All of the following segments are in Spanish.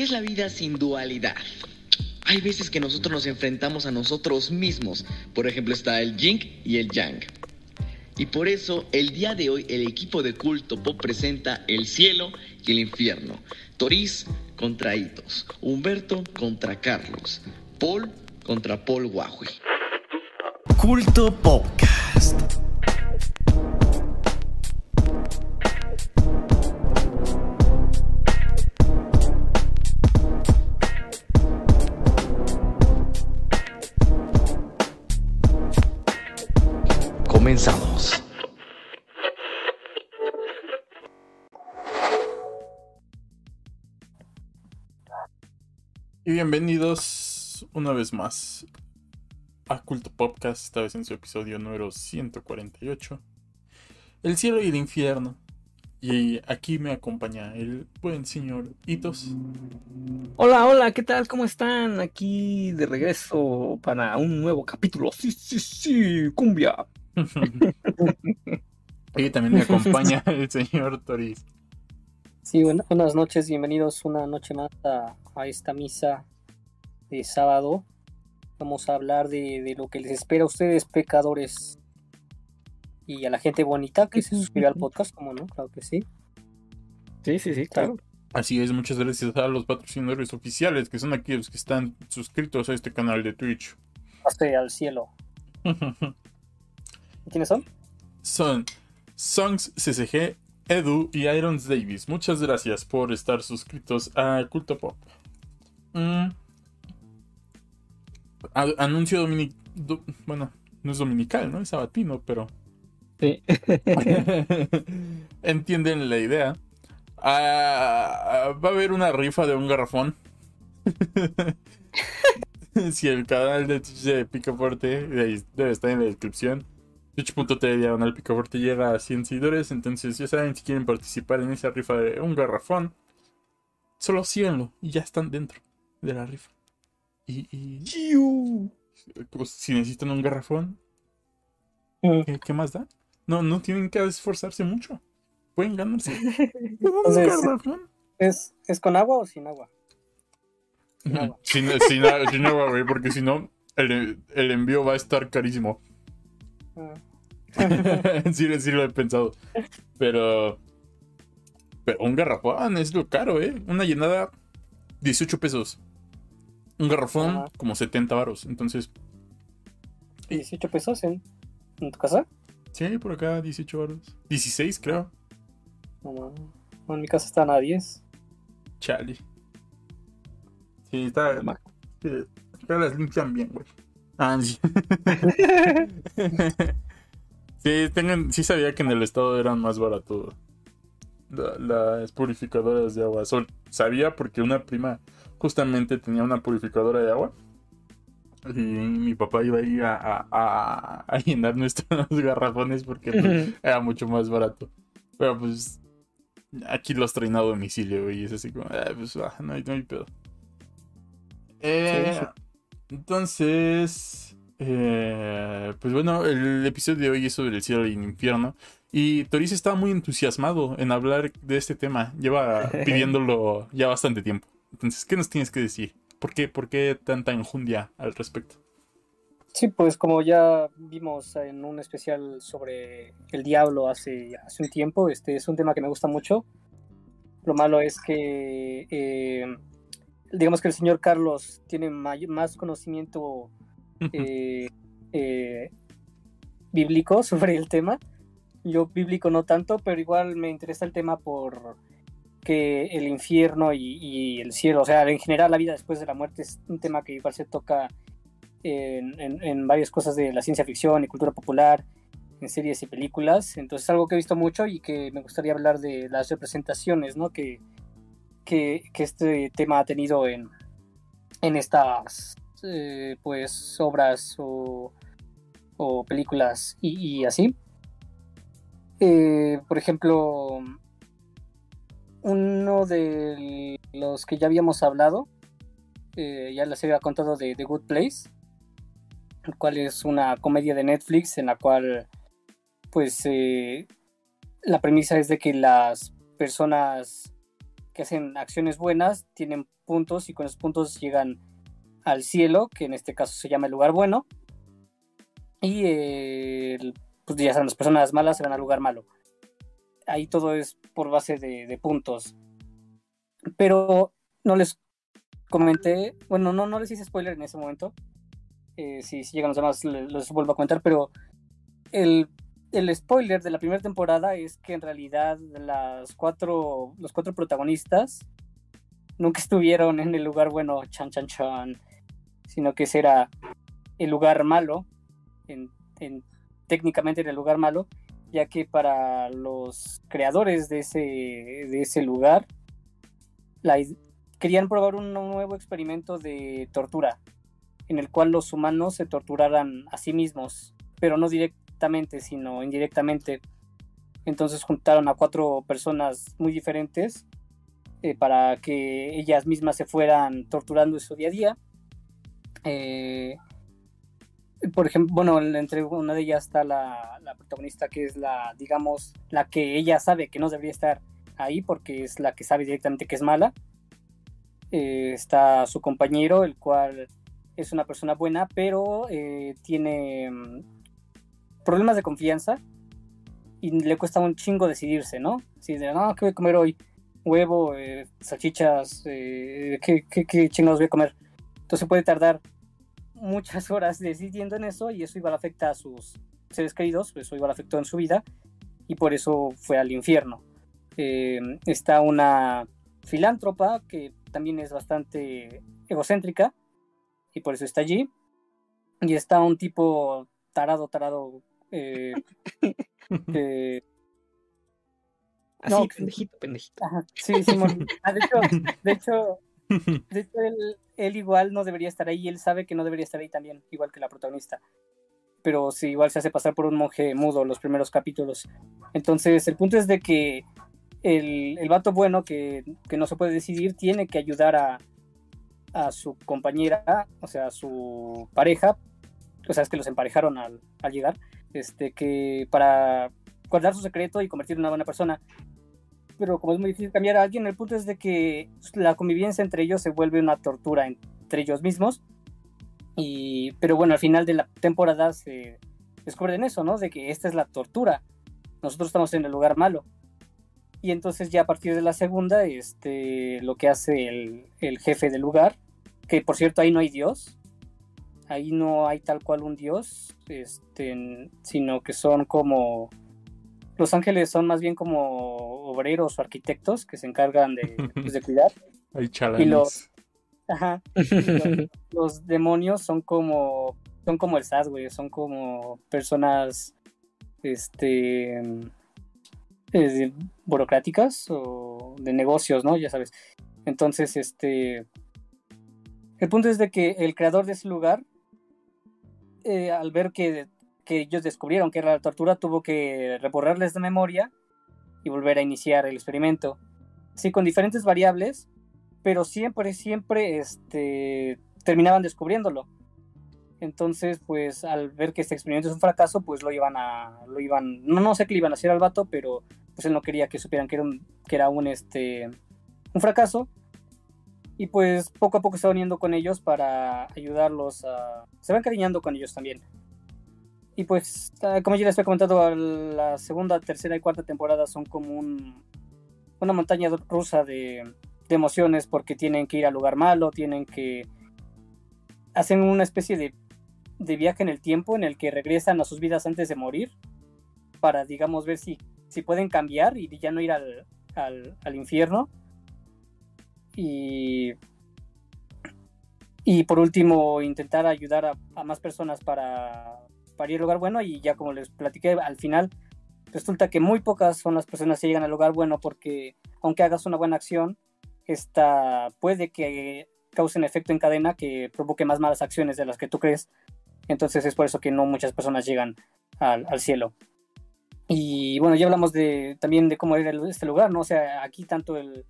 ¿Qué es la vida sin dualidad? Hay veces que nosotros nos enfrentamos a nosotros mismos. Por ejemplo, está el yin y el yang. Y por eso, el día de hoy, el equipo de culto pop presenta el cielo y el infierno. Toriz contra Hitos. Humberto contra Carlos. Paul contra Paul Huawei. Culto Podcast. Bienvenidos una vez más a Culto Podcast, esta vez en su episodio número 148. El cielo y el infierno. Y aquí me acompaña el buen señor Hitos. Hola, hola, ¿qué tal? ¿Cómo están? Aquí de regreso para un nuevo capítulo. Sí, sí, sí, cumbia. y también me acompaña el señor Toris. Sí, buenas noches, bienvenidos una noche más a, a esta misa de sábado. Vamos a hablar de, de, lo que les espera a ustedes, pecadores, y a la gente bonita que se suscribe al podcast, como no, claro que sí. Sí, sí, sí, claro. Así es, muchas gracias a los patrocinadores oficiales que son aquellos que están suscritos a este canal de Twitch. Hasta al cielo. ¿Quiénes son? Son Songs CCG, Edu y Irons Davis. Muchas gracias por estar suscritos a Culto Pop. Mm. Anuncio dominic... Do... Bueno, no es dominical, ¿no? Es sabatino, pero... Sí. Entienden la idea. Ah, va a haber una rifa de un garrafón. si el canal de Twitch de Picaforte debe estar en la descripción. Twitch.tv diagonal Picaforte llega a 100 seguidores. Entonces, ya saben, si quieren participar en esa rifa de un garrafón, solo síganlo y ya están dentro de la rifa. Y. y pues, si necesitan un garrafón, ¿qué, ¿qué, más da? No, no tienen que esforzarse mucho. Pueden ganarse. un garrafón. ¿Es, ¿Es con agua o sin agua? Sin agua, sin, sin, sin agua güey, porque si no, el, el envío va a estar carísimo. sí, sí lo he pensado. Pero. Pero un garrafón es lo caro, ¿eh? Una llenada, 18 pesos. Un garrafón, Ajá. como 70 varos. Entonces. ¿18 pesos en, en, tu casa? Sí, por acá 18 varos. 16, creo. No, no, en mi casa están a 10. Chale. Sí, está. Sí, acá las limpian bien, güey. Ah, sí. sí, tengan, sí sabía que en el estado eran más barato la, las purificadoras de agua. Sol, sabía porque una prima justamente tenía una purificadora de agua. Y mi papá iba a ir a, a, a, a llenar nuestros garrafones porque pues, era mucho más barato. Pero pues aquí los traen a domicilio y es así como, eh, pues ah, no, hay, no hay pedo. Eh, sí, sí. Entonces, eh, pues bueno, el episodio de hoy es sobre el cielo y el infierno. Y Toris estaba muy entusiasmado en hablar de este tema. Lleva pidiéndolo ya bastante tiempo. Entonces, ¿qué nos tienes que decir? ¿Por qué, por qué tanta enjundia al respecto? Sí, pues como ya vimos en un especial sobre el diablo hace, hace un tiempo, este es un tema que me gusta mucho. Lo malo es que eh, digamos que el señor Carlos tiene más conocimiento eh, eh, bíblico sobre el tema. Yo bíblico no tanto, pero igual me interesa el tema por que el infierno y, el cielo, o sea, en general la vida después de la muerte es un tema que igual se toca en, varias cosas de la ciencia ficción y cultura popular, en series y películas. Entonces es algo que he visto mucho y que me gustaría hablar de las representaciones, ¿no? Que, que, este tema ha tenido en, en estas eh, pues obras o, películas y, y así. Eh, por ejemplo, uno de los que ya habíamos hablado, eh, ya les había contado de The Good Place, el cual es una comedia de Netflix en la cual pues la premisa es de que las personas que hacen acciones buenas tienen puntos y con esos puntos llegan al cielo, que en este caso se llama el lugar bueno. Y eh, pues ya saben, las personas malas se van al lugar malo. Ahí todo es por base de, de puntos. Pero no les comenté, bueno, no, no les hice spoiler en ese momento. Eh, si, si, llegan los demás, les, vuelvo a comentar, pero el, el, spoiler de la primera temporada es que en realidad las cuatro, los cuatro protagonistas nunca estuvieron en el lugar bueno, chan, chan, chan, sino que ese era el lugar malo, en, en, técnicamente era el lugar malo, ya que para los creadores de ese, de ese lugar, querían probar un nuevo experimento de tortura, en el cual los humanos se torturaran a sí mismos, pero no directamente, sino indirectamente. Entonces juntaron a cuatro personas muy diferentes eh, para que ellas mismas se fueran torturando su día a día. Eh, por ejemplo, bueno, entre una de ellas está la, protagonista que es la, digamos, la que ella sabe que no debería estar ahí porque es la que sabe directamente que es mala. Eh, está su compañero, el cual es una persona buena, pero eh, tiene mm, problemas de confianza y le cuesta un chingo decidirse, ¿no? Si de, no, ¿qué voy a comer hoy? Huevo, eh, salchichas, eh, ¿qué, qué, qué chingados voy a comer? Entonces puede tardar muchas horas decidiendo en eso y eso igual afecta a sus seres queridos, eso igual afectó en su vida y por eso fue al infierno. Eh, está una filántropa que también es bastante egocéntrica y por eso está allí. Y está un tipo tarado, tarado. Eh, eh, Así, no, pendejito, pendejito. Ajá, sí, Simón. Ah, de hecho, de hecho, de hecho él, él, igual no debería estar ahí, él sabe que no debería estar ahí también, igual que la protagonista. Pero sí, igual se hace pasar por un monje mudo los primeros capítulos. Entonces, el punto es de que el, el vato bueno que, que, no se puede decidir tiene que ayudar a, a su compañera, o sea, a su pareja, o sea, es que los emparejaron al, al, llegar, este, que para guardar su secreto y convertirlo en una buena persona. Pero como es muy difícil cambiar a alguien, el punto es de que la convivencia entre ellos se vuelve una tortura entre ellos mismos. Y, pero bueno, al final de la temporada se descubren eso, ¿no? De que esta es la tortura. Nosotros estamos en el lugar malo. Y entonces ya a partir de la segunda, este, lo que hace el, el, jefe del lugar, que por cierto ahí no hay Dios, ahí no hay tal cual un Dios, este, sino que son como... Los ángeles son más bien como obreros o arquitectos que se encargan de, pues, de cuidar. Hay y los, ajá, y los, los, demonios son como son como el SAS, güey, son como personas este eh, burocráticas o de negocios, ¿no? Ya sabes. Entonces, este. El punto es de que el creador de ese lugar, eh, al ver que, que, ellos descubrieron que era la tortura, tuvo que reborrarles de memoria y volver a iniciar el experimento. Sí, con diferentes variables, pero siempre, siempre este, terminaban descubriéndolo. Entonces, pues al ver que este experimento es un fracaso, pues lo iban a, lo iban, no, no sé qué le iban a hacer al vato, pero pues él no quería que supieran que era un, que era un, este, un fracaso. Y pues poco a poco se va uniendo con ellos para ayudarlos a... Se van cariñando con ellos también. Y pues, ah, como ya les he comentado, la segunda, tercera y cuarta temporada son como un, una montaña rusa de, emociones porque tienen que ir al lugar malo, tienen que... Hacen una especie de viaje en el tiempo en el que regresan a sus vidas antes de morir para, digamos, ver si, si pueden cambiar y ya no ir al, al, infierno. Y, y por último, intentar ayudar a más personas para, para ir al lugar bueno. Y ya como les platiqué, al final resulta que muy pocas son las personas que llegan al lugar bueno porque aunque hagas una buena acción, esta puede que cause un efecto en cadena que provoque más malas acciones de las que tú crees entonces es por eso que no muchas personas llegan al, cielo. Y bueno, ya hablamos de, también de cómo era este lugar, ¿no? O sea, aquí tanto el...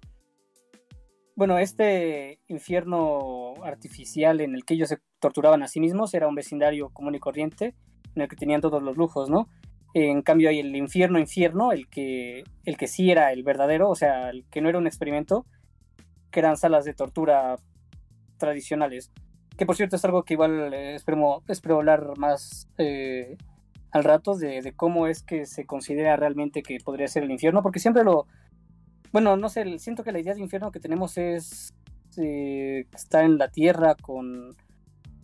Bueno, este infierno artificial en el que ellos se torturaban a sí mismos era un vecindario común y corriente en el que tenían todos los lujos, ¿no? En cambio hay el infierno infierno, el que, el que sí era el verdadero, o sea, el que no era un experimento, que eran salas de tortura tradicionales. Que por cierto es algo que igual eh, espero, espero hablar más eh, al rato de, de, cómo es que se considera realmente que podría ser el infierno, porque siempre lo... Bueno, no sé, siento que la idea de infierno que tenemos es eh, estar en la tierra con,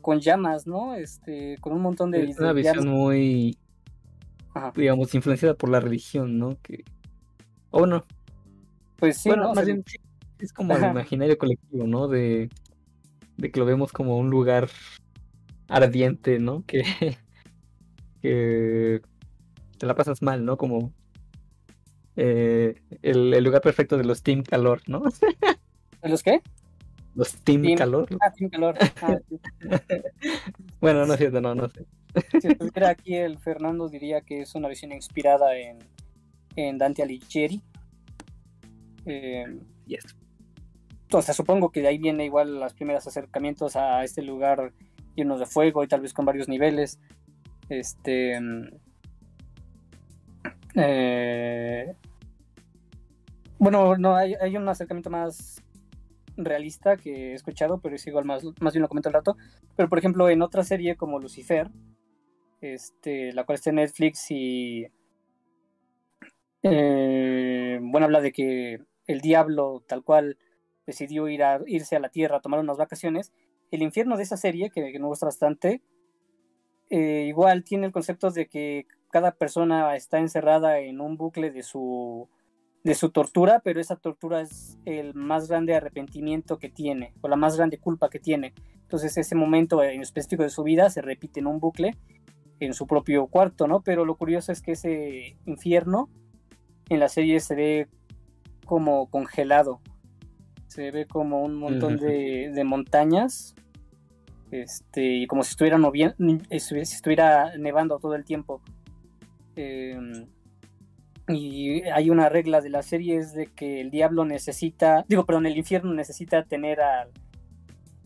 con llamas, ¿no? Este, con un montón de... Es una visión muy, Ajá. digamos, influenciada por la religión, ¿no? Que... O no. Pues sí, bueno, ¿no? más bien es como el imaginario colectivo, ¿no? De, de que lo vemos como un lugar ardiente, ¿no? Que, que te la pasas mal, ¿no? Como eh, el, el, lugar perfecto de los Team Calor, ¿no? ¿De los qué? Los Team, team Calor. Ah, Team Calor. Ah, sí. bueno, no es cierto, no, no sé. Si estuviera aquí el Fernando diría que es una visión inspirada en, en Dante Alighieri. Eh, yes. O sea, supongo que de ahí viene igual los primeros acercamientos a este lugar lleno de fuego y tal vez con varios niveles. Este. Eh, bueno, no, hay, hay, un acercamiento más realista que he escuchado, pero es igual más, más bien lo comento al rato. Pero por ejemplo, en otra serie como Lucifer, este, la cual está en Netflix y. Eh, bueno, habla de que el diablo, tal cual, decidió ir a, irse a la tierra a tomar unas vacaciones. El infierno de esa serie, que, me gusta bastante, eh, igual tiene el concepto de que cada persona está encerrada en un bucle de su, de su tortura, pero esa tortura es el más grande arrepentimiento que tiene, o la más grande culpa que tiene. Entonces ese momento en específico de su vida se repite en un bucle en su propio cuarto, ¿no? Pero lo curioso es que ese infierno en la serie se ve como congelado, se ve como un montón de, de montañas este, y como si estuviera, si estuviera nevando todo el tiempo. Eh, y hay una regla de la serie es de que el diablo necesita, digo, perdón, el infierno necesita tener al,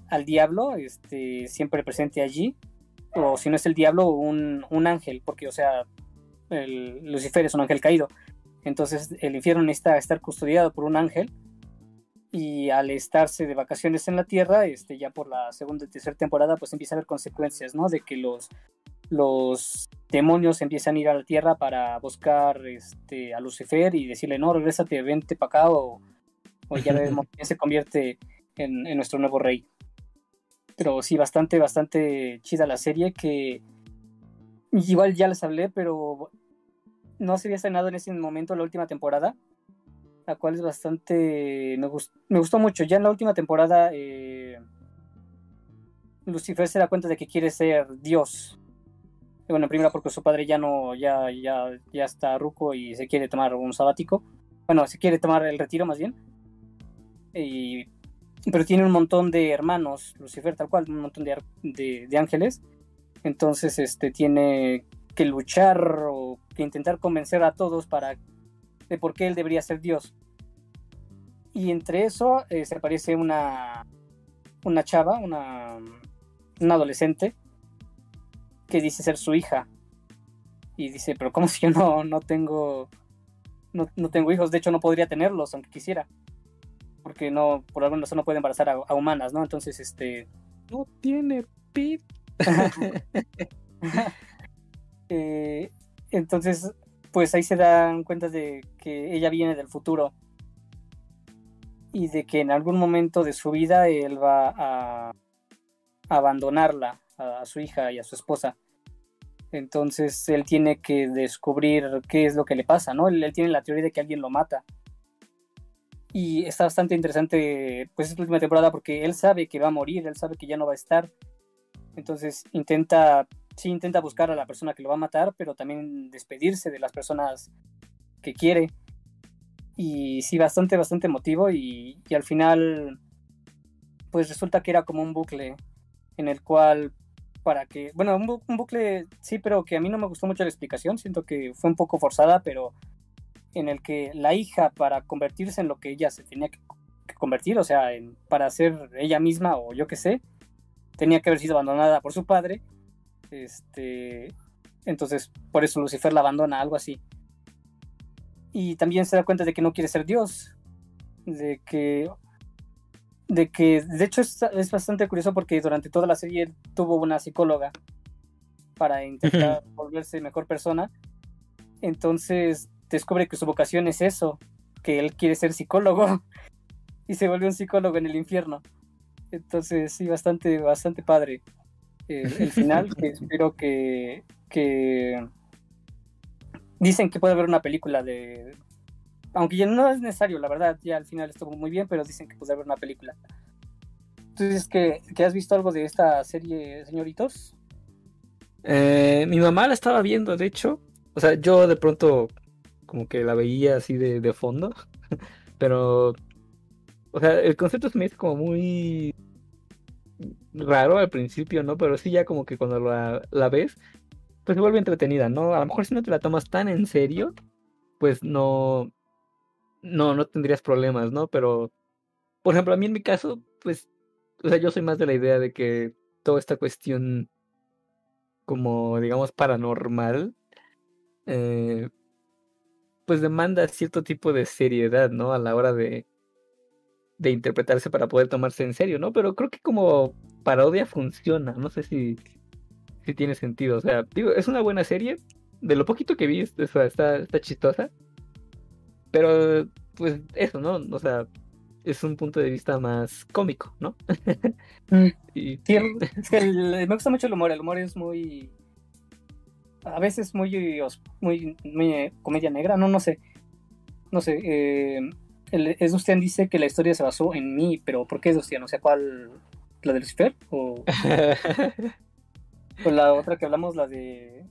al diablo este, siempre presente allí, o si no es el diablo, un, un ángel, porque, o sea, el, Lucifer es un ángel caído. Entonces el infierno necesita estar custodiado por un ángel y al estarse de vacaciones en la Tierra, este, ya por la segunda y tercera temporada, pues empieza a haber consecuencias, ¿no? De que los, los demonios empiezan a ir a la Tierra para buscar este, a Lucifer y decirle, no, regrésate, vente para acá, o, o ya vemos quién se convierte en, en, nuestro nuevo rey. Pero sí, bastante, bastante chida la serie, que igual ya les hablé, pero no se había estrenado en ese momento la última temporada la cual es bastante... Me, gust, me gustó mucho. Ya en la última temporada, eh, Lucifer se da cuenta de que quiere ser Dios. Bueno, primero porque su padre ya no, ya, ya, ya está ruco y se quiere tomar un sabático. Bueno, se quiere tomar el retiro más bien. Y, pero tiene un montón de hermanos, Lucifer tal cual, un montón de, de, de ángeles. Entonces, este, tiene que luchar o que intentar convencer a todos para de por qué él debería ser Dios. Y entre eso eh, se aparece una, una chava, una, una adolescente, que dice ser su hija. Y dice, pero ¿cómo si yo no, no tengo no, no, tengo hijos? De hecho, no podría tenerlos, aunque quisiera. Porque no, por alguna razón no puede embarazar a, a humanas, ¿no? Entonces, este... No tiene pit. eh, entonces, pues ahí se dan cuenta de que ella viene del futuro y de que en algún momento de su vida él va a abandonarla a su hija y a su esposa. Entonces él tiene que descubrir qué es lo que le pasa, ¿no? Él, tiene la teoría de que alguien lo mata. Y está bastante interesante, pues, esta última temporada porque él sabe que va a morir, él sabe que ya no va a estar. Entonces intenta sí intenta buscar a la persona que lo va a matar, pero también despedirse de las personas que quiere. Y sí, bastante, bastante emotivo y, y al final, pues resulta que era como un bucle en el cual para que, bueno, un, bu un, bucle sí, pero que a mí no me gustó mucho la explicación, siento que fue un poco forzada, pero en el que la hija para convertirse en lo que ella se tenía que, convertir, o sea, en, para ser ella misma o yo qué sé, tenía que haber sido abandonada por su padre este, entonces, por eso Lucifer la abandona, algo así. Y también se da cuenta de que no quiere ser Dios, de que de que, de hecho, es, es bastante curioso porque durante toda la serie él tuvo una psicóloga para intentar volverse mejor persona. Entonces descubre que su vocación es eso, que él quiere ser psicólogo y se vuelve un psicólogo en el infierno. Entonces, sí, bastante, bastante padre. eh, el final, que espero que, que dicen que puede haber una película de aunque ya no es necesario, la verdad, ya al final estuvo muy bien, pero dicen que puede haber una película. Entonces, ¿que, que has visto algo de esta serie, señoritos? Eh, mi mamá la estaba viendo, de hecho. O sea, yo de pronto como que la veía así de, de fondo. Pero, o sea, el concepto se me hizo como muy raro al principio, ¿no? Pero sí ya como que cuando la, la ves, pues se vuelve entretenida, ¿no? A lo mejor si no te la tomas tan en serio, pues no, no, no tendrías problemas, ¿no? Pero, por ejemplo, a mí en mi caso, pues, o sea, yo soy más de la idea de que toda esta cuestión como, digamos, paranormal, eh, pues demanda cierto tipo de seriedad, ¿no? A la hora de, de interpretarse para poder tomarse en serio, ¿no? Pero creo que como parodia funciona, no sé si, si tiene sentido, o sea, digo, es una buena serie, de lo poquito que vi, sea, está, está chistosa, pero pues eso, ¿no? O sea, es un punto de vista más cómico, ¿no? y, Sí, es que el- me gusta mucho el humor, el humor es muy... A veces muy, muy, muy comedia negra, no, no sé. No sé. Eh, el, Edustian dice que la historia se basó en mí, pero ¿por qué Edustian? O sea, ¿cuál? ¿La de Lucifer? ¿O, o la otra que hablamos, la de...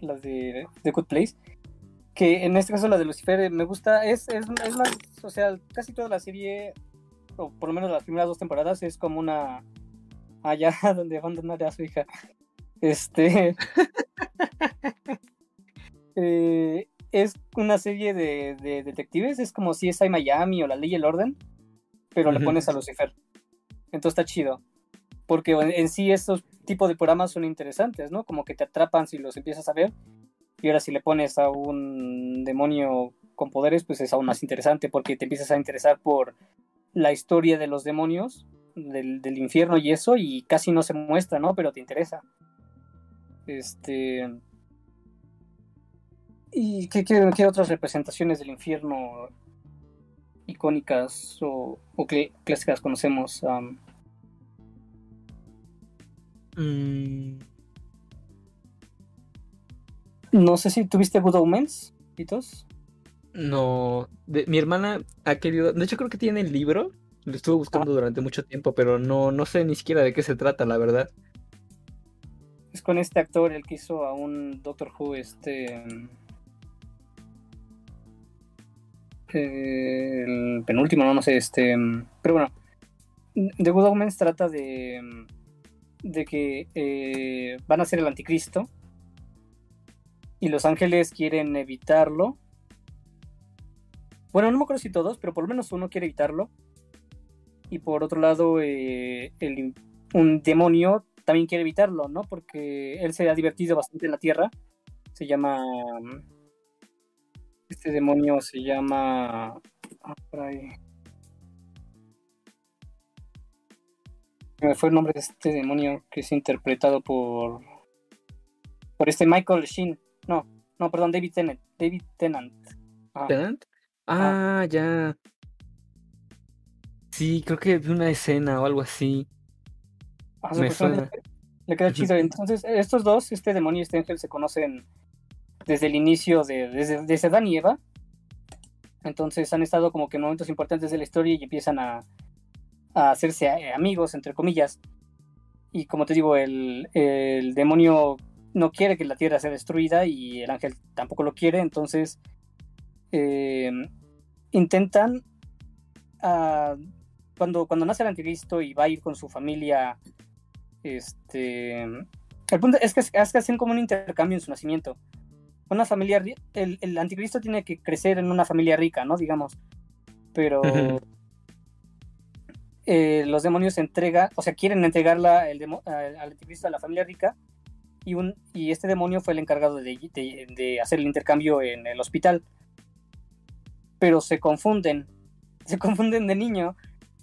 La de The Good Place? Que en este caso la de Lucifer eh, me gusta, es, es, es más, o sea, casi toda la serie, o por lo menos las primeras dos temporadas, es como una allá donde abandonar a su hija. Este. eh, es una serie de, de detectives, es como si es hay Miami o La Ley y el Orden, pero le pones a Lucifer. Entonces está chido. Porque en, en sí estos tipos de programas son interesantes, ¿no? Como que te atrapan si los empiezas a ver. Y ahora si le pones a un demonio con poderes, pues es aún más interesante porque te empiezas a interesar por la historia de los demonios, del, infierno y eso, y casi no se muestra, ¿no? Pero te interesa. Este. ¿Y qué, qué- otras representaciones del infierno icónicas o, o cl- clásicas conocemos? Mm, no sé si tuviste Good Omens, Pitos. no, de- mi hermana ha querido, de hecho creo que tiene el libro, lo estuve buscando durante mucho tiempo, pero no, no sé ni siquiera de qué se trata, la verdad. Es con este actor, el que hizo a un Doctor Who, este. el penúltimo, no, no sé, este. Pero bueno, The Good Omens trata de. de que eh, van a ser el anticristo. Y los ángeles quieren evitarlo. Bueno, no me acuerdo si todos, pero por lo menos uno quiere evitarlo. Y por otro lado, eh, el, un demonio también quiere evitarlo, ¿no? Porque él se ha divertido bastante en la Tierra. Se llama. Este demonio se llama. ah, por ahí. Fue el nombre de este demonio que es interpretado por. Por este Michael Sheen. No, no, perdón, David Tennant. David Tennant. Ajá. ¿Tenant? Ah, ya. Sí, creo que vi una escena o algo así. Ah, Me suena. Le queda chido. Entonces, estos dos, este demonio y este ángel, se conocen desde el inicio de. desde, desde Adán y Eva. Entonces han estado como que en momentos importantes de la historia y empiezan a, a hacerse eh, amigos, entre comillas. Y como te digo, el, el demonio no quiere que la tierra sea destruida y el ángel tampoco lo quiere. Entonces eh, intentan. ah, cuando, cuando nace el anticristo y va a ir con su familia este. El punto es que, es que hacen como un intercambio en su nacimiento. Una familia. El, el anticristo tiene que crecer en una familia rica, ¿no? Digamos. Pero. Eh, los demonios entrega, o sea, quieren entregarla el demo- al al anticristo a la familia rica. Y, un, y este demonio fue el encargado de, de- de hacer el intercambio en el hospital. Pero se confunden. Se confunden de niño.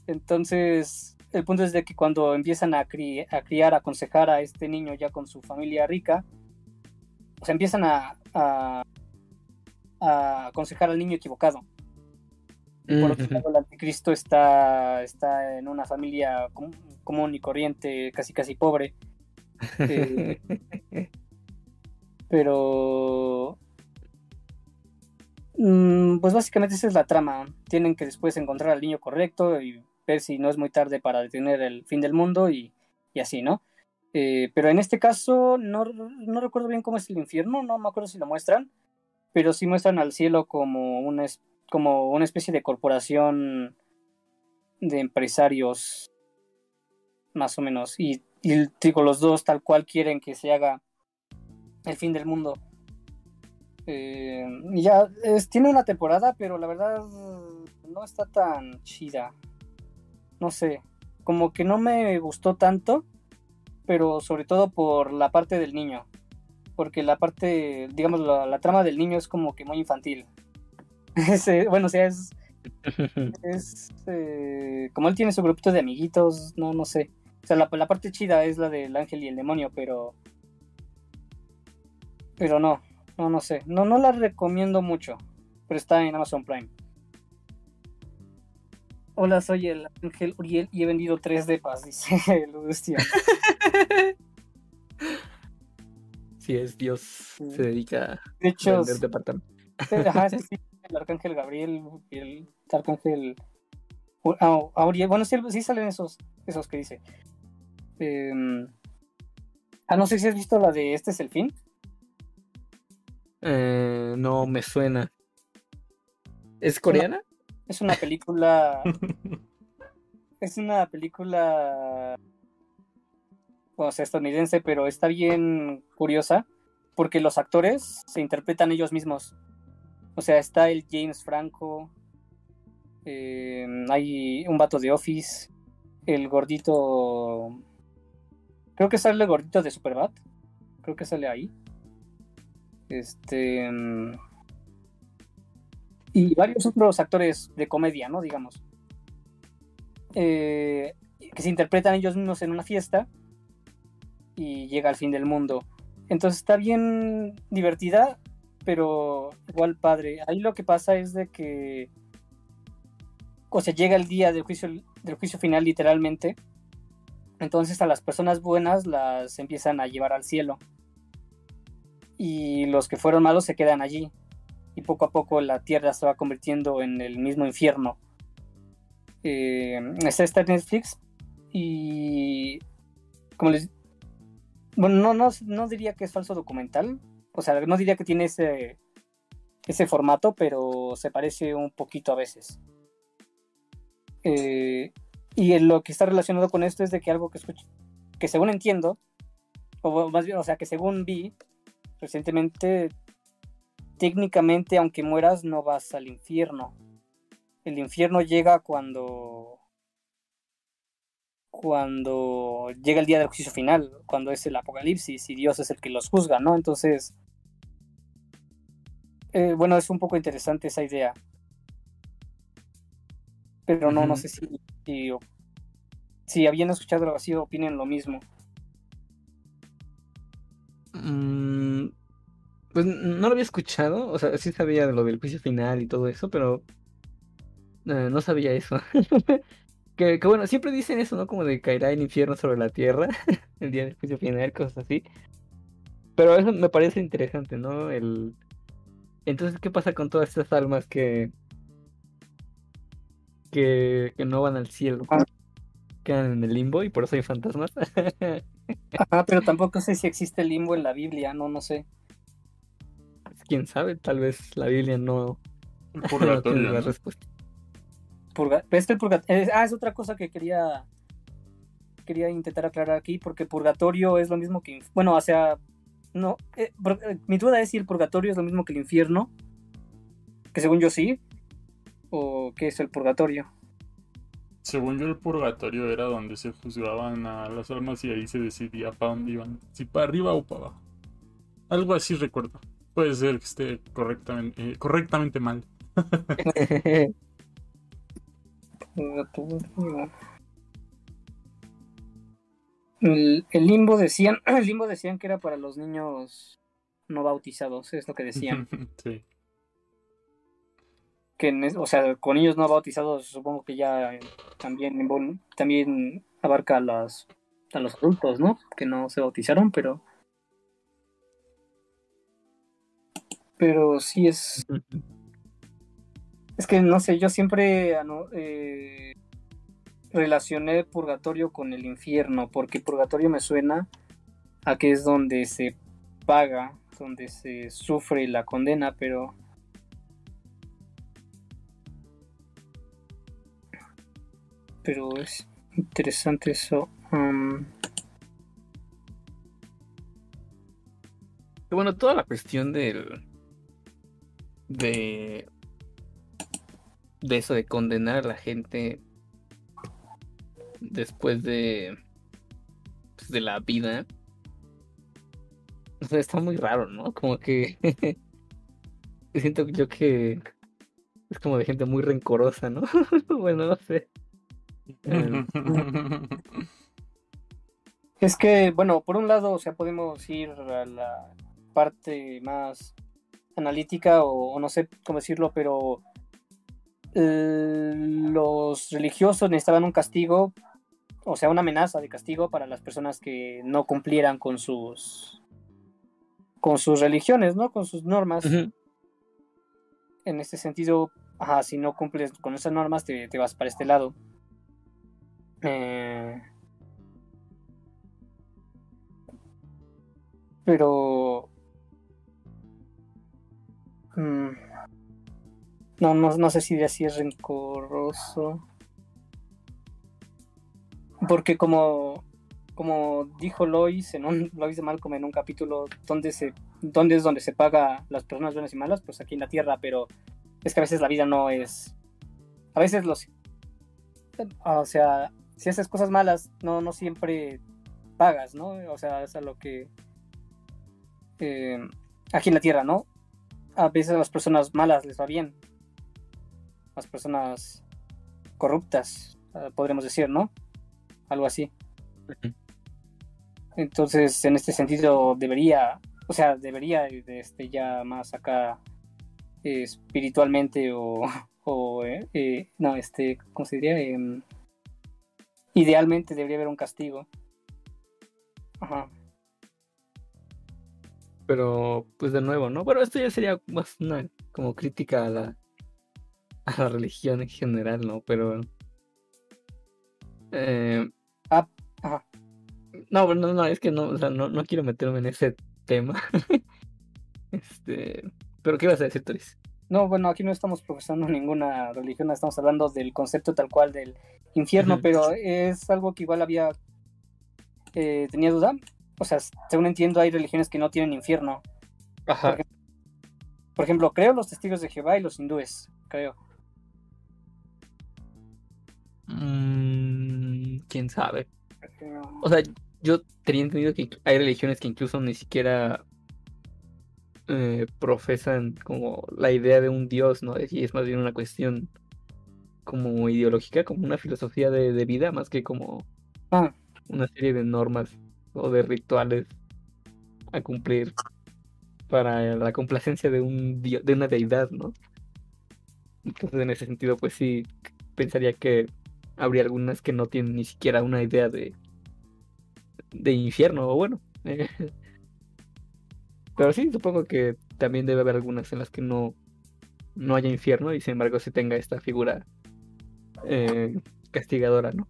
Entonces, el punto es de que cuando empiezan a, cri- a criar, a aconsejar a este niño ya con su familia rica, sea, empiezan a, a- a aconsejar al niño equivocado. Por otro lado, el anticristo está, está en una familia com- común y corriente, casi casi pobre. Eh, pero... mm, Pues básicamente esa es la trama. Tienen que después encontrar al niño correcto y ver si no es muy tarde para detener el fin del mundo y, así, ¿no? Eh, pero en este caso no, no recuerdo bien cómo es el infierno, no me acuerdo si lo muestran, pero sí muestran al cielo como una, como una especie de corporación de empresarios, más o menos. Y, y digo, los dos tal cual quieren que se haga el fin del mundo. Eh, ya es- tiene una temporada, pero la verdad no está tan chida. No sé, como que no me gustó tanto, pero sobre todo por la parte del niño. Porque la parte, digamos, la, la trama del niño es como que muy infantil. Bueno, o sea, es, es eh, como él tiene su grupito de amiguitos, no, no sé. O sea, la, la parte chida es la del ángel y el demonio, pero. Pero no, no, no sé. No, no la recomiendo mucho. Pero está en Amazon Prime. Hola, soy el ángel Uriel y he vendido tres depas, dice Lustian. Si es Dios, se dedica De a hecho, vender departamentos. Ajá, sí, sí, el arcángel Gabriel y el arcángel ah, Uriel. Bueno, sí, sí salen esos, esos que dice. Em, ah, no sé si has visto la de Este es el fin. Eh, no me suena. ¿Es coreana? Es una película. es una película. O sea, estadounidense, pero está bien curiosa. Porque los actores se interpretan ellos mismos. O sea, está el James Franco. eh, hay un vato de Office. El gordito. Creo que sale el gordito de Superbad. Creo que sale ahí. Este. mm, y varios otros actores de comedia, ¿no? Digamos. Eh, que se interpretan ellos mismos en una fiesta y llega al fin del mundo. Entonces está bien divertida, pero igual padre. Ahí lo que pasa es de que, o sea, llega el día del juicio, del juicio final literalmente. Entonces a las personas buenas las empiezan a llevar al cielo. Y los que fueron malos se quedan allí y poco a poco la tierra se va convirtiendo en el mismo infierno. Eh, está esta en Netflix y como les bueno no, no, no diría que es falso documental o sea no diría que tiene ese ese formato pero se parece un poquito a veces Eh, y lo que está relacionado con esto es de que algo que escucho que según entiendo o más bien o sea que según vi recientemente técnicamente, aunque mueras, no vas al infierno. El infierno llega cuando. Cuando llega el día del juicio final, cuando es el apocalipsis y Dios es el que los juzga, ¿no? Entonces. eh, bueno, es un poco interesante esa idea. Pero no, no sé si, si, si habían escuchado algo así, opinen lo mismo. Mm, pues no lo había escuchado, o sea, sí sabía de lo del juicio final y todo eso, pero eh, no sabía eso. que, bueno, siempre dicen eso, ¿no? Como de caerá el infierno sobre la tierra el día del juicio final, cosas así. Pero eso me parece interesante, ¿no? El... Entonces, ¿qué pasa con todas estas almas que... que, que no van al cielo? Ah. Quedan en el limbo y por eso hay fantasmas. Ajá, pero tampoco sé si existe el limbo en la Biblia, no, no sé. Quién sabe, tal vez la Biblia no, no tiene la respuesta. Purga- es que el purga- ah, es otra cosa que quería quería intentar aclarar aquí, porque purgatorio es lo mismo que... Bueno, o sea, no, eh, eh, mi duda es si el purgatorio es lo mismo que el infierno, que según yo sí, o qué es el purgatorio. Según yo, el purgatorio era donde se juzgaban a las almas y ahí se decidía para dónde iban. Si para arriba o para abajo. Algo así recuerdo. Puede ser que esté correctamente, eh, correctamente mal. El limbo decían, el limbo decían que era para los niños no bautizados, es lo que decían. sí. Que o sea, con niños no bautizados supongo que ya eh, también también abarca a las a los adultos, ¿no? Que no se bautizaron, pero pero sí es es que no sé, yo siempre eh, relacioné purgatorio con el infierno, porque purgatorio me suena a que es donde se paga, donde se sufre la condena, pero pero es interesante eso. um, Bueno, toda la cuestión del. de. de eso de condenar a la gente después de. pues, de la vida. O sea, está muy raro, ¿no? Como que. siento yo que. es como de gente muy rencorosa, ¿no? bueno, no sé. Es que, bueno, por un lado, o sea, podemos ir a la parte más analítica o, o no sé cómo decirlo, pero eh, los religiosos necesitaban un castigo, o sea, una amenaza de castigo para las personas que no cumplieran con sus con sus religiones, ¿no? Con sus normas. En este sentido, ajá, si no cumples con esas normas, te, te vas para este lado. Eh, pero... mm, no, no, no sé si es rencoroso. Porque como, como dijo Lois, en un, Lois de Malcolm en un capítulo, donde, se, donde es donde se paga las personas buenas y malas, pues aquí en la Tierra, pero es que a veces la vida no es... A veces los... O sea, si haces cosas malas, no, no siempre pagas, ¿no? O sea, es a lo que... eh, aquí en la Tierra, ¿no? A veces a las personas malas les va bien. Las personas corruptas, eh, podríamos decir, ¿no? Algo así. Entonces, en este sentido, debería, o sea, debería este, ya más acá eh, espiritualmente o, o eh, eh, no, este, ¿cómo se diría? Idealmente debería haber un castigo. Ajá. Pero, pues de nuevo, ¿no? Bueno, esto ya sería más una como crítica a la, a la religión en general, ¿no? Pero... eh, Ah, ajá. no, no, no, es que no, o sea, no, no quiero meterme en ese tema. este... Pero, ¿qué ibas a decir, Toris? No, bueno, aquí no estamos profesando ninguna religión, estamos hablando del concepto tal cual del infierno, pero es algo que igual había eh, tenía duda. O sea, según entiendo, hay religiones que no tienen infierno. Ajá. Por ejemplo, creo los testigos de Jehová y los hindúes, creo. Mm, ¿Quién sabe? O sea, yo tenía entendido que hay religiones que incluso ni siquiera eh, profesan como la idea de un dios, ¿no? Y es más bien una cuestión como ideológica, como una filosofía de, de vida, más que como Ah, una serie de normas o de rituales a cumplir para la complacencia de un dio- de una deidad, ¿no? Entonces, en ese sentido, pues sí, pensaría que habría algunas que no tienen ni siquiera una idea de, de infierno, o bueno. eh, Pero sí, supongo que también debe haber algunas en las que no, no haya infierno y sin embargo se tenga esta figura eh, castigadora, ¿no?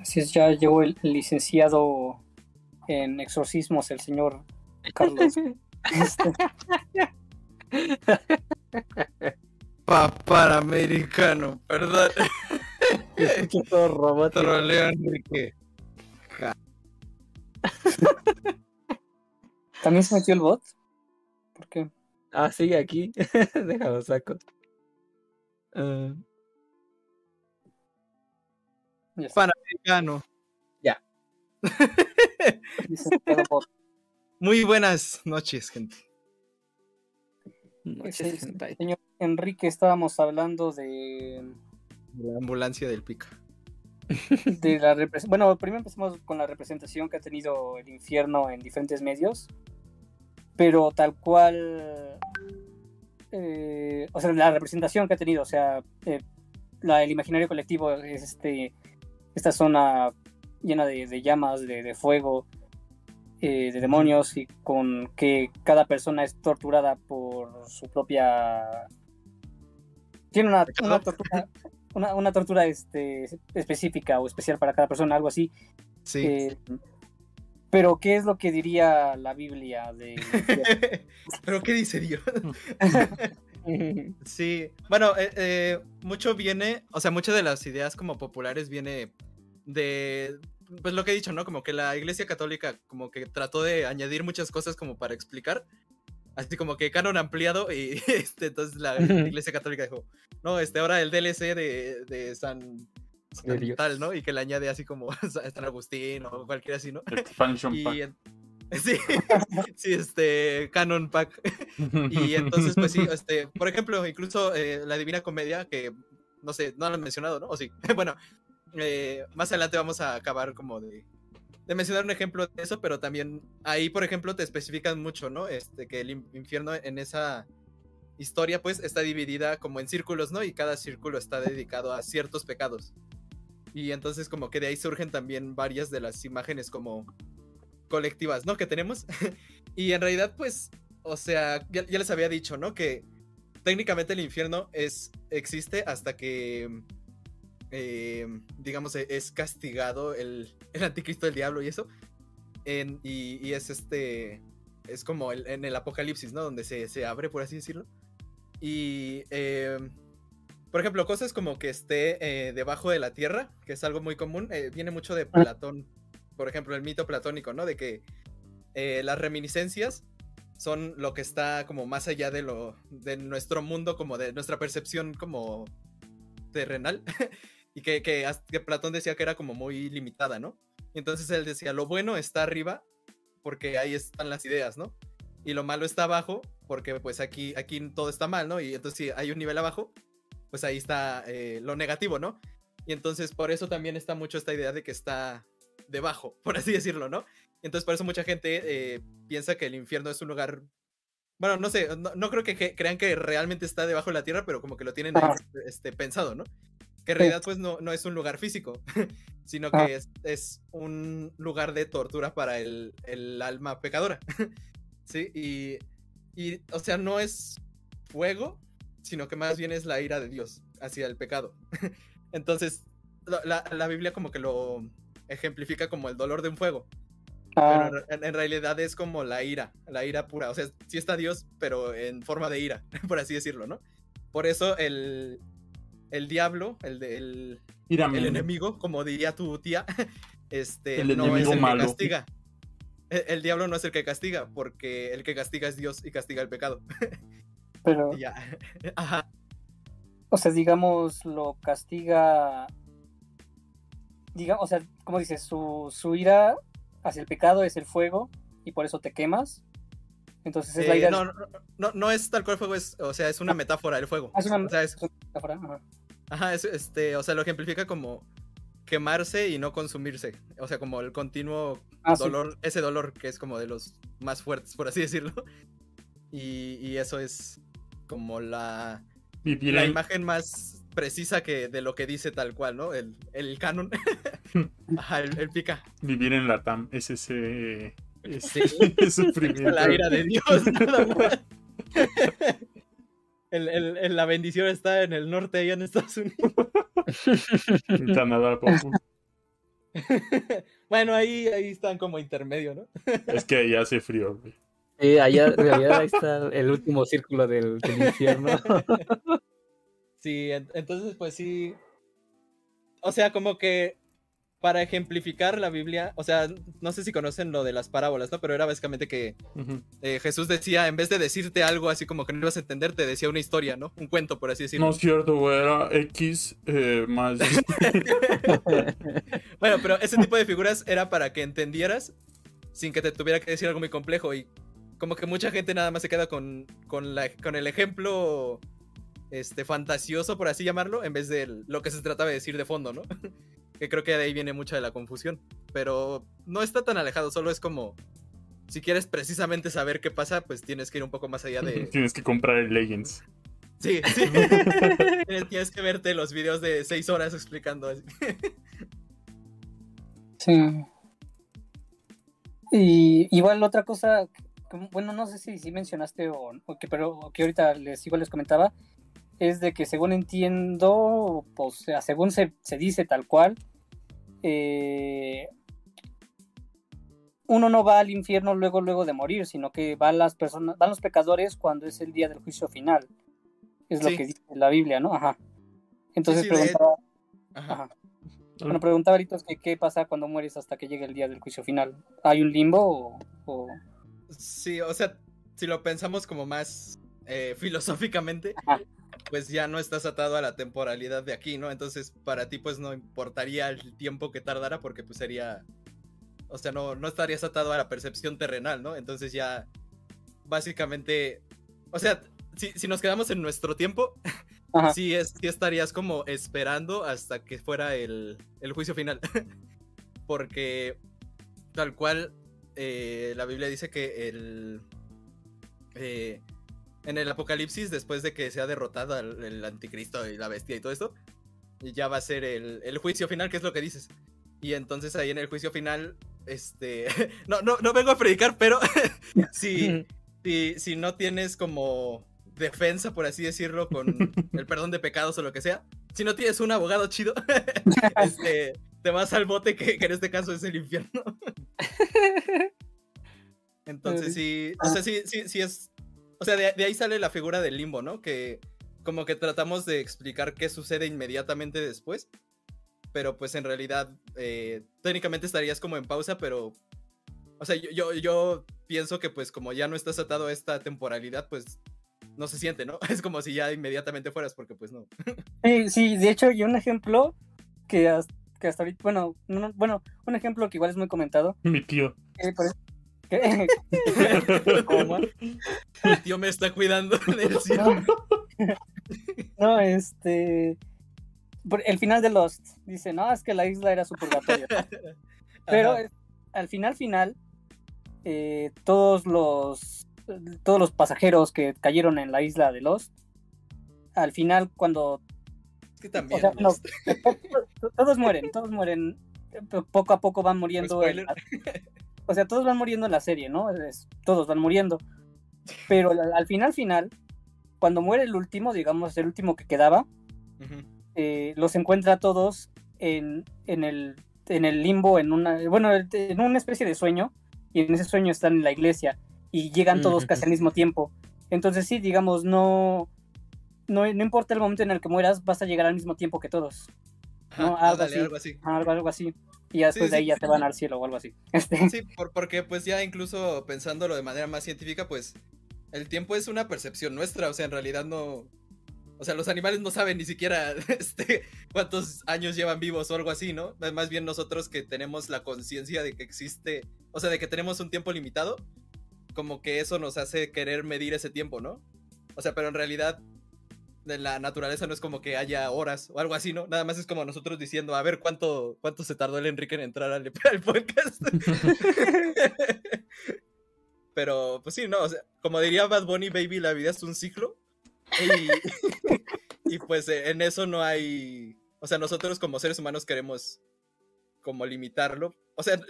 así es, ya llegó el licenciado en exorcismos, el señor Carlos. Este, Paparamericano, perdón. todo robótico. ¿También se metió el bot? ¿Por qué? Ah, sigue aquí. Déjalo saco. Ya está, Panamericano. bot. Muy buenas noches, gente. Noche Ese- 68. Señor Enrique, estábamos hablando de, La ambulancia del pica. de la repres- Bueno, primero empezamos con la representación que ha tenido el infierno en diferentes medios, pero tal cual, eh, o sea, la representación que ha tenido, o sea, eh, la, el imaginario colectivo es este, esta zona llena de, de llamas, de, de fuego, eh, de demonios y con que cada persona es torturada por su propia... Tiene una, una tortura, una, una tortura este, específica o especial para cada persona, algo así. Sí. Pero, ¿qué es lo que diría la Biblia de... Pero ¿qué dice Dios? Sí, bueno, eh, eh, mucho viene, o sea, muchas de las ideas como populares viene de, pues lo que he dicho, ¿no? Como que la Iglesia Católica como que trató de añadir muchas cosas como para explicar, así como que canon ampliado y este, entonces la Iglesia Católica dijo, no, este, ahora el DLC de, de San De tal, ¿no? Y que le añade así como San Agustín o cualquiera así, ¿no? Expansion Y, pack. sí, sí, este, Canon Pack. Y entonces, pues sí, este, por ejemplo, incluso eh, la Divina Comedia, que no sé, no lo han mencionado, ¿no? O sí. bueno, eh, más adelante vamos a acabar como de, de mencionar un ejemplo de eso, pero también ahí, por ejemplo, te especifican mucho, ¿no? Este, que el in- infierno en esa historia, pues, está dividida como en círculos, ¿no? Y cada círculo está dedicado a ciertos pecados. Y entonces como que de ahí surgen también varias de las imágenes como colectivas, ¿no? Que tenemos. y en realidad, pues, o sea, ya, les había dicho, ¿no? Que técnicamente el infierno es, existe hasta que, eh, digamos, e- es castigado el, el anticristo del diablo y eso. Y, es este, es como en el apocalipsis, ¿no? Donde se, se abre, por así decirlo. Y, eh, por ejemplo, cosas como que esté eh, debajo de la tierra, que es algo muy común, eh, viene mucho de Platón. Por ejemplo, el mito platónico, ¿no? De que eh, las reminiscencias son lo que está como más allá de lo de nuestro mundo, como de nuestra percepción como terrenal. y que, que, que Platón decía que era como muy limitada, ¿no? Y entonces él decía, lo bueno está arriba porque ahí están las ideas, ¿no? Y lo malo está abajo porque pues aquí, aquí todo está mal, ¿no? Y entonces si hay un nivel abajo, pues ahí está eh, lo negativo, ¿no? Y entonces por eso también está mucho esta idea de que está debajo, por así decirlo, ¿no? Entonces por eso mucha gente eh, piensa que el infierno es un lugar... Bueno, no sé, no, no creo que, que crean que realmente está debajo de la tierra, pero como que lo tienen ahí, Ajá. este, pensado, ¿no? Que en realidad pues no, no es un lugar físico, sino que Ah. es, es un lugar de tortura para el, el alma pecadora. sí, y, y, o sea, no es fuego, sino que más bien es la ira de Dios hacia el pecado. Entonces, la, la- Biblia como que lo ejemplifica como el dolor de un fuego, Ah, pero en, en realidad es como la ira, la ira pura. O sea, sí está Dios, pero en forma de ira, por así decirlo, ¿no? Por eso el, el diablo, el, de- el, el enemigo, como diría tu tía, este, El no es el malo. que castiga. El, el diablo no es el que castiga, porque el que castiga es Dios y castiga el pecado. Pero, ya. Ajá. o sea, digamos, lo castiga. Diga, o sea, como dices, su, su ira hacia el pecado es el fuego y por eso te quemas. Entonces es la Eh, ira. no, no, no, no es tal cual fuego, es, o sea, es una metáfora del fuego. Ah, es una- O sea, es- es una metáfora, ajá. Ajá, es, este, o sea, lo ejemplifica como quemarse y no consumirse. O sea, como el continuo Ah, sí. dolor, ese dolor que es como de los más fuertes, por así decirlo. Y, y eso es como la, la en- imagen más precisa que de lo que dice tal cual, ¿no? El, el canon. Ajá, el, el pica. vivir en la TAM es ese, es, Sí. sufrimiento. La ira de Dios, nada más. El- el- la bendición está en el norte, allá en Estados Unidos. Canadá, papu. Bueno, ahí, ahí están como intermedio, ¿no? Es que ahí hace frío, güey. Sí, allá en realidad ahí está el último círculo del, del infierno. Sí, en- entonces pues sí. O sea, como que para ejemplificar la Biblia, o sea, no sé si conocen lo de las parábolas, ¿no? Pero era básicamente que eh, Jesús decía, en vez de decirte algo así como que no ibas a entender, te decía una historia, ¿no? Un cuento, por así decirlo. No es cierto, güey, era X eh, más. Bueno, pero ese tipo de figuras era para que entendieras sin que te tuviera que decir algo muy complejo y como que mucha gente nada más se queda con, con, la, con el ejemplo este, fantasioso, por así llamarlo, en vez de lo que se trataba de decir de fondo, ¿no? que creo que de ahí viene mucha de la confusión. Pero no está tan alejado, solo es como, si quieres precisamente saber qué pasa, pues tienes que ir un poco más allá de... Tienes que comprar el Legends. Sí, sí. tienes que verte los videos de seis horas explicando así. Sí. Y igual otra cosa, bueno, no sé si, si mencionaste o, o que, pero que ahorita les igual les comentaba, es de que según entiendo, pues, o sea, según se, se dice tal cual, eh, uno no va al infierno luego luego de morir, sino que van las personas, van los pecadores cuando es el día del juicio final. Es lo que dice la Biblia, ¿no? Ajá. Entonces Sí, sí, de- preguntaba, Ajá. ajá. Bueno, preguntaba ahorita que qué pasa cuando mueres hasta que llegue el día del juicio final. ¿Hay un limbo o, o- Sí, o sea, si lo pensamos como más eh, filosóficamente, Ajá. pues ya no estás atado a la temporalidad de aquí, ¿no? Entonces, para ti, pues no importaría el tiempo que tardara porque pues sería... O sea, no, no estarías atado a la percepción terrenal, ¿no? Entonces ya, básicamente... O sea, si, si nos quedamos en nuestro tiempo, sí, es, sí estarías como esperando hasta que fuera el, el juicio final. Porque tal cual eh, la Biblia dice que el... eh, en el Apocalipsis, después de que sea derrotado el, el anticristo y la bestia y todo esto, ya va a ser el, el juicio final, que es lo que dices. Y entonces ahí en el juicio final, este... No, no, no vengo a predicar, pero si, si, si no tienes como defensa, por así decirlo, con el perdón de pecados o lo que sea, si no tienes un abogado chido, este, te vas al bote que, que en este caso es el infierno. Entonces sí, o sea, sí, sí, sí es... O sea, de, de ahí sale la figura del limbo, ¿no? Que como que tratamos de explicar qué sucede inmediatamente después, pero pues en realidad eh, técnicamente estarías como en pausa, pero... O sea, yo, yo, yo pienso que pues como ya no estás atado a esta temporalidad, pues no se siente, ¿no? Es como si ya inmediatamente fueras, porque pues no. Sí, sí, de hecho, y un ejemplo que, has- que hasta ahorita, bueno, no- bueno, un ejemplo que igual es muy comentado. Mi tío. que por-. Mi tío me está cuidando del cielo. no, este. por- El final de Lost dice, no, es que la isla era su purgatorio. Pero Ajá. eh, al final, final, eh, todos los todos los pasajeros que cayeron en la isla de Lost, al final cuando que también. o sea, no, to- todos mueren, todos mueren, poco a poco van muriendo. la- o sea, todos van muriendo en la serie, ¿no? Es- todos van muriendo. Pero al, al final, final, cuando muere el último, digamos, el último que quedaba, Ujú. eh, los encuentra a todos en, en, el, en el limbo, en una, bueno, en una especie de sueño, y en ese sueño están en la iglesia, y llegan todos Ujú. casi al mismo tiempo. Entonces sí, digamos, no, no, no importa el momento en el que mueras, vas a llegar al mismo tiempo que todos. Ajá, No, algo ándale, así. algo así. Algo, algo así. Y ya Sí, después de sí. ahí ya te van al cielo o algo así. Este, Sí, por- porque pues ya incluso pensándolo de manera más científica, pues el tiempo es una percepción nuestra, o sea, en realidad no... O sea, los animales no saben ni siquiera este, cuántos años llevan vivos o algo así, ¿no? Más bien nosotros que tenemos la conciencia de que existe, o sea, de que tenemos un tiempo limitado, como que eso nos hace querer medir ese tiempo, ¿no? O sea, pero en realidad en la naturaleza no es como que haya horas o algo así, ¿no? Nada más es como nosotros diciendo, a ver, ¿cuánto, cuánto se tardó el Enrique en entrar al, al podcast? Pero, pues sí, no, o sea, como diría Bad Bunny, baby, la vida es un ciclo. Y, y pues eh, en eso no hay, o sea, nosotros como seres humanos queremos como limitarlo. O sea,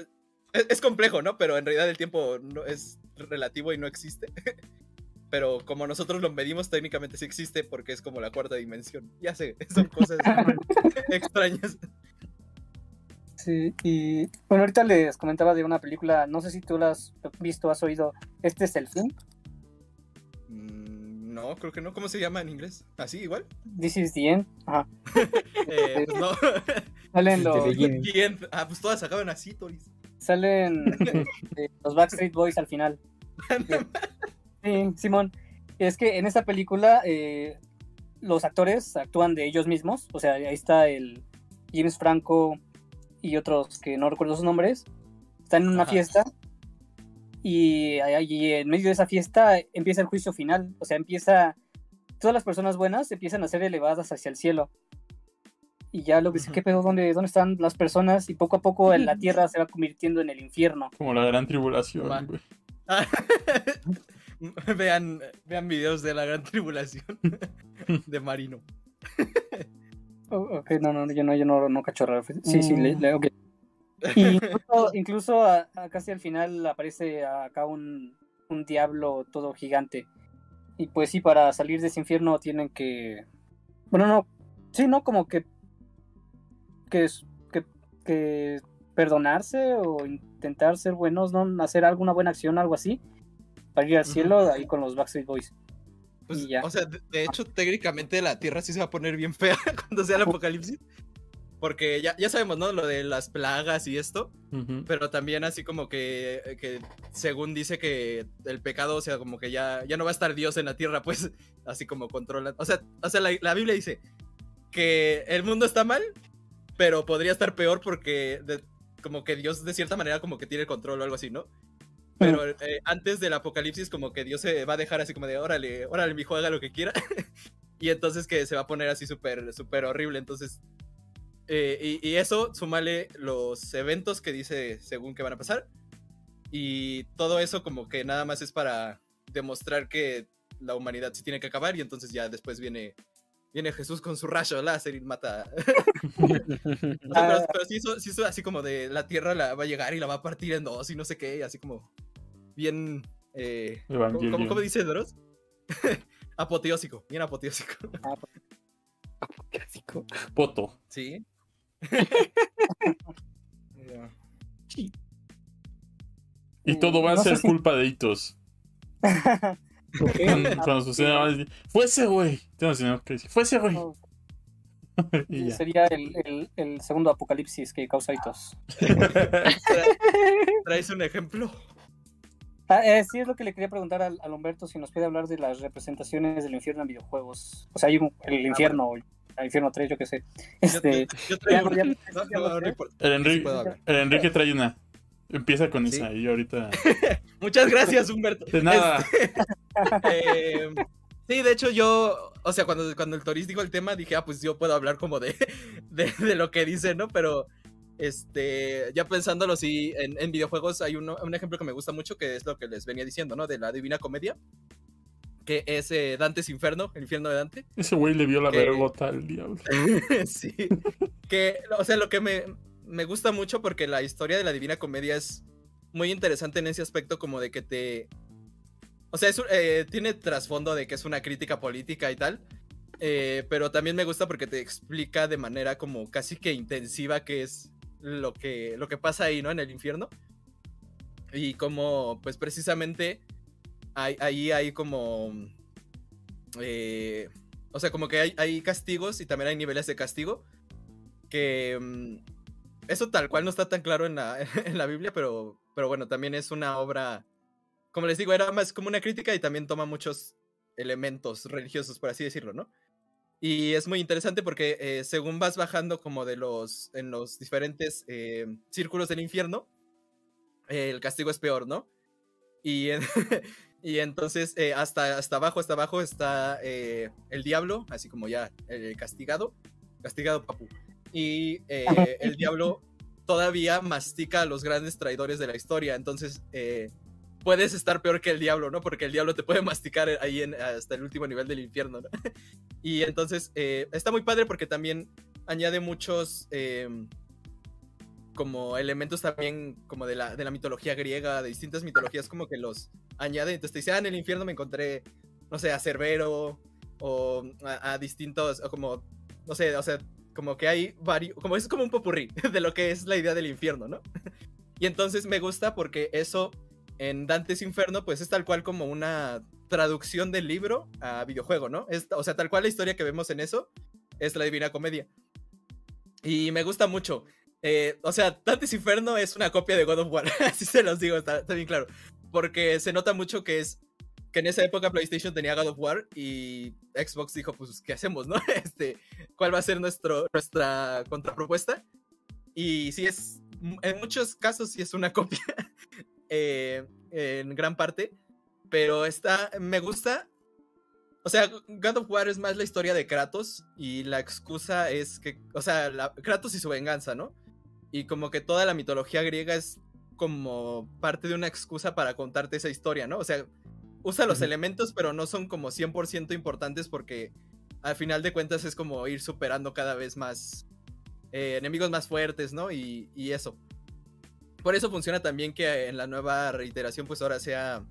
es, es complejo, ¿no? Pero en realidad el tiempo no es relativo y no existe. Pero como nosotros lo medimos, técnicamente sí existe porque es como la cuarta dimensión. Ya sé, son cosas extrañas. sí, y bueno, ahorita les comentaba de una película, no sé si tú la has visto, has oído, este es el fin, Mm, No, creo que no. ¿Cómo se llama en inglés? ¿Así igual? This is the end. Ajá. Eh, pues no. Salen The los, beginning. Bien. Ah, pues todas acaban así, Toris. salen los Backstreet Boys al final. Sí, Simón. Es que en esta película eh, los actores actúan de ellos mismos. O sea, ahí está el James Franco y otros que no recuerdo sus nombres. Están en una Ajá. fiesta Y, ahí en medio de esa fiesta empieza el juicio final. O sea, empieza. Todas las personas buenas empiezan a ser elevadas hacia el cielo. Y ya lo que dice, ¿qué pedo? ¿Dónde, ¿Dónde están las personas? Y poco a poco en la tierra se va convirtiendo en el infierno. Como la gran tribulación, güey. vean, vean videos de la gran tribulación de Marino. Oh, ok, no, no, yo no, yo no, no cacho raro. Sí, sí, le, le- ok. Y incluso, incluso a- a casi al final aparece acá un, un diablo todo gigante. Y pues sí, para salir de ese infierno tienen que. Bueno, no. Sí, no, como que. Que, es- que, que perdonarse o intentar ser buenos, ¿no? Hacer alguna buena acción, algo así. Para ir al cielo ahí con los Backstreet Boys. Pues, o sea, de, de hecho, técnicamente la Tierra sí se va a poner bien fea cuando sea el apocalipsis. Porque ya, ya sabemos, ¿no? Lo de las plagas y esto. Ujú. Pero también así como que, que según dice que el pecado, o sea, como que ya, ya no va a estar Dios en la tierra, pues así como controla. O sea, o sea la, la Biblia dice que el mundo está mal, pero podría estar peor porque de- como que Dios de cierta manera como que tiene el control o algo así, ¿no? Pero eh, antes del apocalipsis como que Dios se va a dejar así como de, órale, órale, mi hijo haga lo que quiera. y entonces que se va a poner así súper, súper horrible. Entonces, eh, y, y eso, súmale los eventos que dice según que van a pasar. Y todo eso como que nada más es para demostrar que la humanidad sí tiene que acabar y entonces ya después viene, viene Jesús con su rayo láser y mata. Pero, Ah. pero sí, hizo, sí así como de la tierra la va a llegar y la va a partir en dos y no sé qué, así como bien... Eh, ¿cómo, cómo- cómo dice Dross? apoteósico, bien apoteósico. Clásico. Poto. Sí. Y todo va a No ser si- culpa de Hitos. Cuando, cuando suceda, va a decir, fue ese güey. Tengo señor que dice, fue ese güey. Ya. Sería el, el- el segundo apocalipsis que causa hitos. Tra- ¿Traes un ejemplo? Ah, eh, sí, es lo que le quería preguntar al, al Humberto si nos puede hablar de las representaciones del infierno en videojuegos. O sea, hay un- el infierno, el infierno 3, yo qué sé. Este, yo- yo traigo ya- ya- ya- No, no, no. El Enrique, el Enrique trae una. Empieza con Sí. esa y ahorita. Muchas gracias, Humberto. De nada. Eh, sí, de hecho yo, o sea, cuando, cuando el Toris dijo el tema, dije, ah, pues yo puedo hablar como de, de, de lo que dice, ¿no? Pero, este, ya pensándolo, sí, en, en videojuegos hay uno- un ejemplo que me gusta mucho, que es lo que les venía diciendo, ¿no? De la Divina Comedia, que es eh, Dante's Inferno, el infierno de Dante. Ese güey le vio la Que- vergota al diablo. sí. Que, o sea, lo que me, me gusta mucho porque la historia de la Divina Comedia es muy interesante en ese aspecto como de que te... O sea, es eh, tiene trasfondo de que es una crítica política y tal. eh, pero también me gusta porque te explica de manera como casi que intensiva qué es lo que, lo que pasa ahí, ¿no? En el infierno. Y como, pues precisamente, hay- ahí hay como... eh, o sea, como que hay, hay castigos y también hay niveles de castigo. Que mm, eso tal cual no está tan claro en la, en la Biblia, pero, pero bueno, también es una obra, como les digo, era más como una crítica y también toma muchos elementos religiosos, por así decirlo, ¿no? Y es muy interesante porque eh, según vas bajando como de los, en los diferentes eh, círculos del infierno, el castigo es peor, ¿no? Y, y entonces eh, hasta, hasta abajo, hasta abajo está el diablo, así como ya castigado, castigado papu. Y eh, el diablo todavía mastica a los grandes traidores de la historia, entonces eh, puedes estar peor que el diablo, ¿no? Porque el diablo te puede masticar ahí en, hasta el último nivel del infierno, ¿no? Y entonces eh, está muy padre porque también añade muchos como elementos también como de la, de la mitología griega, de distintas mitologías, como que los añade. Entonces te dice, ah, en el infierno me encontré, no sé, a Cerbero o a, a distintos, o como, no sé, o sea, como que hay varios, como es como un popurrí de lo que es la idea del infierno, ¿no? Y entonces me gusta porque eso en Dante's Inferno, pues es tal cual como una traducción del libro a videojuego, ¿no? Es, o sea, tal cual la historia que vemos en eso es la Divina Comedia. Y me gusta mucho. Eh, o sea, Dante's Inferno es una copia de God of War, así se los digo, está, está bien claro. Porque se nota mucho que es que en esa época PlayStation tenía God of War y Xbox dijo, pues, ¿qué hacemos, no? Este, ¿cuál va a ser nuestro, nuestra contrapropuesta? Y sí es, en muchos casos sí es una copia. eh, en gran parte, pero está, me gusta. O sea, God of War es más la historia de Kratos y la excusa es que, o sea, Kratos y su venganza, ¿no? Y como que toda la mitología griega es como parte de una excusa para contarte esa historia, ¿no? O sea, usa los elementos, pero no son como 100% importantes porque al final de cuentas es como ir superando cada vez más eh, enemigos más fuertes, ¿no? Y, y, eso. Por eso funciona también que en la nueva reiteración pues ahora sea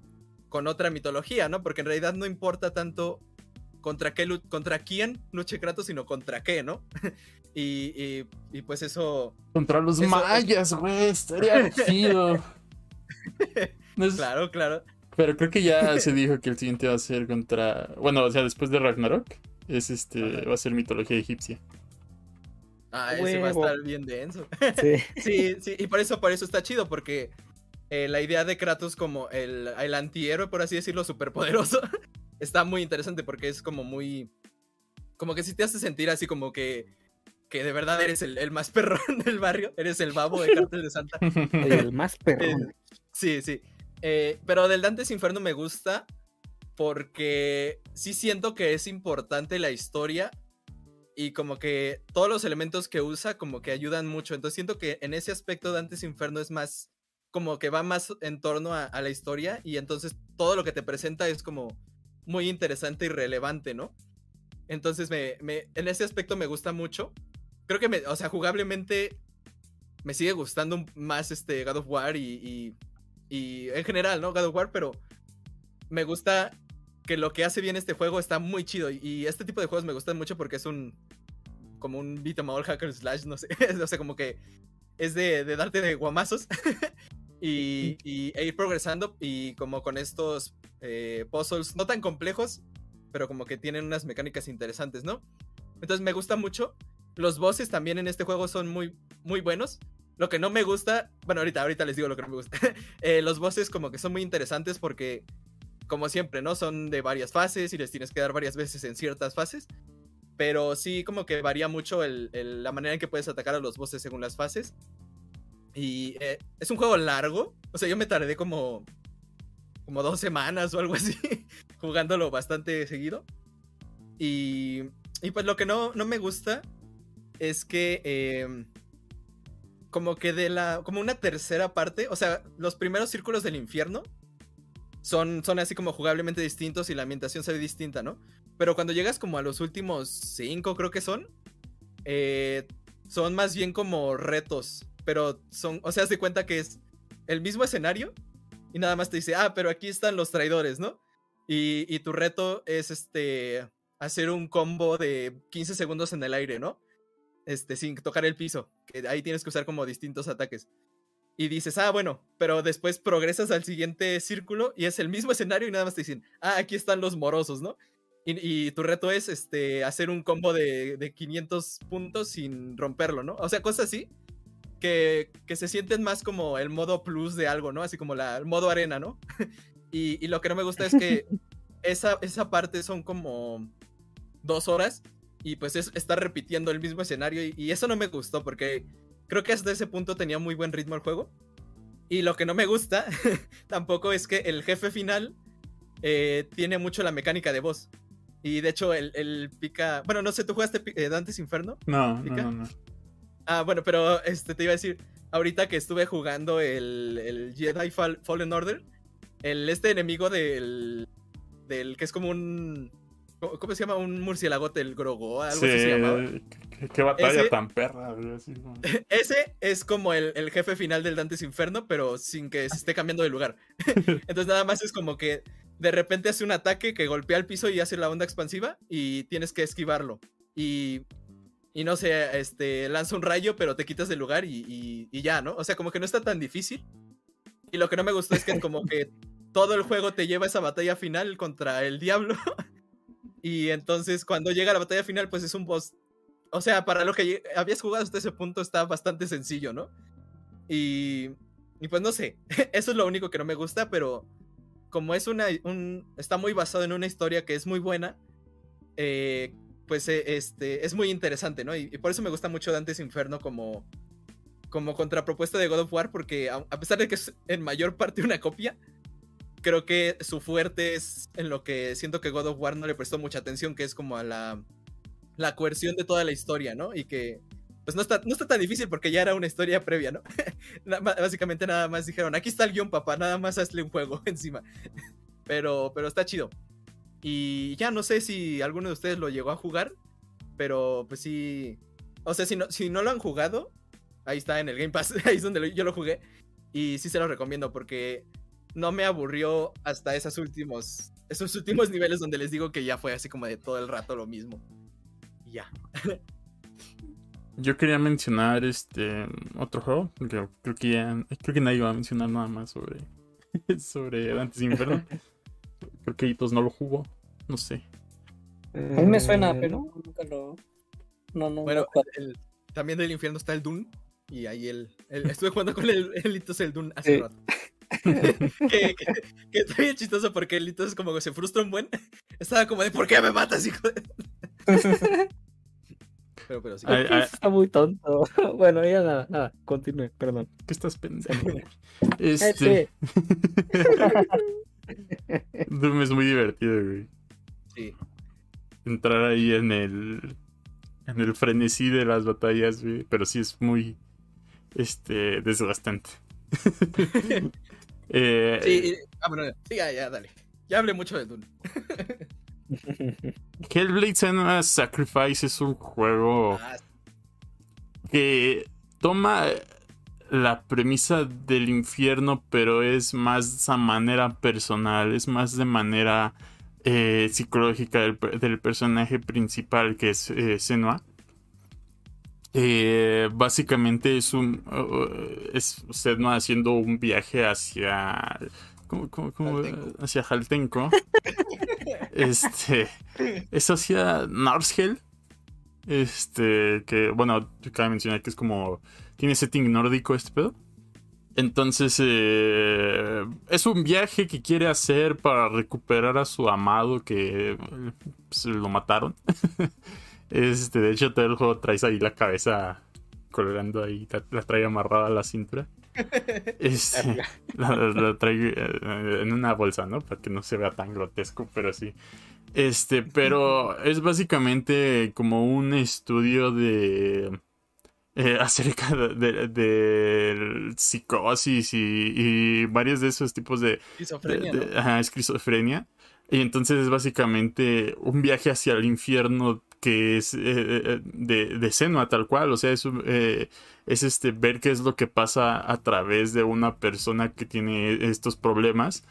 con otra mitología, ¿no? Porque en realidad no importa tanto contra, qué, contra quién luche Kratos, sino contra qué, ¿no? y, y, pues eso... Contra los mayas, güey, estaría chido. Claro, claro. Pero creo que ya se dijo que el siguiente va a ser contra. Bueno, o sea, después de Ragnarok. Es este. Va a ser mitología egipcia. Ah, ese va a estar bien denso. Sí. sí, sí. Y por eso, por eso está chido, porque eh, la idea de Kratos como el, el antihéroe, por así decirlo, superpoderoso, está muy interesante porque es como muy. Como que si te hace sentir así como que. Que de verdad eres el, el más perrón del barrio. Eres el babo de Cartel de Santa. El más perrón. sí, sí. Eh, pero del Dante's Inferno me gusta porque sí siento que es importante la historia y como que todos los elementos que usa como que ayudan mucho. Entonces siento que en ese aspecto Dante's Inferno es más como que va más en torno a, la historia y entonces todo lo que te presenta es como muy interesante y relevante, ¿no? Entonces me, en ese aspecto me gusta mucho. Creo que, me, o sea, jugablemente me sigue gustando más este God of War y en general, ¿no? God of War, pero me gusta que lo que hace bien este juego está muy chido. Y este tipo de juegos me gustan mucho porque es un. como un beat em all hacker slash, no sé. o sea, como que es de, darte de guamazos y, y, e ir progresando. Y como con estos eh, puzzles no tan complejos, pero como que tienen unas mecánicas interesantes, ¿no? Entonces me gusta mucho. Los bosses también en este juego son muy, muy buenos. Lo que no me gusta, bueno, ahorita, ahorita les digo lo que no me gusta. Eh, los bosses como que son muy interesantes porque, como siempre, ¿no? Son de varias fases y les tienes que dar varias veces en ciertas fases. Pero sí como que varía mucho la manera en que puedes atacar a los bosses según las fases. Y eh, es un juego largo. O sea, yo me tardé como, como dos semanas o algo así, jugándolo bastante seguido. Y, y pues lo que no, no me gusta es que... Eh, como que de la, como una tercera parte, o sea, los primeros círculos del infierno son, son así como jugablemente distintos y la ambientación se ve distinta, ¿no? Pero cuando llegas como a los últimos cinco, creo que son, eh, son más bien como retos, pero son, o sea, de cuenta que es el mismo escenario y nada más te dice, ah, pero aquí están los traidores, ¿no? Y, y tu reto es este, hacer un combo de 15 segundos en el aire, ¿no? este, sin tocar el piso, que ahí tienes que usar como distintos ataques. Y dices, ah, bueno, pero después progresas al siguiente círculo y es el mismo escenario y nada más te dicen, ah, aquí están los morosos, ¿no? Y, tu reto es este, hacer un combo de, de, 500 puntos sin romperlo, ¿no? O sea, cosas así que, que, se sienten más como el modo plus de algo, ¿no? Así como la, el modo arena, ¿no? y, y, lo que no me gusta es que esa, esa parte son como dos horas y pues es estar repitiendo el mismo escenario y, eso no me gustó porque creo que hasta ese punto tenía muy buen ritmo el juego. Y lo que no me gusta tampoco es que el jefe final eh, tiene mucho la mecánica de voz. Y de hecho, el, pica. Bueno, no sé, ¿tú jugaste eh, Dantes Inferno? No, no, no, Ah, bueno, pero este te iba a decir. Ahorita que estuve jugando el, el Jedi Fallen Order, el este enemigo del. del que es como un ¿Cómo se llama? Un murciélagote, el Grogo, algo así se llamaba. Qué, batalla tan perra. Ese es como el, jefe final del Dantes Inferno, pero sin que se esté cambiando de lugar. Entonces nada más es como que de repente hace un ataque que golpea el piso y hace la onda expansiva y tienes que esquivarlo. Y, y no sé, este, lanza un rayo, pero te quitas del lugar y, y ya, ¿no? O sea, como que no está tan difícil. Y lo que no me gustó es que como que todo el juego te lleva a esa batalla final contra el diablo. Y entonces cuando llega la batalla final, pues es un boss. O sea, para lo que habías jugado hasta ese punto está bastante sencillo, ¿no? Y, y pues no sé, eso es lo único que no me gusta, pero como es una... Un, está muy basado en una historia que es muy buena, eh, pues eh, este, es muy interesante, ¿no? Y, por eso me gusta mucho Dantes Inferno como, como contrapropuesta de God of War, porque a, a pesar de que es en mayor parte una copia, creo que su fuerte es en lo que siento que God of War no le prestó mucha atención, que es como a la, la coerción de toda la historia, ¿no? Y que pues no está, no está tan difícil porque ya era una historia previa, ¿no? Básicamente nada más dijeron, aquí está el guion, papá, nada más hazle un juego encima. Pero, pero está chido. Y ya no sé si alguno de ustedes lo llegó a jugar, pero pues sí. O sea, si no, si no lo han jugado, ahí está en el Game Pass, ahí es donde yo lo jugué. Y sí se lo recomiendo porque no me aburrió hasta esos últimos, esos últimos niveles donde les digo que ya fue así como de todo el rato lo mismo. Y ya. Yo quería mencionar este otro juego, que creo que ya, creo que nadie va a mencionar nada más sobre, sobre Dantes Inferno. Creo que Hitos no lo jugó, no sé. A mí me suena, Eh, pero nunca lo. No, no. Bueno, no. el- también del infierno está el Dune. Y ahí el, el- estuve jugando con el, el Litos el Dune hace Sí. rato. que, que, que está bien chistoso porque el Litos como que se frustra un buen. Estaba como de ¿por qué me matas, hijo de-?" Pero, pero sí. Ay, ay, Está muy tonto. Bueno, ya nada, nada, continúe, perdón. ¿Qué estás pensando? Este, Este, Doom es muy divertido, güey. Sí. Entrar ahí en el en el frenesí de las batallas, güey, pero sí es muy este desgastante. Eh, Sí, ah, bueno, sí, ya, ya, dale. Ya hablé mucho de Dune. Hellblade Senua's Sacrifice es un juego Ah, que toma la premisa del infierno, pero es más a manera personal, es más de manera eh, psicológica del personaje principal que es eh, Senua. Eh, básicamente es un es Senua haciendo un viaje hacia ¿cómo- cómo- cómo? Jaltenco. hacia Jaltenco este es hacia Norshell este, que, bueno, cabe mencionar que es como. Tiene setting nórdico este pedo. Entonces, eh, es un viaje que quiere hacer para recuperar a su amado que pues, lo mataron. este, de hecho, todo el juego traes ahí la cabeza colgando ahí, la, la trae amarrada a la cintura. Este, la, la trae eh, en una bolsa, ¿no? Para que no se vea tan grotesco, pero sí. Este, pero es básicamente como un estudio de. eh, acerca de, de- de psicosis y, y varios de esos tipos de, de- esquizofrenia, de- ¿no? ajá, esquizofrenia. Y entonces es básicamente un viaje hacia el infierno que es eh, eh, de, de Senua, tal cual. O sea, es, eh, es este ver qué es lo que pasa a través de una persona que tiene estos problemas.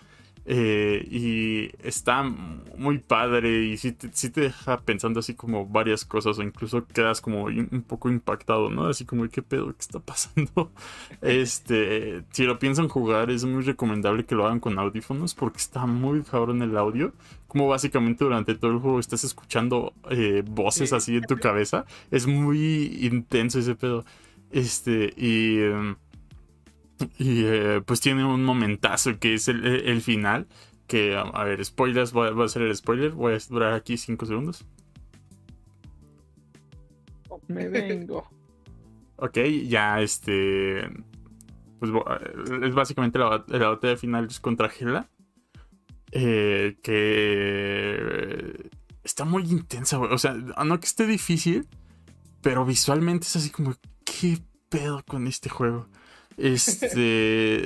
Eh, y está muy padre y sí te, sí te deja pensando así como varias cosas o incluso quedas como un poco impactado, ¿no? Así como, ¿qué pedo? ¿Qué está pasando? Este, si lo piensan jugar es muy recomendable que lo hagan con audífonos porque está muy cabrón el audio. Como básicamente durante todo el juego estás escuchando eh, voces Sí. así en tu cabeza. Es muy intenso ese pedo. Este, y... em, y eh, pues tiene un momentazo que es el, el final. Que, a ver, spoilers, voy a, voy a hacer el spoiler. Voy a durar aquí 5 segundos. me vengo. Ok, ya este. Pues bo- es básicamente la, la batalla final es contra Hela. eh, que está muy intensa, güey. O sea, no que esté difícil, pero visualmente es así como, ¿qué pedo con este juego? Este.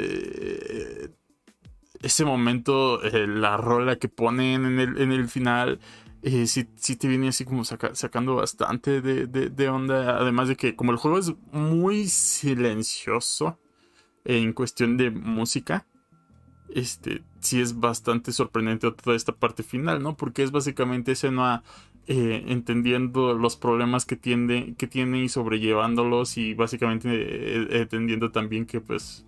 ese momento, eh, la rola que ponen en el, en el final, eh, sí, te viene así como saca- sacando bastante de, de- onda. Además de que como el juego es muy silencioso en cuestión de música, este, sí es bastante sorprendente toda esta parte final, ¿no? Porque es básicamente Senua eh, entendiendo los problemas que tiene, que tiene y sobrellevándolos y básicamente eh, entendiendo también que pues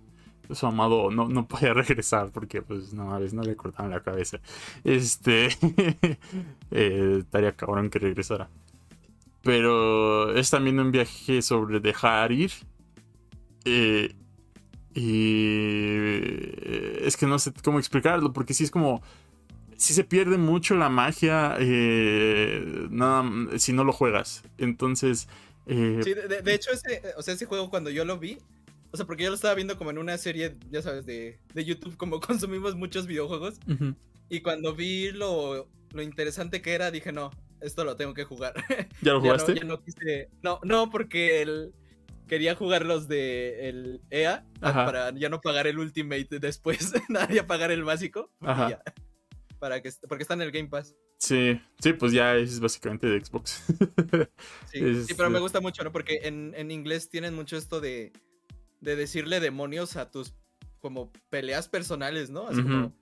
su amado no, no puede regresar porque pues no, a veces no le cortaron la cabeza. Este eh, estaría cabrón que regresara. Pero es también un viaje sobre dejar ir. Y es que no sé cómo explicarlo, porque sí es como. Sí se pierde mucho la magia eh, nada, si no lo juegas. Entonces. eh, Sí, de, de- hecho, ese, o sea, ese juego cuando yo lo vi, O sea, porque yo lo estaba viendo como en una serie, ya sabes, de, de YouTube, como consumimos muchos videojuegos. Ujú. Y cuando vi lo, lo interesante que era, dije, no, esto lo tengo que jugar. ¿Ya lo Ya no- jugaste? ya no, quise- no, no, porque el, quería jugar los de el EA Ajá. para ya no pagar el Ultimate después, nada, ya pagar el básico. Ajá. ya. Para que, porque está en el Game Pass. Sí, sí, pues ya es básicamente de Xbox. Sí, sí, pero me gusta mucho, ¿no? Porque en, en inglés tienen mucho esto de, de decirle demonios a tus como peleas personales, ¿no? Así Ujú. como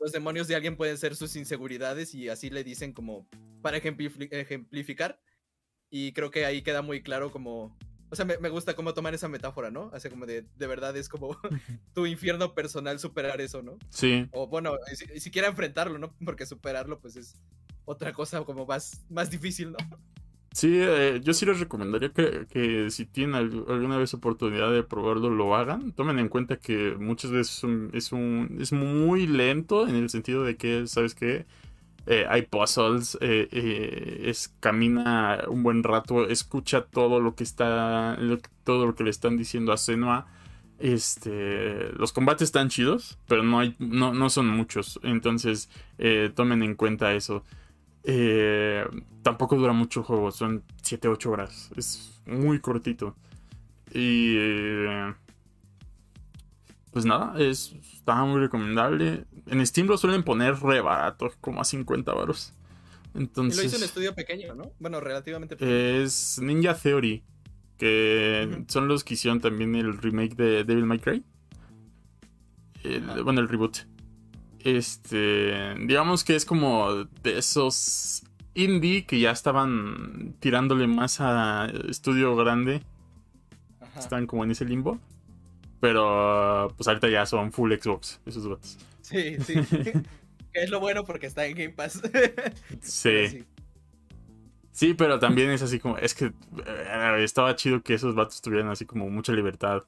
los demonios de alguien pueden ser sus inseguridades y así le dicen como para ejemplificar. Y creo que ahí queda muy claro como... O sea, me, me gusta cómo tomar esa metáfora, ¿no? Así como de, de verdad es como tu infierno personal superar eso, ¿no? Sí, O bueno, si, siquiera enfrentarlo, ¿no? Porque superarlo pues es otra cosa como más, más difícil, ¿no? sí, eh, yo sí les recomendaría que, que si tienen al- alguna vez oportunidad de probarlo, lo hagan. Tomen en cuenta que muchas veces es, un- es, un- es muy lento en el sentido de que, ¿sabes qué? Eh, hay puzzles, eh, eh, es, camina un buen rato, escucha todo lo que está, todo lo que le están diciendo a Senua. Este, los combates están chidos, pero no hay, no, no son muchos, entonces tomen en cuenta eso. Tampoco dura mucho el juego, son 7-8 horas, es muy cortito. Y pues nada, es, está muy recomendable. En Steam lo suelen poner re barato, como a 50 baros. Y lo hizo Entonces, en estudio pequeño, ¿no? Bueno, relativamente pequeño. es Ninja Theory, que son los que hicieron también el remake de Devil May Cry. El- bueno, el reboot. Este, digamos que es como de esos indie que ya estaban tirándole más a estudio grande, están como en ese limbo. Pero pues ahorita ya son full Xbox, esos vatos. Sí, sí. que es lo bueno porque está en Game Pass. Sí. Sí. Sí, pero también es así como, es que eh, estaba chido que esos vatos tuvieran así como mucha libertad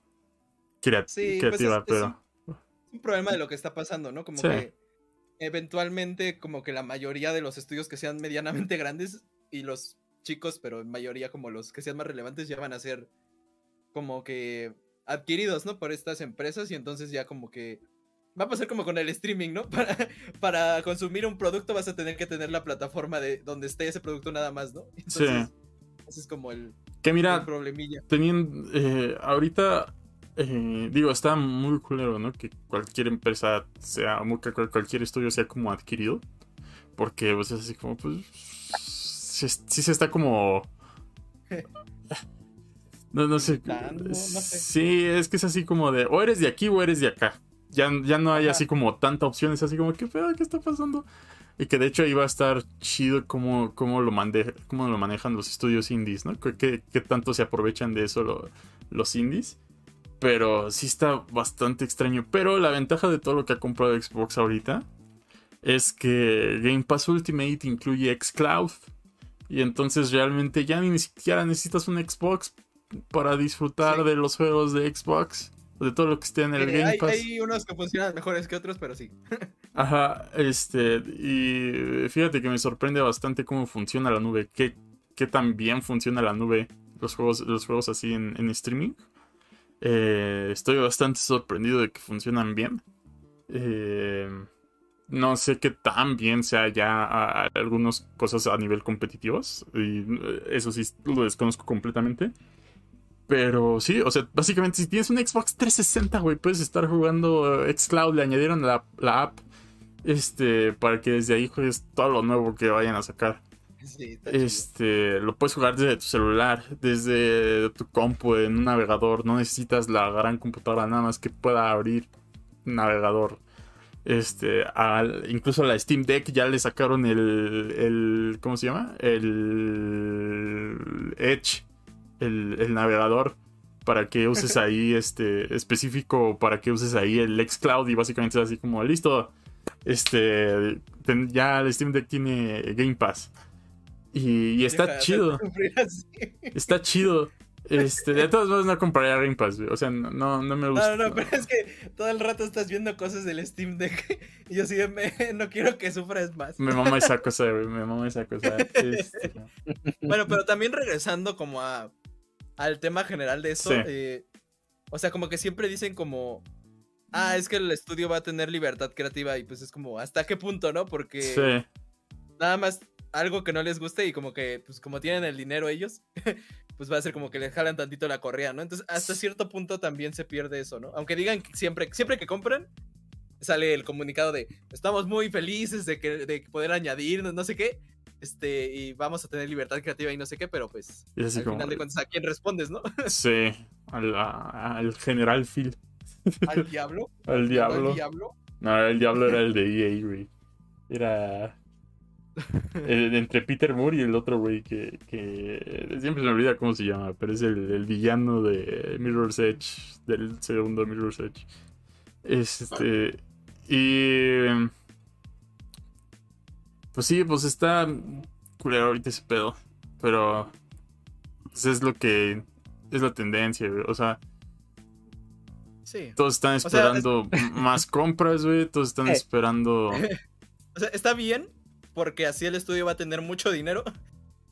crea- Sí, pues creativa, es- es pero... Es un problema de lo que está pasando, ¿no? Como Sí. que eventualmente, como que la mayoría de los estudios que sean medianamente grandes y los chicos, pero en mayoría como los que sean más relevantes, ya van a ser como que adquiridos, ¿no? Por estas empresas y entonces ya como que va a pasar como con el streaming, ¿no? Para, para consumir un producto vas a tener que tener la plataforma de donde esté ese producto nada más, ¿no? Entonces, ese es como el, Que el mira, problemilla. teniendo... eh, ahorita, eh, digo, está muy culero, ¿no? Que cualquier empresa sea, que cual- cualquier estudio sea como adquirido. Porque pues es así como, pues... Sí, sí se está como... No, no sé. Limitando, no sé. Sí, es que es así como de o eres de aquí o eres de acá. Ya, ya no hay Ajá. así como tanta opción, es así como, ¿qué pedo? ¿Qué está pasando? Y que de hecho iba a estar chido cómo, cómo, lo, mande, cómo lo manejan los estudios indies, ¿no? ¿Qué, qué- qué tanto se aprovechan de eso lo- los indies? Pero sí está bastante extraño. Pero la ventaja de todo lo que ha comprado Xbox ahorita es que Game Pass Ultimate incluye xCloud. Y entonces realmente ya ni siquiera necesitas un Xbox para disfrutar Sí. de los juegos de Xbox. De todo lo que esté en el Eh, Game hay, Pass. hay unos que funcionan mejores que otros, pero sí. Ajá, este, y fíjate que me sorprende bastante cómo funciona la nube, qué, qué tan bien funciona la nube, los juegos, los juegos así en, en streaming. Eh, estoy bastante sorprendido de que funcionan bien. Eh, no sé qué tan bien sea ya a- a algunas cosas a nivel competitivos, y eh, eso sí lo desconozco completamente. Pero sí, o sea, básicamente si tienes un Xbox 360, güey, puedes estar jugando eh, xCloud, le añadieron la, la app, este, para que desde ahí juegues todo lo nuevo que vayan a sacar. Sí, chido. Este, lo puedes jugar desde tu celular, desde tu compu, en un navegador, no necesitas la gran computadora nada más que pueda abrir un navegador. Este, al- incluso la Steam Deck ya le sacaron el, el ¿cómo se llama? El Edge, el, el navegador para que uses ahí este específico para que uses ahí el xCloud y básicamente es así como listo este ten- ya el Steam Deck tiene Game Pass y, y está Deja chido. está chido. Este de todas maneras no compraría Game Pass o sea no, no, me gusta. No, no, pero es que todo el rato estás viendo cosas del Steam Deck y yo sí me, no quiero que sufras más. me mama esa cosa güey, me mama esa cosa. Este, Bueno, pero también regresando como a al tema general de esto, Sí. eh, O sea, como que siempre dicen como, ah, es que el estudio va a tener libertad creativa y pues es como, ¿hasta qué punto, no? Porque Sí. nada más algo que no les guste y como que, pues como tienen el dinero ellos, pues va a ser como que les jalan tantito la correa, ¿no? Entonces, hasta cierto punto también se pierde eso, ¿no? Aunque digan que siempre, siempre que compran, sale el comunicado de, estamos muy felices de, que, de poder añadir, no sé qué, este, y vamos a tener libertad creativa y no sé qué, pero pues, al como final de cuentas, ¿a quién respondes, no? Sí, al, a- al general Phil. ¿Al diablo? Al diablo. ¿Al diablo? No, el diablo era el de EA, güey. Era. el- entre Peter Moore y el otro, güey, que, que. Siempre se me olvida cómo se llama, pero es el, el villano de Mirror's Edge, del segundo Mirror's Edge. Este. Y. Pues sí, pues está culero ahorita ese pedo. Pero. Pues es lo que. Es la tendencia, güey. O sea, Sí. todos están sea, esperando más compras, güey. Todos están Eh. esperando. O sea, está bien, porque así el estudio va a tener mucho dinero,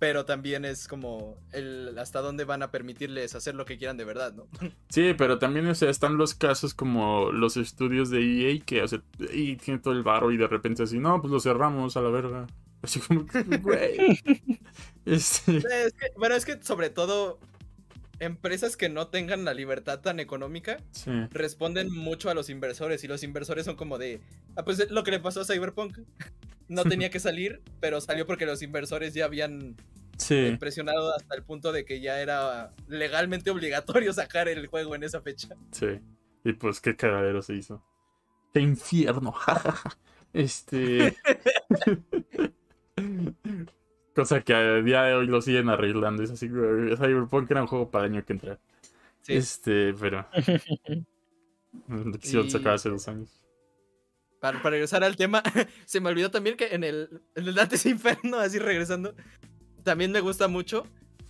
pero también es como el hasta dónde van a permitirles hacer lo que quieran de verdad, ¿no? Sí, pero también, o sea, están los casos como los estudios de EA que, o sea, y tiene todo el varo y de repente así, no, pues lo cerramos a la verga. Así como, que, güey. Este, Es que- bueno, es que sobre todo empresas que no tengan la libertad tan económica sí, responden mucho a los inversores y los inversores son como de, ah, pues lo que le pasó a Cyberpunk. No tenía que salir, pero salió porque los inversores ya habían sí. presionado hasta el punto de que ya era legalmente obligatorio sacar el juego en esa fecha. Sí. Y pues qué cagadero se hizo. Qué infierno. este. Cosa que a día de hoy lo siguen arreglando. Es así, Cyberpunk era un juego para el año que entra. Sí. Este, pero. Lo quisieron sacar hace dos años. Para, para regresar al tema, se me olvidó también que en el, en el Dantes Inferno, así regresando, también me gusta mucho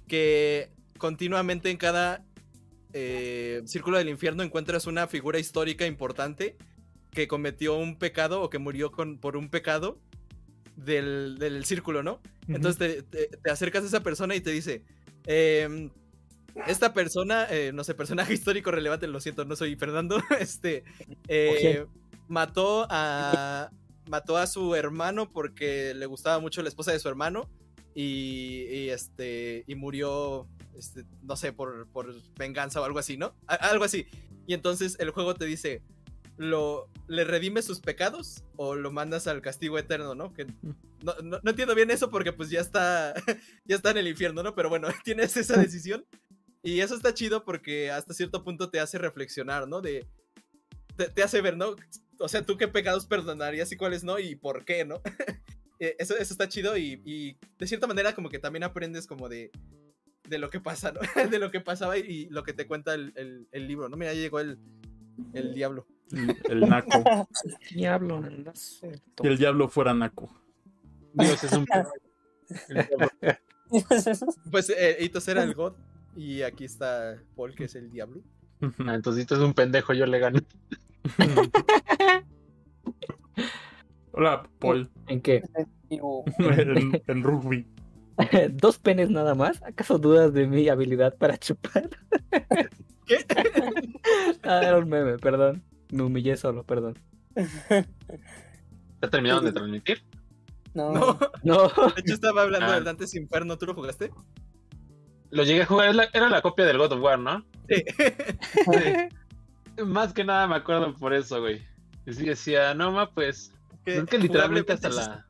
que continuamente en cada eh, círculo del infierno encuentras una figura histórica importante que cometió un pecado o que murió con, por un pecado del, del círculo, ¿no? Entonces te, te- te acercas a esa persona y te dice, em, esta persona, eh, no sé, personaje histórico relevante, lo siento, no soy Fernando, este, eh, mató a mató a su hermano porque le gustaba mucho la esposa de su hermano y, y, este y murió este, no sé por, por venganza o algo así no A- algo así. Y entonces el juego te dice lo le redime sus pecados o lo mandas al castigo eterno no que no, no- no entiendo bien eso porque pues ya está ya está en el infierno no pero bueno tienes esa decisión y eso está chido porque hasta cierto punto te hace reflexionar no de te, te hace ver, ¿no? O sea, tú qué pecados perdonarías y cuáles no y por qué, ¿no? Eh, eso, eso está chido y, y de cierta manera como que también aprendes como de, de lo que pasa, ¿no? de lo que pasaba y, y lo que te cuenta el, el- el libro, ¿no? Mira, ya llegó el, el diablo. El, el naco. Diablo, no sé. El diablo fuera naco. Dios es un. Pues eh, Itos era el God y aquí está Paul, que es el diablo. Ah, entonces esto es un pendejo, yo le gano. Hola, Paul. ¿En qué? En, en rugby. ¿Dos penes nada más? ¿Acaso dudas de mi habilidad para chupar? ¿Qué? ah, era un meme, perdón. Me humillé solo, perdón. ¿Ya terminaron de transmitir? no, No, No. de hecho estaba hablando Ah. del Dantes Inferno, ¿tú lo jugaste? Lo llegué a jugar, era la copia del God of War, ¿no? Sí. Sí. Más que nada me acuerdo por eso, güey. Y sí decía, no, ma, pues. Es que literalmente hasta la.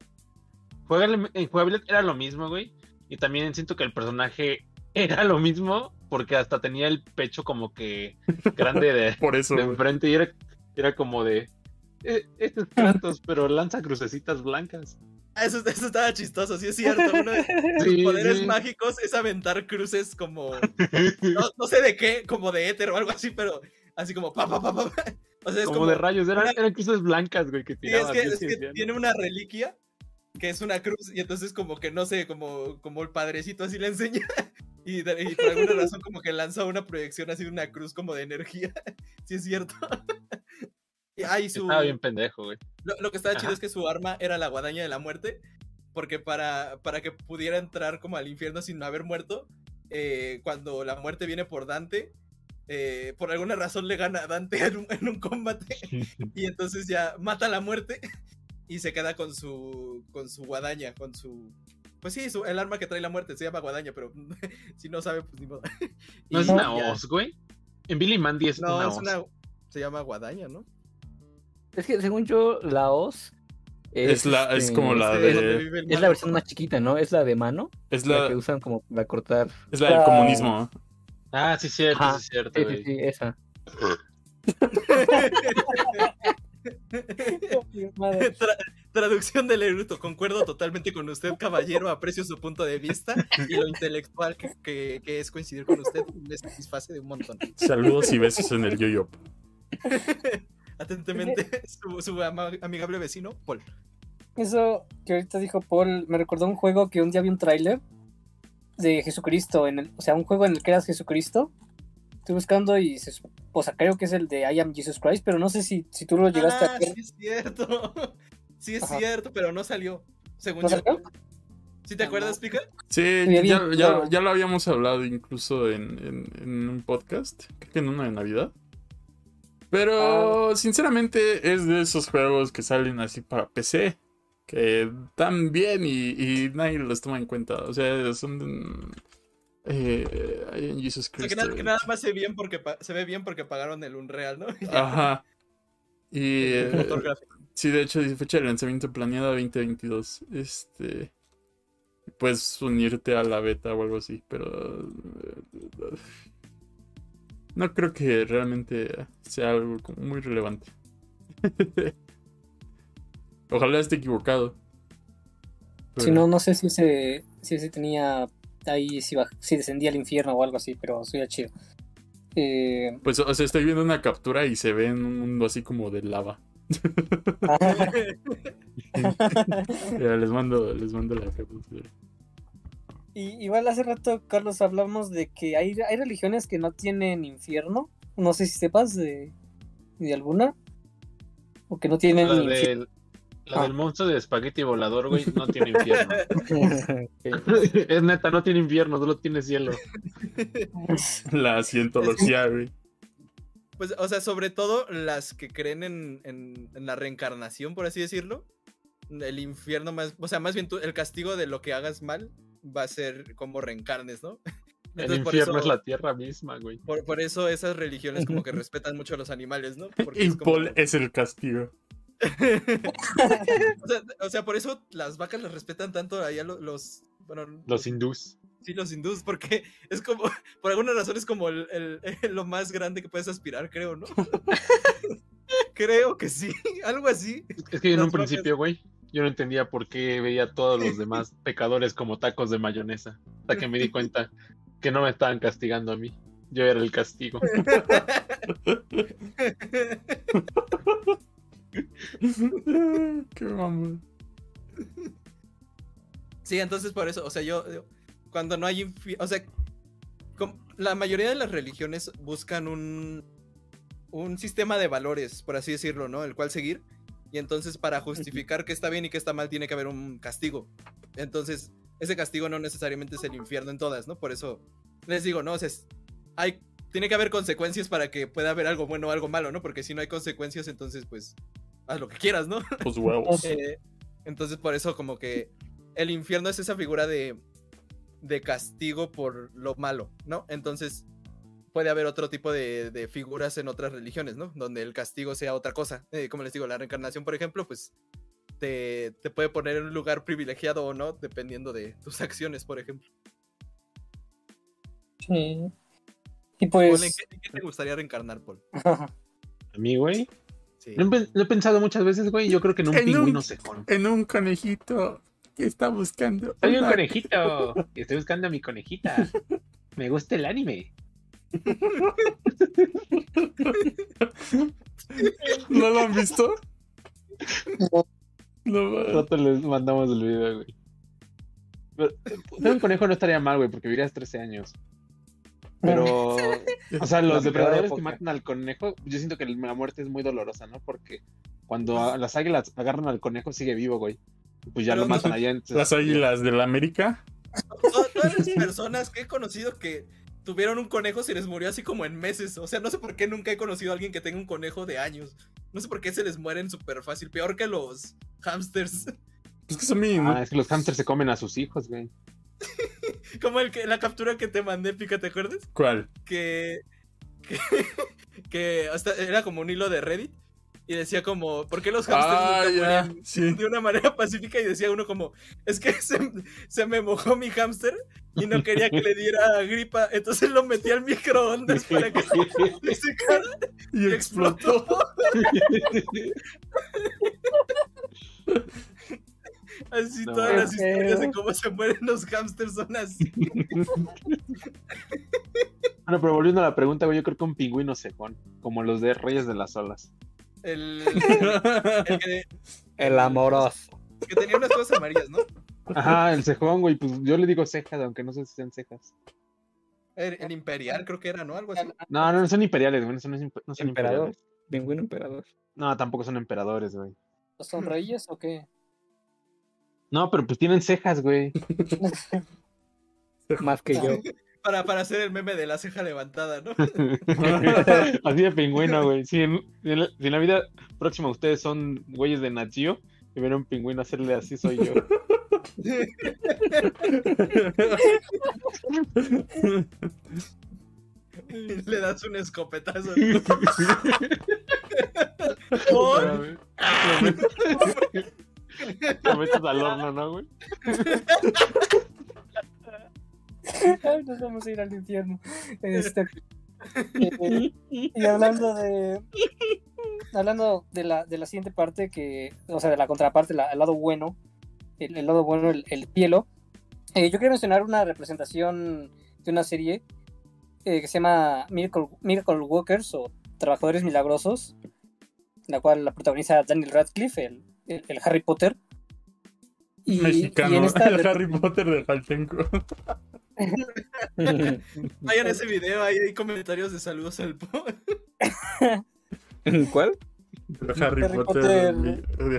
Jugable- En jugabilidad era lo mismo, güey. Y también siento que el personaje era lo mismo, porque hasta tenía el pecho como que grande de, Por eso. de enfrente y era, era como de. "Eh, Este es Kratos, pero lanza crucecitas blancas. Ah, Eso, eso estaba chistoso, sí es cierto. Uno de sus Sí, poderes sí. mágicos es aventar cruces como. No, no sé de qué, como de éter o algo así, pero así como pa, pa, pa, pa. O sea, es como, como. de rayos, eran, una- eran cruces blancas, güey, que Sí, es que, es que tiene una reliquia que es una cruz y entonces como que no sé, como, como el padrecito así le enseña y, y por alguna razón como que lanza una proyección así de una cruz como de energía. Sí es cierto. Y, ah, y su, Estaba bien pendejo, güey. lo, lo que estaba chido Ajá. es que su arma era la guadaña de la muerte, porque para, para que pudiera entrar como al infierno sin haber muerto, eh, cuando la muerte viene por Dante, eh, por alguna razón le gana a Dante en un, en un combate y entonces ya mata a la muerte y se queda con su con su guadaña, con su pues sí, su- el arma que trae la muerte se llama guadaña, pero si no sabe pues ni modo. ¿No Y es una ya. hoz, güey? En Billy Mandy es No, una es una se llama guadaña, ¿no? Es que según yo, la hoz Es la- es este, como la Es de- vive el Es la versión más chiquita, ¿no? Es la de mano, Es la, la, que usan como para cortar. es la del Ah. comunismo. Ah, sí, cierto, Ajá, sí, cierto, Sí, güey. sí, sí, esa. Tra- traducción del eruto. Concuerdo totalmente con usted, caballero. Aprecio su punto de vista y lo intelectual que, que- que es coincidir con usted me satisface de un montón. Saludos y besos en el yo-yo. Atentamente, su, su ama- amigable vecino, Paul. Eso que ahorita dijo Paul me recordó un juego que un día vi un tráiler de Jesucristo, en el, o sea, un juego en el que eras Jesucristo. Estoy buscando y se, o sea, creo que es el de I am Jesus Christ, pero no sé si, si tú lo llegaste Ah, a ver. sí es cierto. Sí es Ajá. cierto, pero no salió. Según ¿No yo. salió? ¿Sí te acuerdas, Pica? Sí, ya, ya- ya lo habíamos hablado incluso en, en- en un podcast, creo que en uno de Navidad. Pero sinceramente es de esos juegos que salen así para PC, que están bien y, y nadie los toma en cuenta. O sea, son... Eh, en Jesus O sea, que, Christ. nada, que nada más se ve bien porque se ve bien porque pagaron el Unreal, ¿no? Ajá. Y... Eh. Sí, de hecho dice fecha de lanzamiento planeada 2022. Este. Puedes unirte a la beta o algo así, pero. No creo que realmente sea algo como muy relevante. Ojalá esté equivocado. Si no, no sé si ese, si ese tenía ahí, si, baj- si descendía al infierno o algo así, pero sería chido. Eh, Pues, o sea, estoy viendo una captura y se ve en un mundo así como de lava. Ya, les mando, les mando la captura. Y igual hace rato, Carlos, hablamos de que hay, hay religiones que no tienen infierno. No sé si sepas de, de alguna. O que no tienen La, del, la Ah. del monstruo de espagueti volador, güey, no tiene infierno. Es neta, no tiene infierno, solo tiene cielo. La cientología, güey. Pues, o sea, sobre todo las que creen en, en- en la reencarnación, por así decirlo. El infierno más, o sea, más bien tú- el castigo de lo que hagas mal va a ser como reencarnes, ¿no? El por infierno eso- es la tierra misma, güey. Por, por eso esas religiones como que respetan mucho a los animales, ¿no? Porque Y es como- Paul es el castigo. O, sea, o sea, por eso las vacas las respetan tanto allá lo- los... Bueno, Los hindús. sí, los hindús, porque es como, por alguna razón es como el, el- lo más grande que puedes aspirar, creo, ¿no? creo que sí, algo así. Es que en Las un vacas- principio, güey, yo no entendía por qué veía a todos los demás pecadores como tacos de mayonesa. Hasta que me di cuenta que no me estaban castigando a mí. Yo era el castigo. Qué mamón. Sí, entonces por eso, o sea, yo, yo- cuando no hay, o sea, la mayoría de las religiones buscan un, un sistema de valores, por así decirlo, ¿no? El cual seguir. Y entonces para justificar que está bien y que está mal tiene que haber un castigo. Entonces, ese castigo no necesariamente es el infierno en todas, ¿no? Por eso les digo, ¿no? O sea, es- hay, tiene que haber consecuencias para que pueda haber algo bueno o algo malo, ¿no? Porque si no hay consecuencias, entonces pues haz lo que quieras, ¿no? Pues huevos. Eh, entonces, por eso, como que el infierno es esa figura de, de castigo por lo malo, ¿no? Entonces, puede haber otro tipo de, de figuras en otras religiones, ¿no? Donde el castigo sea otra cosa. Eh, como les digo, la reencarnación, por ejemplo, pues te, te puede poner en un lugar privilegiado o no, dependiendo de tus acciones, por ejemplo. Sí. Y pues. ¿en qué, en qué te gustaría reencarnar, Paul? A mí, güey. Sí. Lo he, pe- lo he pensado muchas veces, güey. Yo creo que en un En un- pingüino cejón. En un conejito que está buscando. Soy un conejito. y Estoy buscando a mi conejita. Me gusta el anime. ¿No lo han visto? No. No, les mandamos el video, güey. Pero, ser un conejo no estaría mal, güey, porque vivirías 13 años. Pero, o sea, los La depredadores que matan al conejo, yo siento que la muerte es muy dolorosa, ¿no? Porque cuando a- las águilas agarran al conejo, sigue vivo, güey. Pues ya Pero lo matan allá. entonces- Las águilas del América. To- Todas las personas que he conocido que, tuvieron un conejo se les murió así como en meses. O sea, no sé por qué nunca he conocido a alguien que tenga un conejo de años. No sé por qué se les mueren súper fácil. Peor que los hamsters. Es que son. Ah, es que los hamsters se comen a sus hijos, güey. como el que, la captura que te mandé, Pica, ¿te acuerdas? ¿Cuál? Que. Que, que hasta era como un hilo de Reddit. Y decía como, ¿por qué los hamsters Ah, nunca ya, mueren sí. de una manera pacífica? Y decía uno como, es que se, se me mojó mi hámster y no quería que le diera gripa, entonces lo metí al microondas para que se secara Y y explotó. explotó. Así No, todas las historias de cómo se mueren los hamsters son así. Bueno, pero volviendo a la pregunta, güey, yo creo que un pingüino cejón, como los de Reyes de las Olas. El, el que, El amoroso. que tenía unas cosas amarillas, ¿no? Ajá, el cejón, güey, pues yo le digo cejas, aunque no sé si sean cejas. El, el imperial creo que era, ¿no? Algo así. No, no, no son imperiales, güey, no son, no son Emperador. imperiales. Pingüino emperador. No, tampoco son emperadores, güey. ¿Son reyes o qué? No, pero pues tienen cejas, güey. Más que yo. Para, para hacer el meme de la ceja levantada, ¿no? Así de pingüino, güey. Si en, si en la, si en la vida próxima ustedes son güeyes de Nachio y ver a un pingüino hacerle así, soy yo. Le das un escopetazo. Pero, güey, Lo metes, al horno, ¿no, güey? Nos vamos a ir al infierno. Este, y hablando de. Hablando de la, de la siguiente parte, que, o sea, de la contraparte, el lado bueno, el, lado bueno, el, el cielo. eh, yo quería mencionar una representación de una serie eh, que se llama Miracle, Miracle Walkers o Trabajadores Milagrosos, la cual la protagoniza Daniel Radcliffe, el, el- el Harry Potter. Y, y Mexicano. en esta El Harry Potter de Jaltenco. Vayan ese video, ahí hay comentarios de saludos al. ¿Cuál? El Harry, Harry Potter, Potter.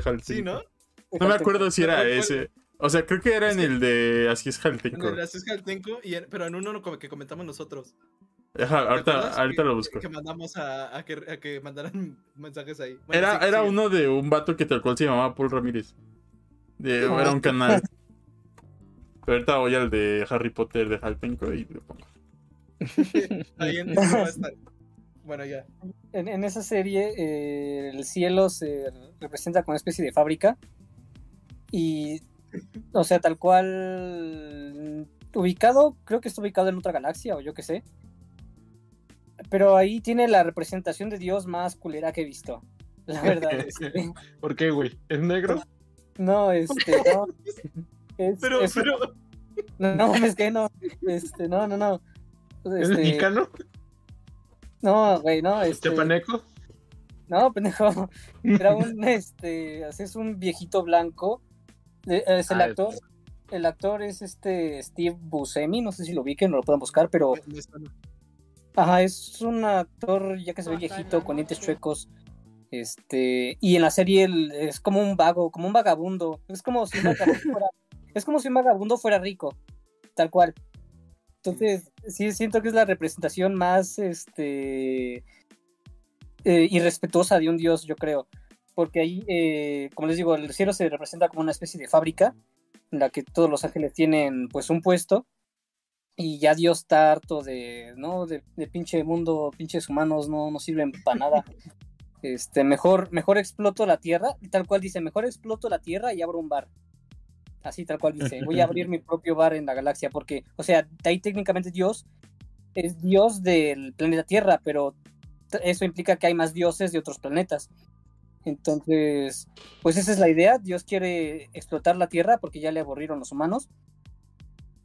de. Sí, ¿no? No me acuerdo si era ese. O sea, creo que era en el de Así es En Jaltenco. el Así es Jaltenco, y en- pero en uno que comentamos nosotros. ¿Te Ajá, ahorita, ahorita Que- lo busco. Que mandamos a, a que, a que mandaran mensajes ahí. Bueno, Era, sí, era sí. uno de un vato que tal cual se llamaba Paul Ramírez. De, era un canal. Pero ahorita voy al de Harry Potter de Jaltenco y lo pongo. Ahí en va a estar. Bueno, ya. en, en esa serie eh, el cielo se representa como una especie de fábrica y o sea tal cual ubicado creo que está ubicado en otra galaxia o yo qué sé pero ahí tiene la representación de Dios más culera que he visto la verdad este, ¿Por qué, güey? ¿Es negro? no este no es, Pero, es- pero, no, no es que no este no no no ¿Es Este, mexicano? no güey no este, ¿Chapaneco? No, pendejo. Era un, este, así es un viejito blanco. Es el Ah, actor. El actor es este Steve Buscemi, no sé si lo ubiquen, no lo puedan buscar, pero. Ajá, es un actor ya que se ve viejito con dientes chuecos. Este, y en la serie él es como un vago, como un vagabundo. Es como si un vagabundo fuera, es como si un vagabundo fuera rico, tal cual. Entonces, sí siento que es la representación más este eh, irrespetuosa de un dios, yo creo. Porque ahí, eh, como les digo, el cielo se representa como una especie de fábrica en la que todos los ángeles tienen pues un puesto y ya Dios está harto de, ¿no? De, de pinche mundo, pinches humanos no, no sirven para nada. Este, mejor, mejor exploto la tierra, tal cual dice, mejor exploto la tierra y abro un bar. Así tal cual dice, voy a abrir mi propio bar en la galaxia, porque, o sea, de ahí técnicamente Dios es Dios del planeta Tierra, pero eso implica que hay más dioses de otros planetas. Entonces, pues esa es la idea. Dios quiere explotar la Tierra porque ya le aburrieron los humanos.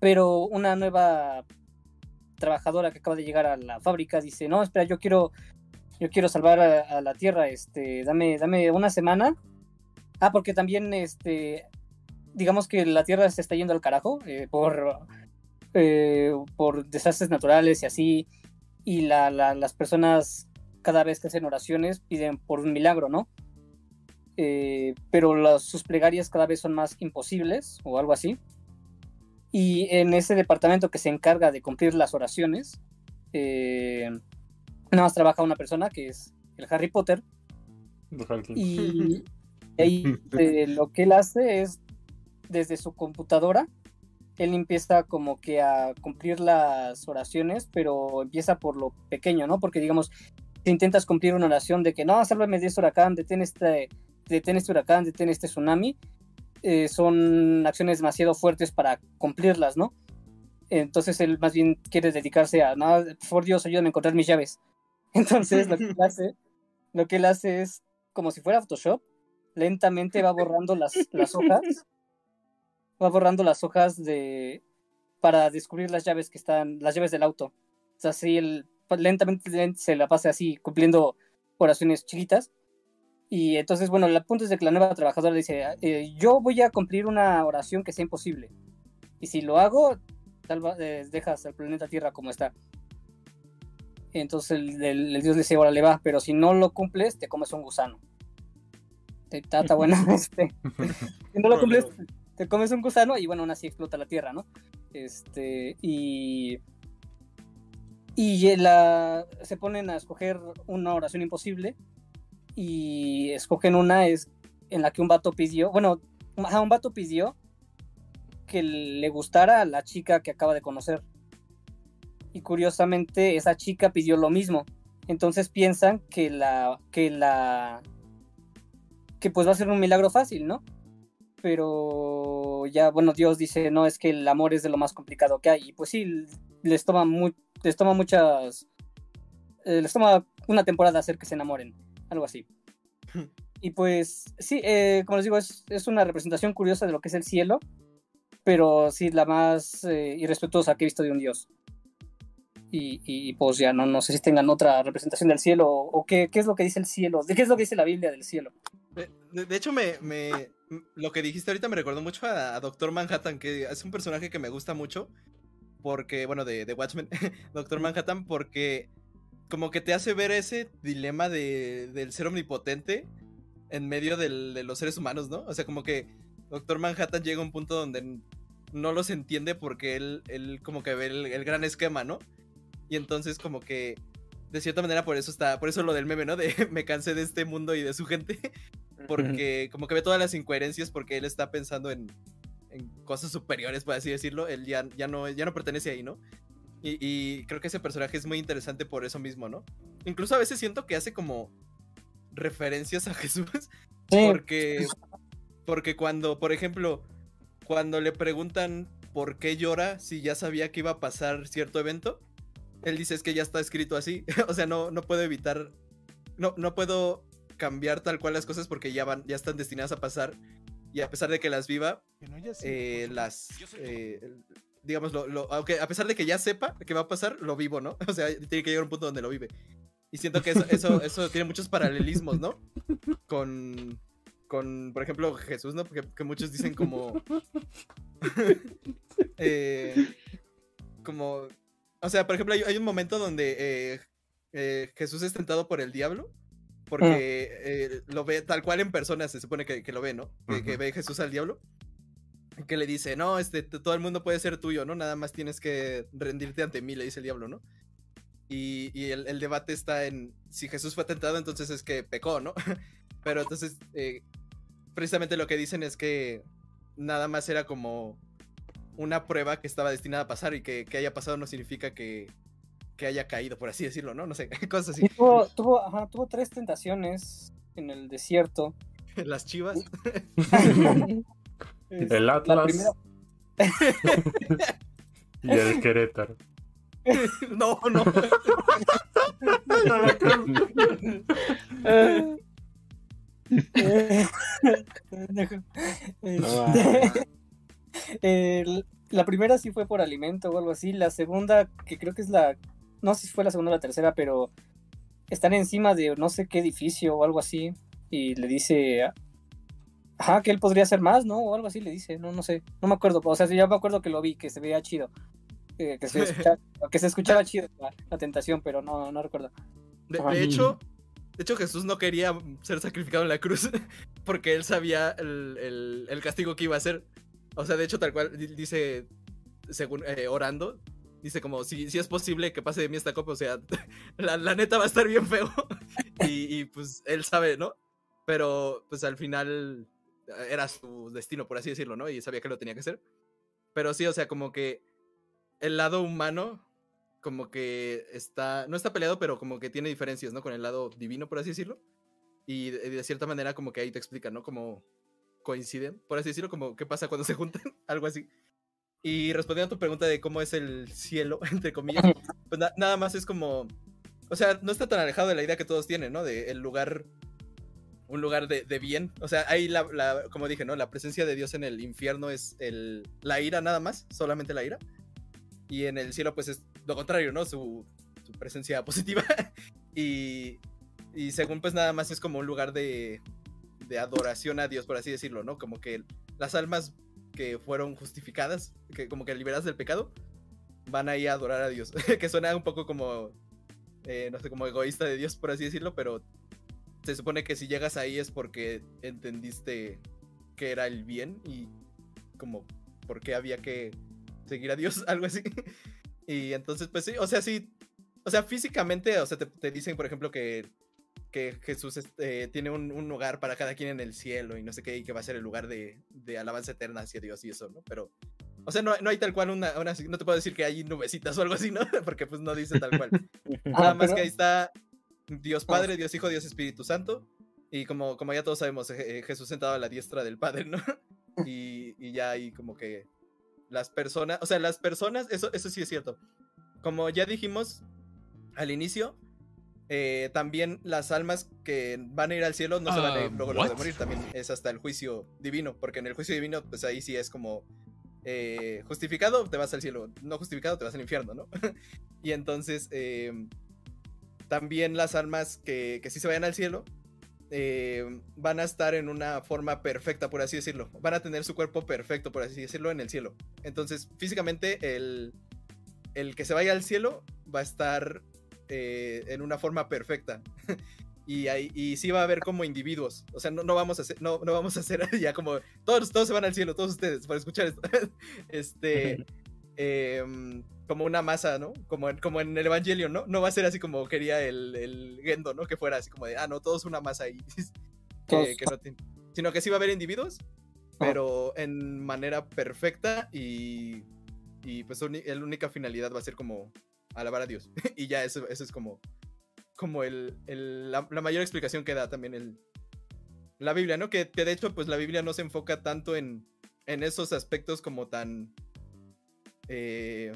Pero una nueva trabajadora que acaba de llegar a la fábrica dice, no, espera, yo quiero, yo quiero salvar a, la Tierra, este, dame, dame una semana. Ah, porque también, este, digamos que la Tierra se está yendo al carajo eh, por, eh, por desastres naturales y así. Y la, la- las personas cada vez que hacen oraciones piden por un milagro, ¿no? Eh, pero sus plegarias cada vez son más imposibles o algo así. Y en ese departamento que se encarga de cumplir las oraciones, eh, nada más trabaja una persona que es el Harry Potter. Y ahí eh, lo que él hace es, desde su computadora, él empieza como que a cumplir las oraciones, pero empieza por lo pequeño, ¿no? Porque digamos, si intentas cumplir una oración de que no, sálvame de este huracán, detén este, detén este huracán, detén este tsunami, eh, son acciones demasiado fuertes para cumplirlas, ¿no? Entonces él más bien quiere dedicarse a, no, por Dios, ayúdame a encontrar mis llaves. Entonces lo que él hace, lo que él hace es, como si fuera Photoshop, lentamente va borrando las, las hojas va borrando las hojas de para descubrir las llaves que están, las llaves del auto. O sea, así él lentamente se la pasa así, cumpliendo oraciones chiquitas. Y entonces, bueno, el punto es de que la nueva trabajadora dice, eh, yo voy a cumplir una oración que sea imposible. Y si lo hago, tal, eh, dejas el planeta Tierra como está. Entonces el, dios le dice, le va, pero si no lo cumples, te comes un gusano. Está, está bueno este. si no lo cumples, te comes un gusano y bueno, aún así explota la tierra, ¿no? Este, y. Y la, se ponen a escoger una oración imposible y escogen una es en la que un vato pidió, bueno, un vato pidió que le gustara a la chica que acaba de conocer. Y curiosamente esa chica pidió lo mismo. Entonces piensan que la que la que pues va a ser un milagro fácil, ¿no? pero ya, bueno, Dios dice, no, es que el amor es de lo más complicado que hay. Y pues sí, les toma, les toma muchas... Eh, les toma una temporada hacer que se enamoren, algo así. y pues sí, eh, como les digo, es, es, una representación curiosa de lo que es el cielo, pero sí la más eh, irrespetuosa que he visto de un Dios. Y, y, pues ya no, no sé si tengan otra representación del cielo o, qué, qué, es lo que dice el cielo, de qué es lo que dice la Biblia del cielo. De, hecho, me, me, lo que dijiste ahorita me recordó mucho a, Doctor Manhattan, que es un personaje que me gusta mucho. Porque, bueno, de, de Watchmen, Doctor Manhattan, porque como que te hace ver ese dilema de, del ser omnipotente en medio del, de los seres humanos, ¿no? O sea, como que Doctor Manhattan llega a un punto donde no los entiende porque él, él como que ve el, el gran esquema, ¿no? Y entonces como que de cierta manera por eso está, por eso lo del meme, ¿no? De me cansé de este mundo y de su gente, porque como que ve todas las incoherencias porque él está pensando en, en cosas superiores, por así decirlo, él ya, ya, no, ya no pertenece ahí, ¿no? Y, creo que ese personaje es muy interesante por eso mismo, ¿no? Incluso a veces siento que hace como referencias a Jesús, porque, porque cuando, por ejemplo, cuando le preguntan por qué llora si ya sabía que iba a pasar cierto evento, él dice es que ya está escrito así. o sea, no, no puedo evitar. No, no puedo cambiar tal cual las cosas porque ya van, ya están destinadas a pasar. Y a pesar de que las viva, eh, las eh, digamos, lo, aunque a pesar de que ya sepa que va a pasar, lo vivo, ¿no? O sea, tiene que llegar a un punto donde lo vive. Y siento que eso, eso, eso tiene muchos paralelismos, ¿no? Con, con, por ejemplo, Jesús, ¿no? Porque que muchos dicen como... eh, como o sea, por ejemplo, hay, un momento donde eh, eh, Jesús es tentado por el diablo. Porque eh, lo ve tal cual en persona, se supone que, lo ve, ¿no? que, ve Jesús al diablo. Que le dice, no, este, todo el mundo puede ser tuyo, ¿no? Nada más tienes que rendirte ante mí, le dice el diablo, ¿no? Y, el, debate está en si Jesús fue tentado, entonces es que pecó, ¿no? Pero entonces, precisamente lo que dicen es que nada más era como una prueba que estaba destinada a pasar y que, haya pasado no significa que, haya caído, por así decirlo, ¿no? No sé, cosas así. tuvo, tuvo, tres tentaciones en el desierto. Las chivas. El Atlas. y el Querétaro. no, no. la primera sí fue por alimento o algo así. La segunda, que creo que es la. No sé si fue la segunda o la tercera, pero están encima de no sé qué edificio o algo así. Y le dice. Ajá, que él podría hacer más, ¿no? O algo así le dice. No, no sé. No me acuerdo. O sea, ya me acuerdo que lo vi, que se veía chido. que, se escuchaba, que se escuchaba chido la, tentación, pero no, no recuerdo. De, hecho, de hecho, Jesús no quería ser sacrificado en la cruz porque él sabía el, el, el, castigo que iba a hacer. O sea, de hecho, tal cual dice según eh, orando, dice como, si, si es posible que pase de mí esta copa, o sea, la, la neta va a estar bien feo. y, y, pues él sabe, ¿no? Pero pues al final era su destino, por así decirlo, ¿no? Y sabía que lo tenía que hacer. Pero sí, o sea, como que el lado humano, como que está, no está peleado, pero como que tiene diferencias, ¿no? Con el lado divino, por así decirlo. Y de, de cierta manera, como que ahí te explican, ¿no? Como coinciden, por así decirlo, como qué pasa cuando se juntan, algo así. Y respondiendo a tu pregunta de cómo es el cielo, entre comillas, pues na nada más es como, o sea, no está tan alejado de la idea que todos tienen, ¿no? De el lugar, un lugar de, de bien. O sea, ahí, la, la, como dije, ¿no? La presencia de Dios en el infierno es el, la ira nada más, solamente la ira. Y en el cielo, pues es lo contrario, ¿no? Su, su presencia positiva. y, y según, pues nada más es como un lugar de, de adoración a Dios, por así decirlo, ¿no? Como que las almas que fueron justificadas, que como que liberadas del pecado, van ahí a adorar a Dios. que suena un poco como, eh, no sé, como egoísta de Dios, por así decirlo, pero se supone que si llegas ahí es porque entendiste que era el bien y como por qué había que seguir a Dios, algo así. y entonces, pues sí, o sea, sí, o sea, físicamente, o sea, te, te dicen, por ejemplo, que que Jesús este, tiene un, un, lugar para cada quien en el cielo y no sé qué, y que va a ser el lugar de, de alabanza eterna hacia Dios y eso, ¿no? Pero, o sea, no, no hay tal cual una, una, no te puedo decir que hay nubecitas o algo así, ¿no? Porque pues no dice tal cual. Nada más que ahí está Dios Padre, Dios Hijo, Dios Espíritu Santo. Y como, como ya todos sabemos, eh, Jesús sentado a la diestra del Padre, ¿no? Y, y ya hay como que las personas, o sea, las personas, eso, eso sí es cierto. Como ya dijimos al inicio, eh, también las almas que van a ir al cielo no uh, se van a ir luego, luego de morir, también es hasta el juicio divino, porque en el juicio divino, pues ahí sí es como eh, justificado, te vas al cielo, no justificado, te vas al infierno, ¿no? y entonces, eh, también las almas que, que sí se vayan al cielo, eh, van a estar en una forma perfecta, por así decirlo. Van a tener su cuerpo perfecto, por así decirlo, en el cielo. Entonces, físicamente, el, el que se vaya al cielo va a estar eh, en una forma perfecta. y, ahí, y sí va a haber como individuos. O sea, no, no vamos a hacer, no, no vamos a hacer ya como todos, todos se van al cielo, todos ustedes, para escuchar esto. este. Eh, como una masa, ¿no? Como en, como en el Evangelio, ¿no? No va a ser así como quería el, el Gendo, ¿no? Que fuera así como de, ah, no, todos una masa ahí. que, que no tiene, sino que sí va a haber individuos, pero en manera perfecta y, y pues la única finalidad va a ser como alabar a Dios. y ya eso, eso es como, como el, el la, la, mayor explicación que da también el, la Biblia, ¿no? Que, que, de hecho, pues la Biblia no se enfoca tanto en, en esos aspectos como tan... Eh,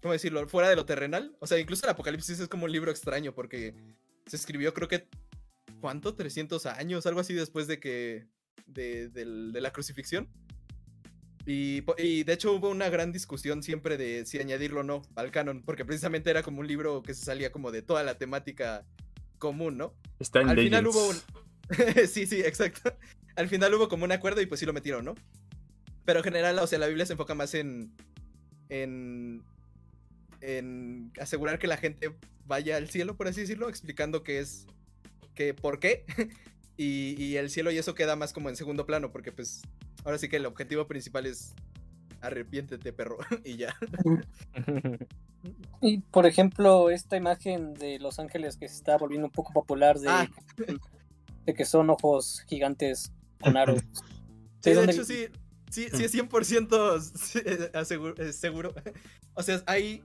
¿Cómo decirlo? Fuera de lo terrenal. O sea, incluso el Apocalipsis es como un libro extraño porque se escribió creo que... ¿Cuánto? 300 años, algo así después de que... De, de, de la crucifixión. Y, y, de hecho hubo una gran discusión siempre de si añadirlo o no al canon, porque precisamente era como un libro que se salía como de toda la temática común, ¿no? Está en Al Legends. final hubo un... sí, sí, exacto. Al final hubo como un acuerdo y pues sí lo metieron, ¿no? Pero en general, o sea, la Biblia se enfoca más en... en en asegurar que la gente vaya al cielo, por así decirlo, explicando qué es, que por qué, y, y el cielo y eso queda más como en segundo plano, porque pues ahora sí que el objetivo principal es arrepiéntete, perro, y ya. Y por ejemplo, esta imagen de Los Ángeles que se está volviendo un poco popular de, ah. de que son ojos gigantes con aros. Sí, de hecho sí, sí, sí es 100% seguro, seguro. O sea, hay...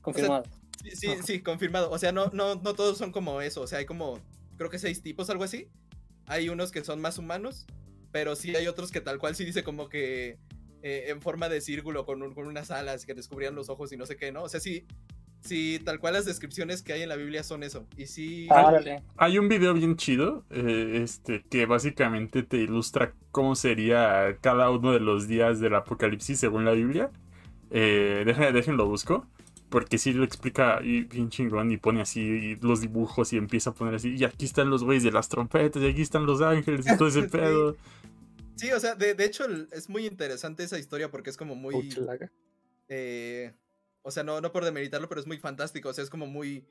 Confirmado. O sea, sí, sí, sí, confirmado. O sea, no, no, no todos son como eso. O sea, hay como, creo que seis tipos, algo así. Hay unos que son más humanos, pero sí hay otros que tal cual sí dice como que eh, en forma de círculo con, un, con, unas alas que descubrían los ojos y no sé qué, ¿no? O sea, sí, sí, tal cual las descripciones que hay en la Biblia son eso. Y sí... Hay, hay un video bien chido, eh, este, que básicamente te ilustra cómo sería cada uno de los días del apocalipsis según la Biblia. Eh, déjenlo, déjenlo busco. Porque sí lo explica y bien chingón y pone así los dibujos y empieza a poner así. Y aquí están los güeyes de las trompetas y aquí están los ángeles y todo ese pedo. Sí, o sea, de, de, hecho es muy interesante esa historia porque es como muy... Eh, o sea, no, no por demeritarlo, pero es muy fantástico. O sea, es como muy...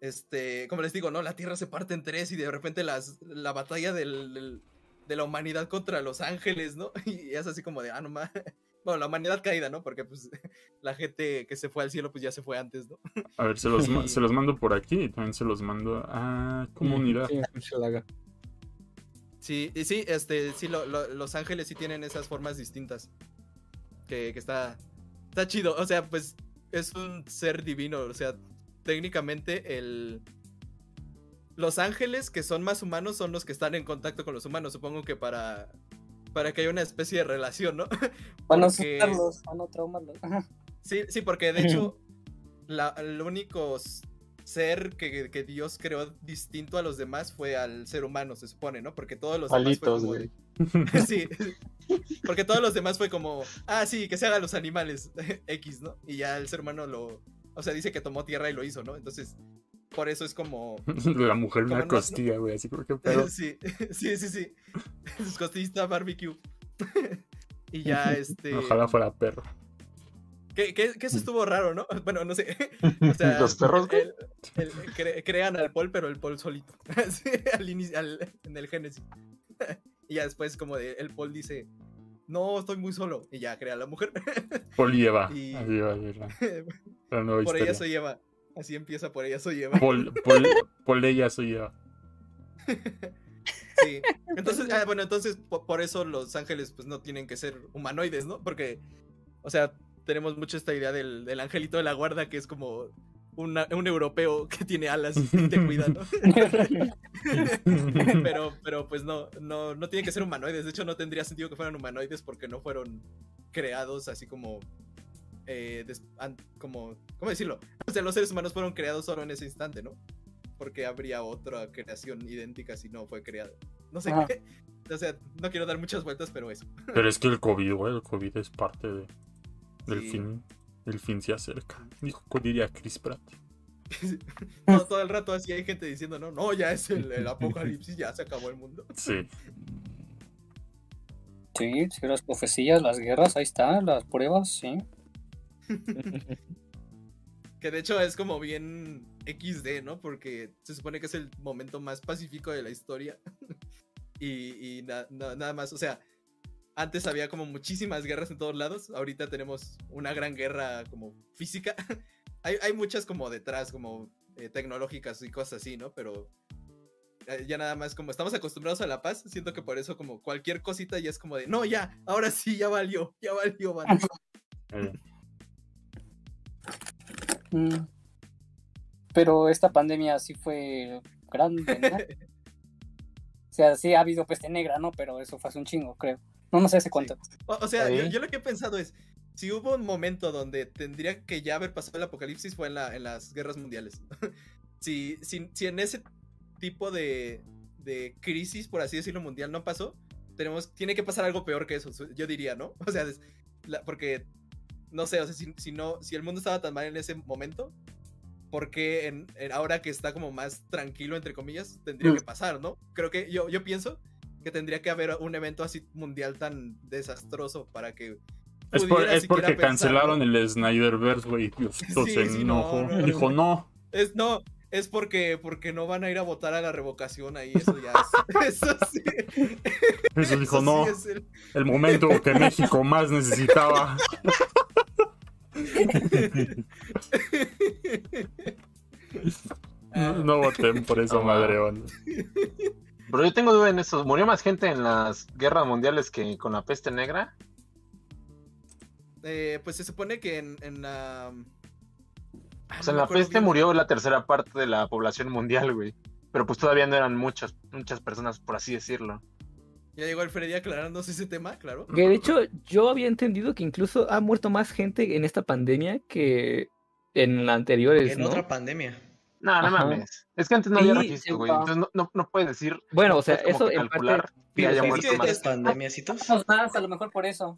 Este, como les digo, ¿no? La Tierra se parte en tres y de repente las, la batalla del, del, de la humanidad contra los ángeles, ¿no? Y es así como de, ah, no más. bueno, la humanidad caída, ¿no? Porque pues la gente que se fue al cielo pues ya se fue antes, ¿no? A ver, se los, se los mando por aquí y también se los mando a comunidad. Sí, y sí, este, sí, lo- lo- los ángeles sí tienen esas formas distintas. Que, que está, está chido. O sea, pues es un ser divino. O sea, técnicamente el... Los ángeles que son más humanos son los que están en contacto con los humanos. Supongo que para, para que haya una especie de relación, ¿no? Para no Porque- asustarlos, para no traumarlos. Sí, sí, porque de hecho, la- el único ser que, que Dios creó distinto a los demás fue al ser humano, se supone, ¿no? Porque todos los demás fue Palitos, como güey. de- Sí, porque todos los demás fue como, ah, sí, que se hagan los animales X, ¿no? Y ya el ser humano lo, o sea, dice que tomó tierra y lo hizo, ¿no? Entonces, por eso es como, La mujer Como una no- costilla, güey, así como que pedo. sí, sí, sí, sí, sus costillitas barbecue. y ya, este... Ojalá fuera perro. Que, que- que eso estuvo raro, ¿no? Bueno, no sé. O sea, ¿Los perros, güey? el- el- cre- crean al Paul, pero el Paul solito. Sí, al al- en el Génesis. Y ya después, como de, el Paul dice: No, estoy muy solo. Y ya crea a la mujer. Paul y Eva. Y- Ahí va, ahí va, la nueva por ella soy Eva. Así empieza, por ella soy Eva. Paul, Paul, Paul ella soy Eva. Sí. Entonces, ah, bueno, entonces po- por eso los ángeles pues no tienen que ser humanoides, ¿no? Porque, o sea, tenemos mucho esta idea del, del angelito de la guarda que es como una- un europeo que tiene alas y te cuida, ¿no? pero, pero pues no, no, no tienen que ser humanoides. De hecho, no tendría sentido que fueran humanoides porque no fueron creados así como. eh, des- an- como. ¿Cómo decirlo? O sea, los seres humanos fueron creados solo en ese instante, ¿no? Porque habría otra creación idéntica si no fue creada. No sé Ajá. qué. O sea, no quiero dar muchas vueltas, pero eso. Pero es que el COVID, güey, el COVID es parte de, del Sí. fin. El fin se acerca. Dijo, diría Chris Pratt. No, todo el rato así hay gente diciendo, no, no, ya es el, el apocalipsis, ya se acabó el mundo. Sí. Sí, sí, las profecías, las guerras, ahí están, las pruebas, sí. Que de hecho es como bien XD, ¿no? Porque se supone que es el momento más pacífico de la historia. y y na- na- nada más, o sea, antes había como muchísimas guerras en todos lados. Ahorita tenemos una gran guerra como física. hay, hay muchas como detrás, como eh, tecnológicas y cosas así, ¿no? Pero eh, ya nada más como estamos acostumbrados a la paz, siento que por eso como cualquier cosita ya es como de, no, ya, ahora sí, ya valió, ya valió, man". Eh, Mm. Pero esta pandemia sí fue grande, ¿no? o sea, sí ha habido peste negra, ¿no? Pero eso fue hace un chingo, creo. No, no sé hace cuánto. O, o sea, yo, Sí. yo lo que he pensado es, si hubo un momento donde tendría que ya haber pasado el apocalipsis fue en, la, en las guerras mundiales. si, si, si en ese tipo de, de crisis, por así decirlo, mundial no pasó, tenemos, tiene que pasar algo peor que eso, yo diría, ¿no? O sea, es- la- porque, no sé, o sea, si, si no, si el mundo estaba tan mal en ese momento, ¿por qué en, en ahora que está como más tranquilo, entre comillas, tendría Mm. que pasar, ¿no? Creo que yo, yo pienso que tendría que haber un evento así mundial tan desastroso para que Es, por- es porque pensarlo. cancelaron el Snyderverse, güey. Sí, se sí, no, enojó. no, no. Dijo, no. Es no, es porque porque no van a ir a votar a la revocación ahí, eso ya es. Eso sí. Eso dijo, no. es el- El momento que México más necesitaba. Ah, No, no voten por esa No, madre. Pero yo tengo duda en eso. ¿Murió más gente en las guerras mundiales que con la peste negra? eh, pues se supone que en, en la. Ah, O sea, no en la peste bien. murió la tercera parte de la población mundial, güey. Pero pues todavía no eran muchas, muchas personas, por así decirlo. Ya llegó el Freddy aclarándose ese tema, claro. Que de hecho, yo había entendido que incluso ha muerto más gente en esta pandemia que en la anteriores, En ¿no? otra pandemia. No, no Ajá. mames. Es que antes no había Sí, registro, güey. Entonces no, no, no puedes decir. Bueno, no o sea, eso que en parte- calcular que sí, o haya muerto que más. es pandemiacitos. Más, a lo mejor por eso.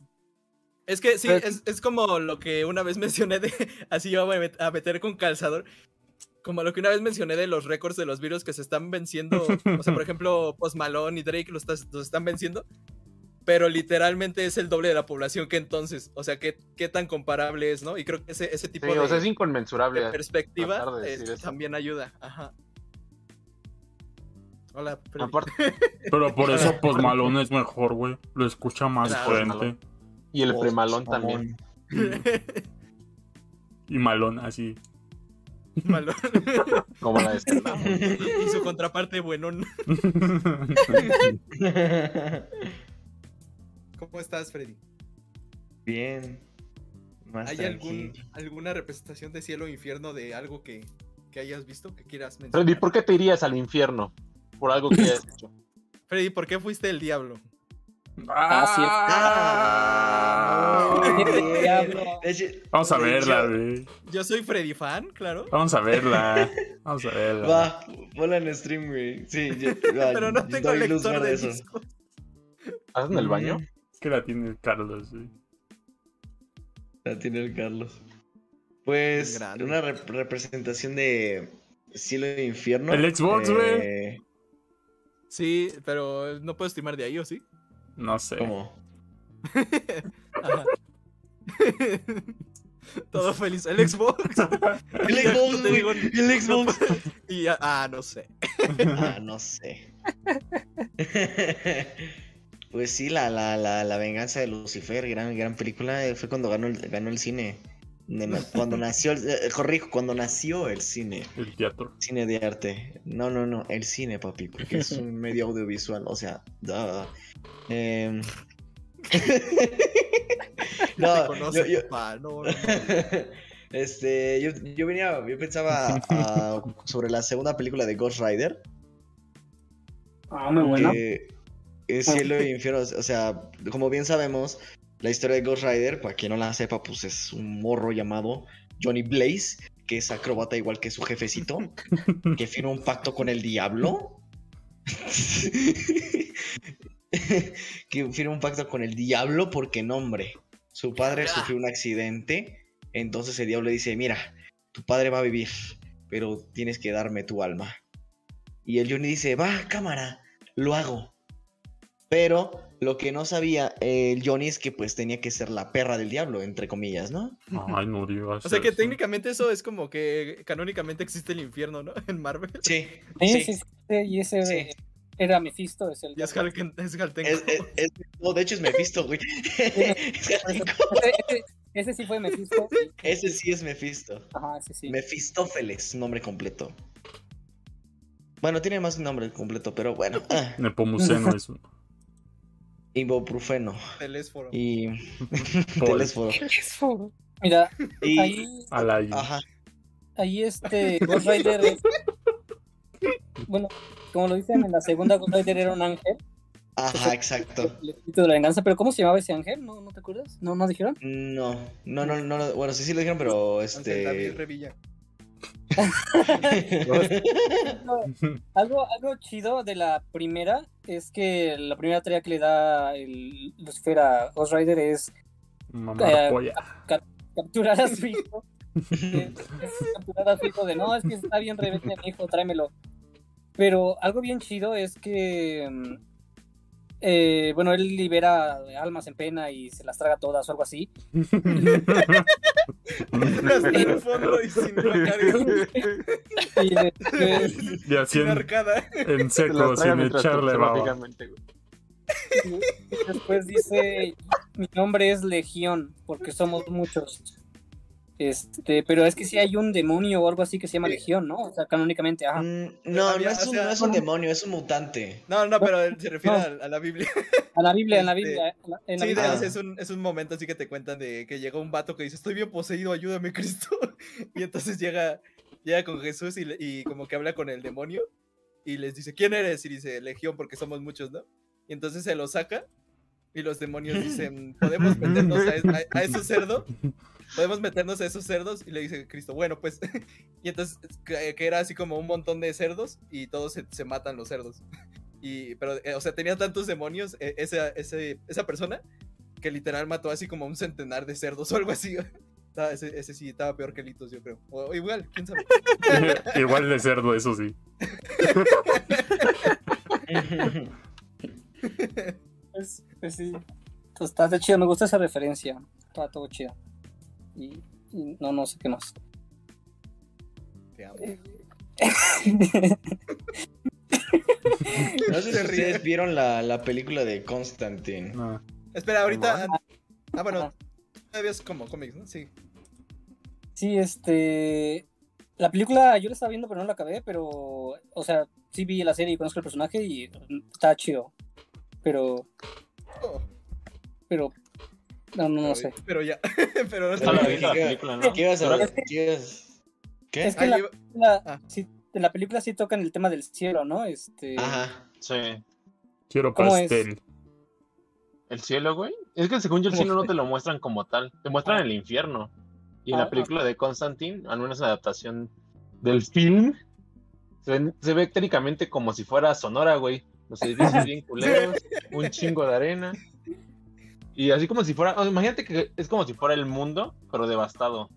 Es que sí, Pero- es, es como lo que una vez mencioné de. Así yo voy a met- a meter con calzador. Como lo que una vez mencioné de los récords de los virus que se están venciendo. O sea, por ejemplo, Post Malone y Drake los, los están venciendo. Pero literalmente es el doble de la población que entonces. O sea, ¿qué, qué tan comparable es, ¿no? Y creo que ese, ese tipo Sí, de, o sea, es de inconmensurable. perspectiva tratar de es- decir eso. también ayuda. Ajá. Hola, Freddy. Aparte, Pero por eso Post Malone es mejor, güey. Lo escucha más Claro, gente. Y el Oh, premalón también. Y malón, así. Malo. Como la de Zelda. y su contraparte buenón. ¿Cómo estás, Freddy? Bien. Más ¿Hay algún, alguna representación de cielo o infierno de algo que, que hayas visto que quieras Freddy, mencionar? ¿por qué te irías al infierno? Por algo que hayas hecho. Freddy, ¿por qué fuiste el diablo? Ah, Ah. De hecho- Vamos a de verla, güey. Yo soy Freddy fan, claro. Vamos a verla. Vamos a verla. Va, ponla en stream, güey. Sí, yo, va, Pero no tengo lector de eso. discos. ¿Estás en el baño? Que la tiene Carlos, güey. La tiene el Carlos. Pues, Grande. una rep- representación de cielo e infierno. El Xbox, güey. Eh, Sí, pero no puedo estimar de ahí, ¿o sí? No sé. ¿Cómo? Todo feliz. El Xbox. El Xbox, güey, digo, el Xbox. Y ya, ah, no sé. Ah, no sé. Pues sí, la, la, la, la venganza de Lucifer, gran, gran película, eh, fue cuando ganó el, ganó el cine. Cuando nació, el- eh, corrijo, cuando nació el cine. El teatro. Cine de arte. No, no, no, el cine, papi, porque es un medio audiovisual, o sea, duh. Te no, conoces, yo- yo- papá, no, no, no. este, yo, yo venía, yo pensaba sobre la segunda película de Ghost Rider, Ah, muy que es cielo e infierno, o sea, como bien sabemos, la historia de Ghost Rider, para quien no la sepa, pues es un morro llamado Johnny Blaze, que es acróbata igual que su jefecito, que firma un pacto con el diablo. que firma un pacto con el diablo porque no, hombre, su padre sufrió un accidente, entonces el diablo le dice, mira, tu padre va a vivir, pero tienes que darme tu alma. Y el Johnny dice, va, cámara, lo hago. Pero lo que no sabía el Johnny es que pues tenía que ser la perra del diablo, entre comillas, ¿no? Ay, no digas. O sea que eso. técnicamente eso es como que canónicamente existe el infierno, ¿no? En Marvel. Sí. Sí, sí. y ese Sí. era Mephisto, es el. Y es es. Es- es- es- no, de hecho es Mephisto, güey. Ese, ese- sí fue Mephisto. Ese sí es Mephisto. Ajá, ese sí. Mefistófeles, nombre completo. Bueno, tiene más nombre completo, pero bueno. Ah, Nepomuceno es un. Ibuprofeno Telésforo. y Pol. telésforo. Mira, Y, ahí, Alay. ajá, ahí este Ghost Rider. es- Bueno, como lo dicen en la segunda, Ghost Rider era un ángel. ajá, exacto. El espíritu de la venganza. Pero ¿cómo se llamaba ese ángel? ¿No, no te acuerdas? ¿No, no dijeron? No, no, no, no, no, bueno, sí, sí lo dijeron, pero Ángel David este... Revilla. Algo, algo chido de la primera es que la primera tarea que le da el Lucifer a Ghost Rider es Eh, capturar a su hijo. Es- es capturar a su hijo de no, es que está bien rebelde mi hijo, tráemelo. Pero algo bien chido es que mm, eh, bueno, él libera almas en pena y se las traga todas o algo así. Hasta el fondo y sin. Y así Sin en, arcada. en seco, sin echarle baba. después dice, mi nombre es Legión, porque somos muchos. Este, pero es que si hay un demonio o algo así que se llama Legión, ¿no? O sea, canónicamente, ajá. Mm, No, no es, un, no es un demonio, es un mutante. No, no, pero se refiere No. a, a la Biblia. A la Biblia, en la Este, Biblia. en la- Sí, Biblia. Es, un, es un momento así que te cuentan de que llega un vato que dice, estoy bien poseído, ayúdame Cristo. Y entonces llega, llega con Jesús y, y como que habla con el demonio y les dice, ¿quién eres? Y dice, Legión, porque somos muchos, ¿no? Y entonces se lo saca y los demonios dicen, ¿podemos meternos a, a- a esos cerdos? ¿Podemos meternos a esos cerdos? Y le dice Cristo, bueno, pues... y entonces, que, que era así como un montón de cerdos y todos se, se matan los cerdos. Y, pero, eh, o sea, tenía tantos demonios eh, esa, ese- esa persona que literal mató así como un centenar de cerdos o algo así. Estaba- ese, ese sí estaba peor que Litos, yo creo. O igual, quién sabe. Igual de cerdo, eso sí. Pues, pues sí. Pues, está, está chido, me gusta esa referencia. Está todo chido. Y, y no, no sé qué más. Te amo. No sé Se si ríe. ustedes vieron la, la película de Constantine. No. Espera, ahorita, Ah, bueno, todavía es como cómics, ¿no? Sí. Sí, este. La película yo la estaba viendo, pero no la acabé. Pero, o sea, sí vi la serie y conozco el personaje y está chido. Pero, Oh, pero. No, no, no sé. Pero ya. pero no Está la ¿Qué- la qué- película, ¿no? ¿Qué ibas a ¿Qué ibas- ¿Qué? Es que Ahí la, iba- película, Ah. sí, en la película sí tocan el tema del cielo, ¿no? Este. Ajá. Sí. Quiero pastel. ¿El cielo, güey? Es que según yo el ¿Cómo cielo no te lo muestran como tal. Te muestran Ah. el infierno. Y en Ah, la película de Constantine, al menos en la adaptación del film, se, se ve técnicamente como si fuera Sonora, güey. Los edificios bien culeros, un chingo de arena. Y así como si fuera, o sea, imagínate que es como si fuera el mundo, pero devastado.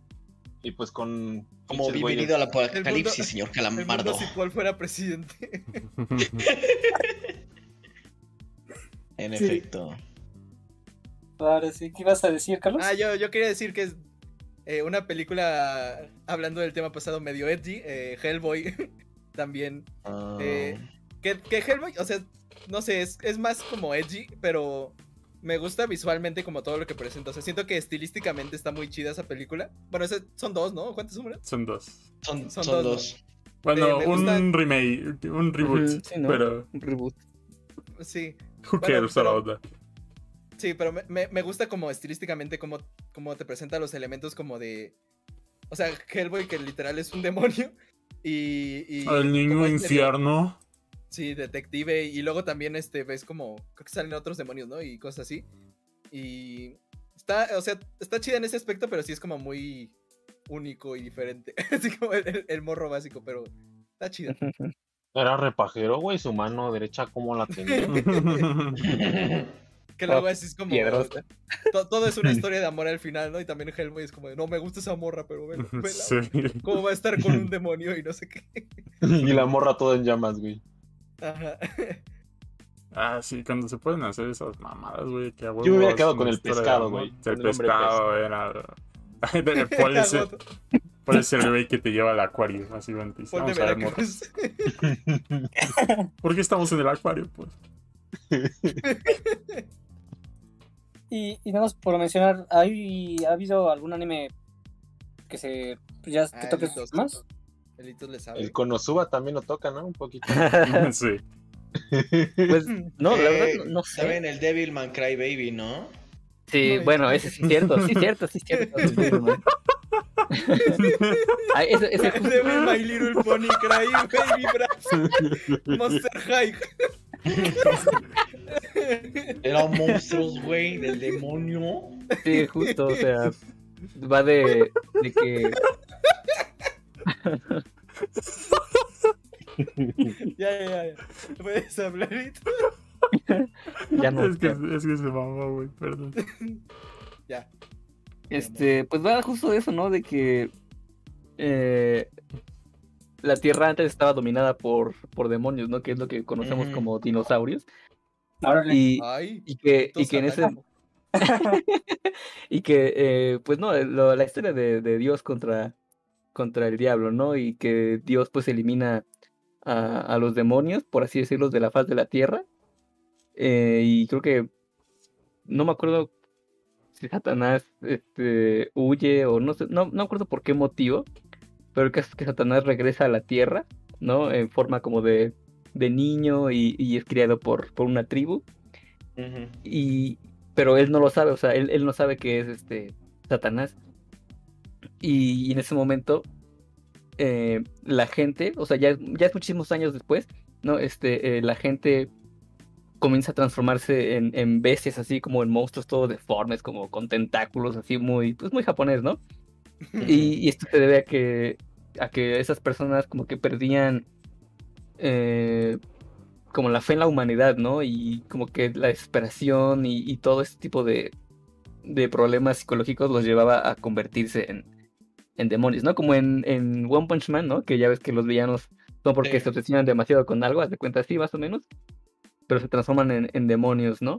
Y pues con... Como bienvenido al apocalipsis, mundo- señor El mundo Calamardo. si Paul fuera presidente. En Sí. efecto. Ahora sí, ¿qué ibas a decir, Carlos? Ah, yo, yo quería decir que es eh, una película, hablando del tema pasado, medio edgy, eh, Hellboy, también. Eh, Que, que Hellboy, o sea, no sé, es, es más como edgy, pero me gusta visualmente como todo lo que presenta. O sea, siento que estilísticamente está muy chida esa película. Bueno, ese- son dos, ¿no? ¿Cuántas son? Son dos. son, son son dos, ¿no? dos. Bueno, me un remake, un reboot. Sí, ¿no? Pero, Un reboot. Sí, who Bueno, cares a la pero- onda? sí, pero me, me- me gusta como estilísticamente como, como te presenta los elementos como de... O sea, Hellboy que literal es un demonio. Y... y El niño este- infierno. Sí, detective. Y luego también este ves como. Creo que salen otros demonios, ¿no? Y cosas así. Y. Está, o sea, está chida en ese aspecto, pero sí es como muy único y diferente. Así como el, morro básico, pero está chida. Era repajero, güey, su mano derecha, ¿cómo la tenía? Que luego así es como. Todo es una historia de amor al final, ¿no? Y también Hellboy es como de, no me gusta esa morra, pero vela, vela, Sí. ¿Cómo va a estar con un demonio y no sé qué? y la morra toda en llamas, güey. Ajá. Ah, sí, cuando se pueden hacer esas mamadas, güey. que a Yo me hubiera quedado con el pescado, güey, El pescado era. ¿Cuál es, el, cuál es el güey que te lleva al acuario? Ponte Vamos a ver. ¿Por qué estamos en el acuario? Pues. Y, y nada más por mencionar, ¿hay, ¿ha habido algún anime que se ya Ah, te toque Elitos, más? Elitos le sabe. El Konosuba también lo toca, ¿no? Un poquito. sí. Pues, no, la verdad, Eh, no, no sé. ¿Saben el Devilman Cry Baby, no? Sí, No, bueno, no. ese sí es cierto, sí es cierto, sí es cierto. Ay, ese, ese justo- Devil My Little Pony Cry Baby Bros. Monster High. Eran monstruos, güey, del demonio. sí, justo, o sea, va de, de que Ya, ya, ya, ya. Puedes hablar y todo? ya no. es, que, es que se mamó, güey, perdón. Ya. Este, pues va justo de eso, ¿no? De que eh, la Tierra antes estaba dominada por, por demonios, ¿no? Que es lo que conocemos Ujú. como dinosaurios. Y, Ay. y que, y que en ese y que eh, pues no, lo- la historia de, de Dios contra, contra el diablo, ¿no? Y que Dios pues elimina a, a los demonios, por así decirlo, de la faz de la tierra. Eh, y creo que no me acuerdo si Satanás este, huye o no sé, no, no me acuerdo por qué motivo, pero el caso es que Satanás regresa a la tierra, ¿no? En forma como de, de niño y, y es criado por, por una tribu y pero él no lo sabe, o sea, él, él no sabe que es este Satanás. Y, y en ese momento eh, la gente, o sea, ya, ya es muchísimos años después, ¿no? Este, eh, la gente comienza a transformarse en, en bestias, así como en monstruos todos deformes, como con tentáculos, así muy, pues muy japonés, ¿no? Y, y esto se debe a que, a que esas personas como que perdían eh, como la fe en la humanidad, ¿no? Y como que la desesperación y, y todo este tipo de, de problemas psicológicos los llevaba a convertirse en, en demonios, ¿no? Como en, en One Punch Man, ¿no? Que ya ves que los villanos son porque Sí. se obsesionan demasiado con algo, haz de cuenta así más o menos, pero se transforman en, en demonios, ¿no?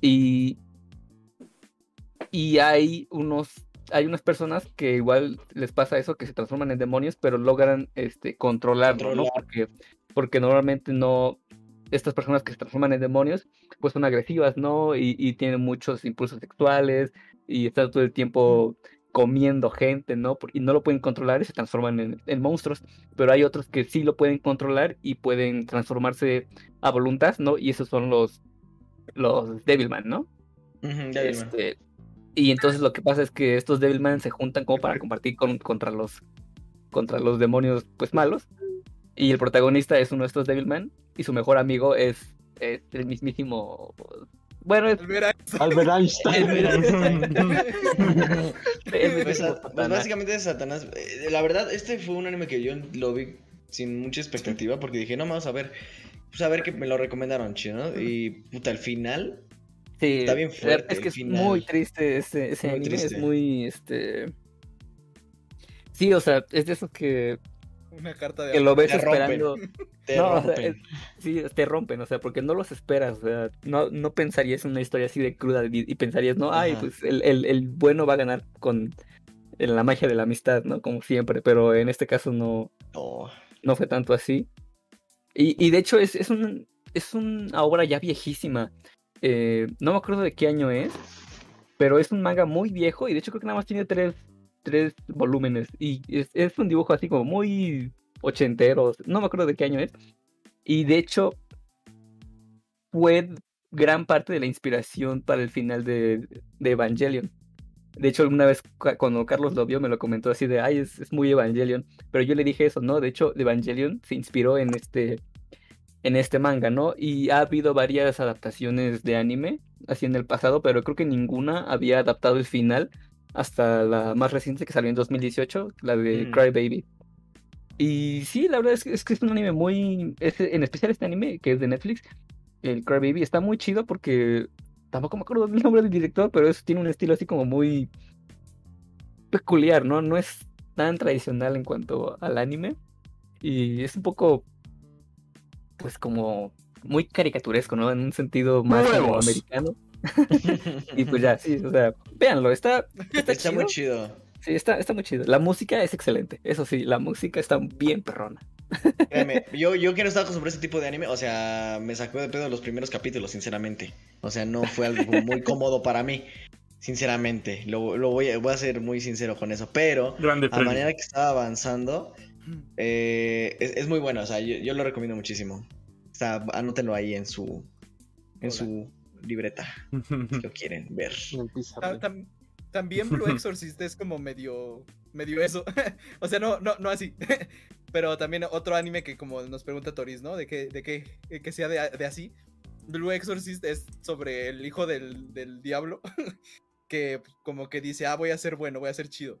Y, y hay unos hay unas personas que igual les pasa eso, que se transforman en demonios, pero logran este controlarlo, ¿no? Controlar. Porque, porque normalmente no, estas personas que se transforman en demonios, pues son agresivas, ¿no? Y, y tienen muchos impulsos sexuales y están todo el tiempo comiendo gente, ¿no? Y no lo pueden controlar y se transforman en, en, monstruos. Pero hay otros que sí lo pueden controlar y pueden transformarse a voluntad, ¿no? Y esos son los, los Devilman, ¿no? Devilman. Este, y entonces lo que pasa es que estos Devilman se juntan como para compartir con, contra los contra los demonios pues malos. Y el protagonista es uno de estos Devilman y su mejor amigo es, es el mismísimo bueno, es, Albert Einstein. es el Pues, mismo a- pues Satanás. básicamente es Satanás. Eh, La verdad, este fue un anime que yo lo vi sin mucha expectativa porque dije, no, vamos a ver. Pues a ver que me lo recomendaron, chido, ¿no? Y puta, al final. Sí, Está bien fuerte Es que el es final. muy triste ese, ese Muy anime, triste. es muy este Sí, o sea, es de esos que, Una carta de que lo ves Te rompen. esperando. Te No, o sea, rompen. es- sí, te rompen, o sea, porque no los esperas, o sea, no, no pensarías en una historia así de cruda y, y pensarías, no, ay, Ajá. pues el, el, el bueno va a ganar con en la magia de la amistad, ¿no? Como siempre, pero en este caso no, Oh, no fue tanto así. Y, y de hecho es, es, un, es una obra ya viejísima. Eh, no me acuerdo de qué año es, pero es un manga muy viejo y de hecho creo que nada más tiene tres, tres volúmenes. Y es, es un dibujo así como muy ochentero, no me acuerdo de qué año es. Y de hecho fue gran parte de la inspiración para el final de, Evangelion. De hecho, alguna vez cu- cuando Carlos lo vio me lo comentó así de, ay, es, es muy Evangelion. Pero yo le dije eso, ¿no? De hecho, Evangelion se inspiró en este, en este manga, ¿no? Y ha habido varias adaptaciones de anime así en el pasado, pero creo que ninguna había adaptado el final hasta la más reciente que salió en 2018, la de Mm. Cry Baby. Y sí, la verdad es que es, que es un anime muy... es- en especial este anime que es de Netflix, el Cry Baby, está muy chido porque tampoco me acuerdo del nombre del director, pero es, tiene un estilo así como muy peculiar, ¿no? No es tan tradicional en cuanto al anime. Y es un poco, pues como muy caricaturesco, ¿no? En un sentido más americano. Y pues ya, sí, o sea, véanlo, está, está, está chido. muy chido. Sí, está, está muy chido. La música es excelente, eso sí, la música está bien perrona. Créeme, yo, yo que no estaba acostumbrado a ese tipo de anime, o sea, me sacó de pedo los primeros capítulos, sinceramente. O sea, no fue algo muy cómodo para mí, sinceramente. Lo, lo voy, a, voy a ser muy sincero con eso. Pero Grande a manera que estaba avanzando, eh, es, es muy bueno. O sea, yo, yo lo recomiendo muchísimo. O sea, anótenlo ahí en su, en su libreta, si lo quieren ver. También Blue Exorcist es como medio medio eso. o sea, no, no, no así. Pero también otro anime que como nos pregunta Toris, ¿no? De que, de que, que sea de, de así. Blue Exorcist es sobre el hijo del, del diablo. que como que dice, ah, voy a ser bueno, voy a ser chido.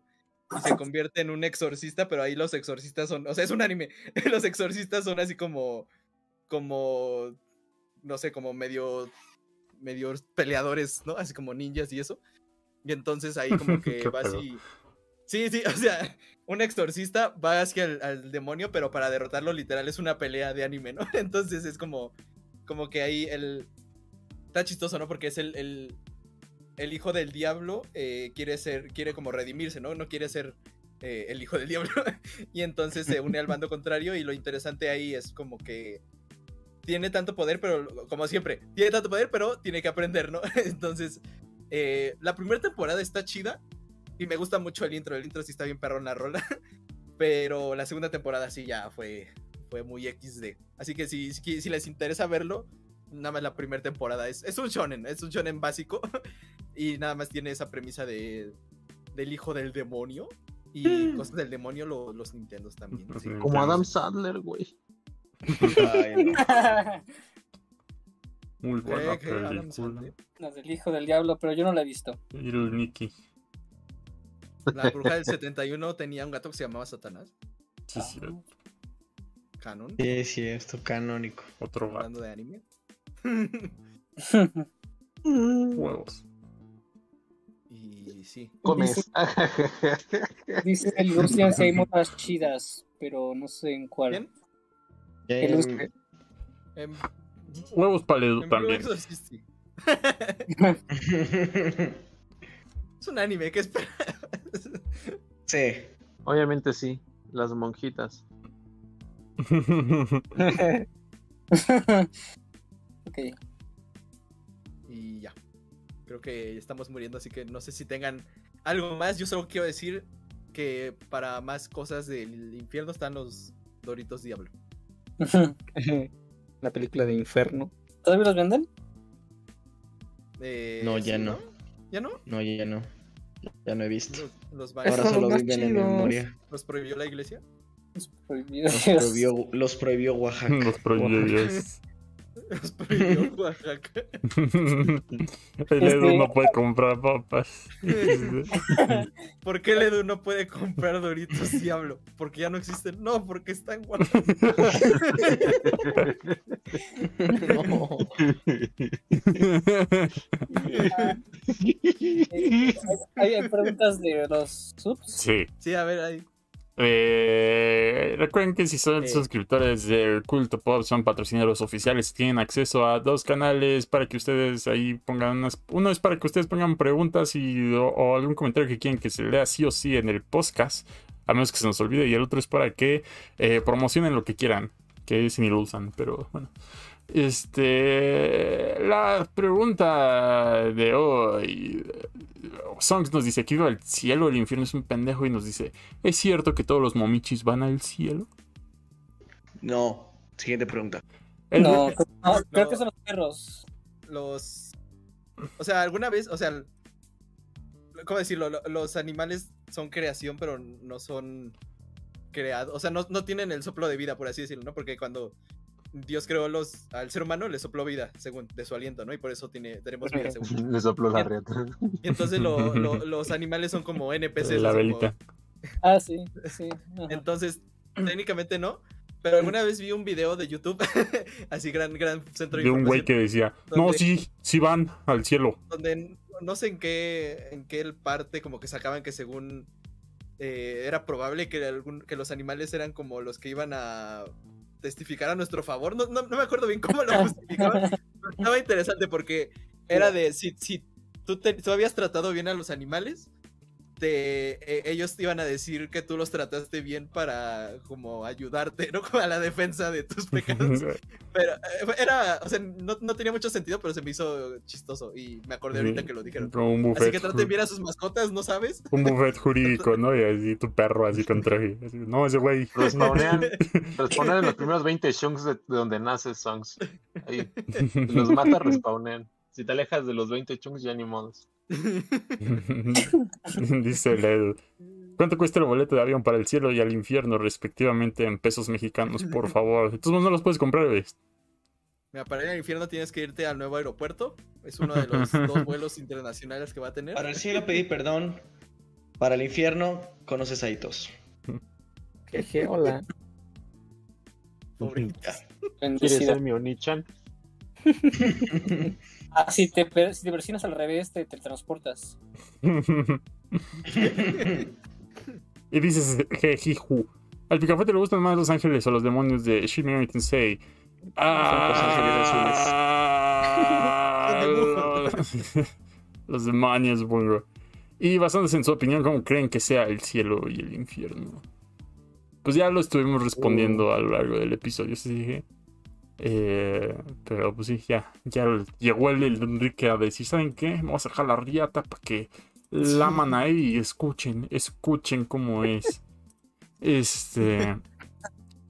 Y se convierte en un exorcista, pero ahí los exorcistas son, o sea, es un anime. los exorcistas son así como, como, no sé, como medio, medio peleadores, ¿no? Así como ninjas y eso. Y entonces ahí como que va así. Sí, sí, o sea, un exorcista va hacia el al demonio, pero para derrotarlo literal es una pelea de anime, ¿no? Entonces es como, como que ahí el... Está chistoso, ¿no? Porque es el, el, el hijo del diablo, eh, quiere ser, quiere como redimirse, ¿no? No quiere ser eh, el hijo del diablo. y entonces se une al bando contrario y lo interesante ahí es como que tiene tanto poder, pero como siempre, tiene tanto poder, pero tiene que aprender, ¿no? Entonces, eh, la primera temporada está chida y me gusta mucho el intro. El intro sí está bien perrón la rola, pero la segunda temporada sí ya fue, fue muy XD. Así que si, si, si les interesa verlo, nada más la primera temporada es, es un shonen, es un shonen básico y nada más tiene esa premisa de del hijo del demonio y cosas del demonio lo- los Nintendos también. sí. Como Adam Sadler, güey. Ay, no. Muy buena Eh, que Adam película. Sandler. La del hijo del diablo, pero yo no la he visto. Y el Nicky. La bruja del 71 tenía un gato que se llamaba Satanás. Sí, sí, Canon. Sí, sí, esto canónico. otro gato. Hablando de anime. Huevos. y sí. Comes. Dice el Lucian si hay modas chidas, pero no sé en cuál. ¿Quién? Em. En, Huevos en Blue también. Exorcist, sí. Es un anime, ¿qué espera? sí. Obviamente sí. Las monjitas. ok. Y ya. Creo que estamos muriendo, así que no sé si tengan algo más. Yo solo quiero decir que para más cosas del infierno están los Doritos Diablo. La película de Inferno. ¿Todavía los venden? Eh, No, ya ¿sí, no. ¿Ya no? No, ya no. Ya no he visto. Los, los, Ahora solo los viven en chidos. memoria. ¿Los prohibió la iglesia? Es prohibido. Los prohibió, los prohibió Oaxaca. Los prohibidos. Prohibió Oaxaca. El Edu no puede comprar papas. ¿Por qué el Edu no puede comprar Doritos Diablo? ¿Porque ya no existen? No, porque están guapos. No. ¿Hay, hay preguntas de los subs? Sí. Sí, a ver, ahí. Eh, recuerden que si son Eh. suscriptores del Culto Pop, son patrocinadores oficiales, tienen acceso a dos canales para que ustedes ahí pongan unas. Uno es para que ustedes pongan preguntas y, o, o algún comentario que quieren que se lea sí o sí en el podcast, a menos que se nos olvide. Y el otro es para que eh, promocionen lo que quieran, que ese ni lo usan, pero bueno. Este. La pregunta de hoy. Songs nos dice: ¿Que viva el cielo? El infierno es un pendejo. Y nos dice: ¿Es cierto que todos los momichis van al cielo? No. Siguiente pregunta. El- No, creo- no, creo No. que son los perros. Los. O sea, alguna vez, o sea. ¿Cómo decirlo? Lo- Los animales son creación, pero no son creados. O sea, no, no tienen el soplo de vida, por así decirlo, ¿no? Porque cuando Dios creó los, al ser humano, le sopló vida, según de su aliento, ¿no? Y por eso tiene, tenemos vida, según. Le sopló la riata. Y entonces lo- lo- los animales son como NPCs. la como- velita. Ah, sí, sí. ajá. Entonces, técnicamente no. Pero alguna vez vi un video de YouTube, así gran, gran centro de, De un güey que decía: No, sí, sí van al cielo. donde no sé en qué, en qué parte como que sacaban que según eh, era probable que, algún, que los animales eran como los que iban a testificar a nuestro favor. No, no, no me acuerdo bien cómo lo justificaban. estaba interesante porque era de si, si tú, te- tú habías tratado bien a los animales, te, eh, ellos te iban a decir que tú los trataste bien para como ayudarte, ¿no? Como a la defensa de tus pecados. Pero eh, era, o sea, no, no tenía mucho sentido, pero se me hizo chistoso y me acordé ahorita que lo dijeron. Un buffet. Así que traten bien a sus mascotas, ¿no sabes? Un buffet jurídico, ¿no? Y así tu perro así con traje. Así, no, ese güey. Respawnean, respawnean en los primeros 20 chunks de, de donde nace Songs. Ahí. Los mata, respawnean. Si te alejas de los 20 chunks, ya ni modos. Dice el Edu. ¿Cuánto cuesta el boleto de avión para el cielo y al infierno, respectivamente, en pesos mexicanos? Por favor. Entonces no los puedes comprar, güey. Mira, para ir al infierno tienes que irte al nuevo aeropuerto. Es uno de los dos vuelos internacionales que va a tener. Para el cielo pedí perdón. Para el infierno, conoces a Itos. Jeje, hola. Pobre. Ya. ¿Quieres ser mi Onichan? Ah, si te, si te persinas al revés, te, te transportas. y dices, jejiju. Al Picafete le gustan más los ángeles o los demonios de Shin Megami Tensei. Ah, los, los demonios, supongo. Y basándose en su opinión, ¿cómo creen que sea el cielo y el infierno? Pues ya lo estuvimos respondiendo a lo largo del episodio, sí dije. Eh, pero pues sí, ya, ya llegó el, el Enrique a decir, ¿saben qué? Vamos a dejar la riata para que laman ahí y escuchen, escuchen cómo es. Este.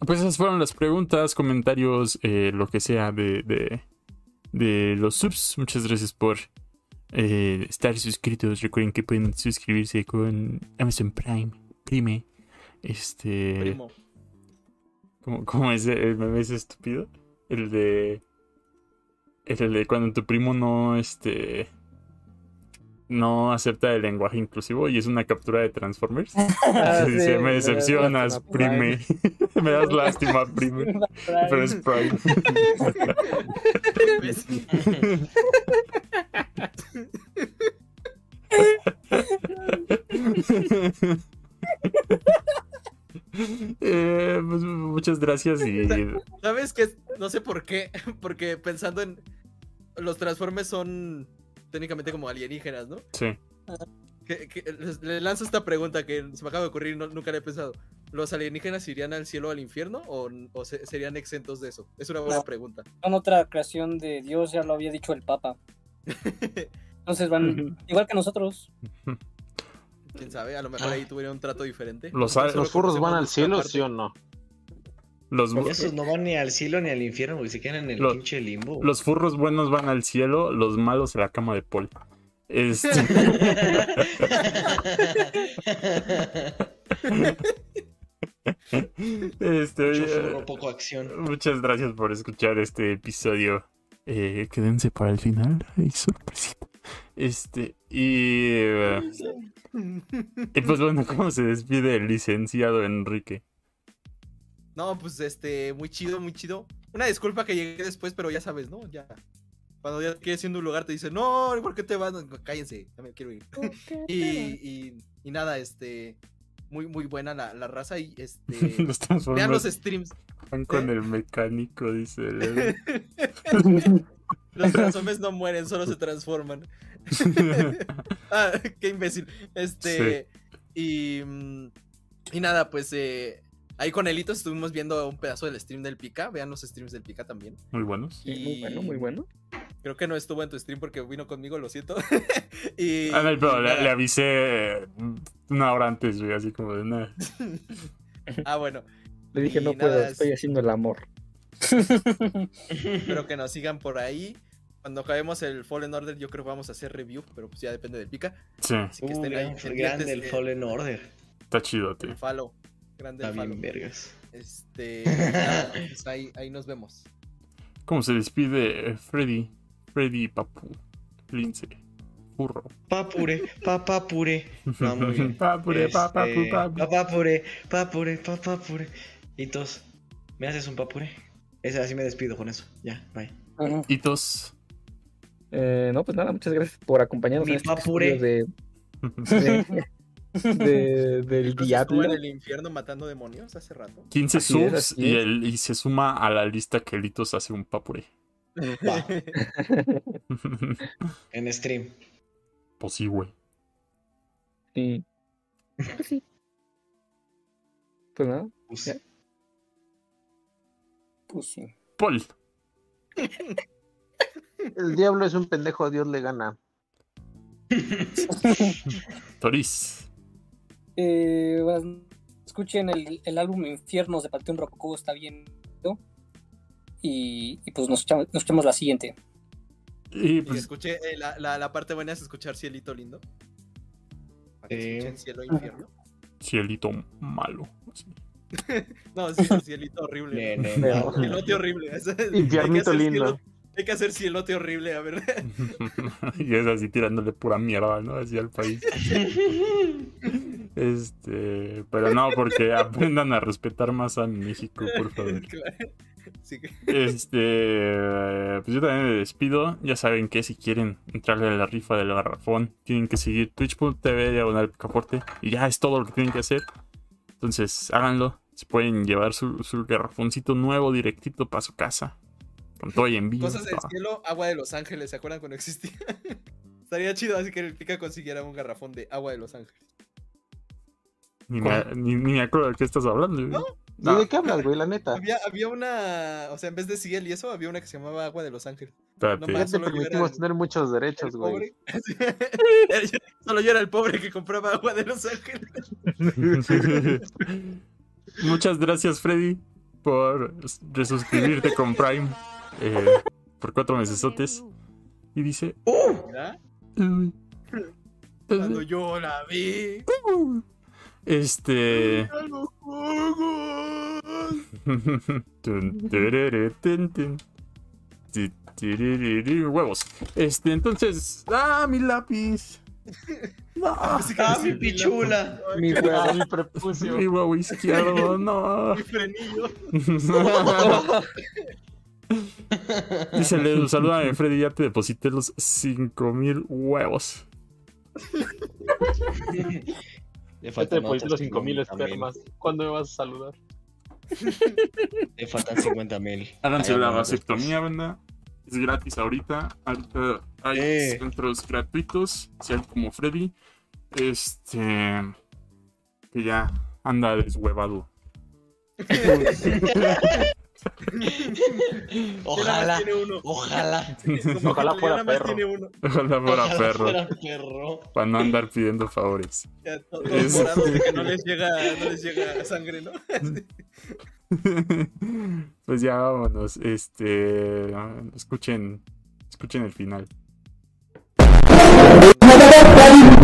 Pues esas fueron las preguntas, comentarios, eh, lo que sea de, de, de los subs. Muchas gracias por eh, estar suscritos. Recuerden que pueden suscribirse con Amazon Prime. Prime. Este. Primo. ¿Cómo, cómo es el meme ese estúpido? El de. El de cuando tu primo no, este. No acepta el lenguaje inclusivo y es una captura de Transformers. Ah, Se sí, dice, me decepcionas, lástima, prime. me das lástima, prime. Pero es prime. Eh, pues, muchas gracias y ¿Sabes qué? No sé por qué. Porque pensando en. Los Transformers son técnicamente como alienígenas, ¿no? sí. Que, que les, les lanzo esta pregunta que se me acaba de ocurrir y no- nunca la he pensado. ¿los alienígenas irían al cielo o al infierno o, o se- serían exentos de eso? Es una buena No. pregunta. Son otra creación de Dios, ya lo había dicho el Papa. Entonces van igual que nosotros. ¿Quién sabe? A lo mejor ahí tuvieron un trato diferente. Los, ¿Los furros van al cielo, parte. sí o no? los, Esos no van ni al cielo ni al infierno, porque se quedan en el Los- pinche limbo. los furros buenos van al cielo, los malos a la cama de Paul. Este, este, Mucho furro, poco acción. muchas gracias por escuchar este episodio. Eh, quédense para el final. Hay sorpresita. Este, y. eh, y pues bueno, ¿cómo se despide el licenciado Enrique? No, pues este, muy chido, muy chido. Una disculpa que llegué después, pero ya sabes, ¿no? Ya. Cuando ya quieres ir a un lugar te dicen, no, ¿por qué te vas? No, Cállense, ya me quiero ir. y, y, y nada, este, muy, muy buena la, la raza y este. Los vean los streams. van con ¿eh? el mecánico, dice. el- Los transformes no mueren, solo se transforman. ah, qué imbécil. Este. Y. mm, Y nada, pues eh, ahí con Elito estuvimos viendo un pedazo del stream del Pika. Vean los streams del Pika también. Muy buenos. Sí, muy bueno, muy bueno. Creo que no estuvo en tu stream porque vino conmigo, lo siento. y, Ah, no, pero y le, le avisé eh, una hora antes, güey, así como de nada. Ah, bueno. Le dije, Y no puedo, es- estoy haciendo el amor. Espero que nos sigan por ahí. Cuando acabemos el Fallen Order, yo creo que vamos a hacer review, pero pues ya depende del Pika. Sí, Así que Uh, estén ahí gran- grande el de- Fallen Order. está chido, tío. Falo. Grande Está el Falo. bien, vergas. Este. nada, pues ahí, ahí nos vemos. ¿Cómo se despide eh, Freddy? Freddy Papu. Lince. Furro. Papure, papapure. Muy bien. Este, papu. Papapure, papure, papapure. Hitos, ¿me haces un papure? Así me despido con eso. Ya, bye. Ujú. Hitos. Eh, no, pues nada, muchas gracias por acompañarnos Mi en este papure. de, de- de- del diablo. en el infierno matando demonios hace rato. 15 Así es, subs y, el, y se suma a la lista que Litos hace un papure. Va, en stream. pues sí, güey. Sí. Pues sí. Pues nada. Pues, Ya. Pues sí. Paul. El diablo es un pendejo, Dios le gana. Toris. Eh, bueno, escuchen el, el álbum Infiernos de Panteón Rococó, está bien. ¿no? Y, y pues nos echamos, nos echamos la siguiente. Y Y pues, escuché, eh, la, la, la parte buena es escuchar Cielito Lindo. Para que escuchen Cielo e Infierno. cielito malo. así. No, sí, Cielito horrible. Cielote horrible. Hay que Infiernito hacer lindo. hay que hacer cielote horrible, a ver. y es así tirándole pura mierda, ¿no? Así al país. Este, pero no, porque aprendan a respetar más a México, por favor. Claro. Que- Este, pues yo también me despido. Ya saben que si quieren entrarle a la rifa del garrafón, tienen que seguir twitch.tv diagonal picaporte. Y ya es todo lo que tienen que hacer. Entonces, háganlo. Se pueden llevar su, su garrafoncito nuevo directito para su casa. Con todo y envío. Cosas del cielo, agua de Los Ángeles, ¿se acuerdan cuando existía? Estaría chido así que el pica consiguiera un garrafón de agua de Los Ángeles. Ni me, ni, ni me acuerdo de qué estás hablando. güey. ¿No? ¿Y de qué hablas, güey? La neta. Había, había una, o sea, en vez de Ciel y eso, había una que se llamaba agua de Los Ángeles. Espérate. No Ya más. te solo yo era permitimos el- tener muchos derechos, güey. pobre. Solo yo era el pobre que compraba agua de Los Ángeles. Muchas gracias, Freddy, por resuscribirte con Prime eh, por cuatro mesesotes. Y dice. "Uy, Cuando yo la vi. Este. a los Huevos. Este, entonces. ¡Ah, mi lápiz! No, ¡Ah, sí, mi pichula! Mi Ah, huevo. mi prepucio. mi huevo izquierdo, no. Mi frenillo. Dice Ledu, salúdame, Freddy, ya te deposité los 5000 huevos. Le te faltan deposité otros los 5000 50,000. espermas. ¿Cuándo me vas a saludar? Le faltan 50 mil. Háganse la vasectomía, banda. Es gratis ahorita. Ahorita hay Eh. centros gratuitos, sean como Freddy. Este. Que ya anda deshuevado. Ojalá, tiene uno. ojalá. Ojalá fuera perro. tiene uno. Ojalá fuera Ojalá perro. Para no andar pidiendo favores. Ya, Es- morados de que no les llega, no les llega sangre, ¿no? pues ya vámonos. Este. Escuchen. Escuchen el final.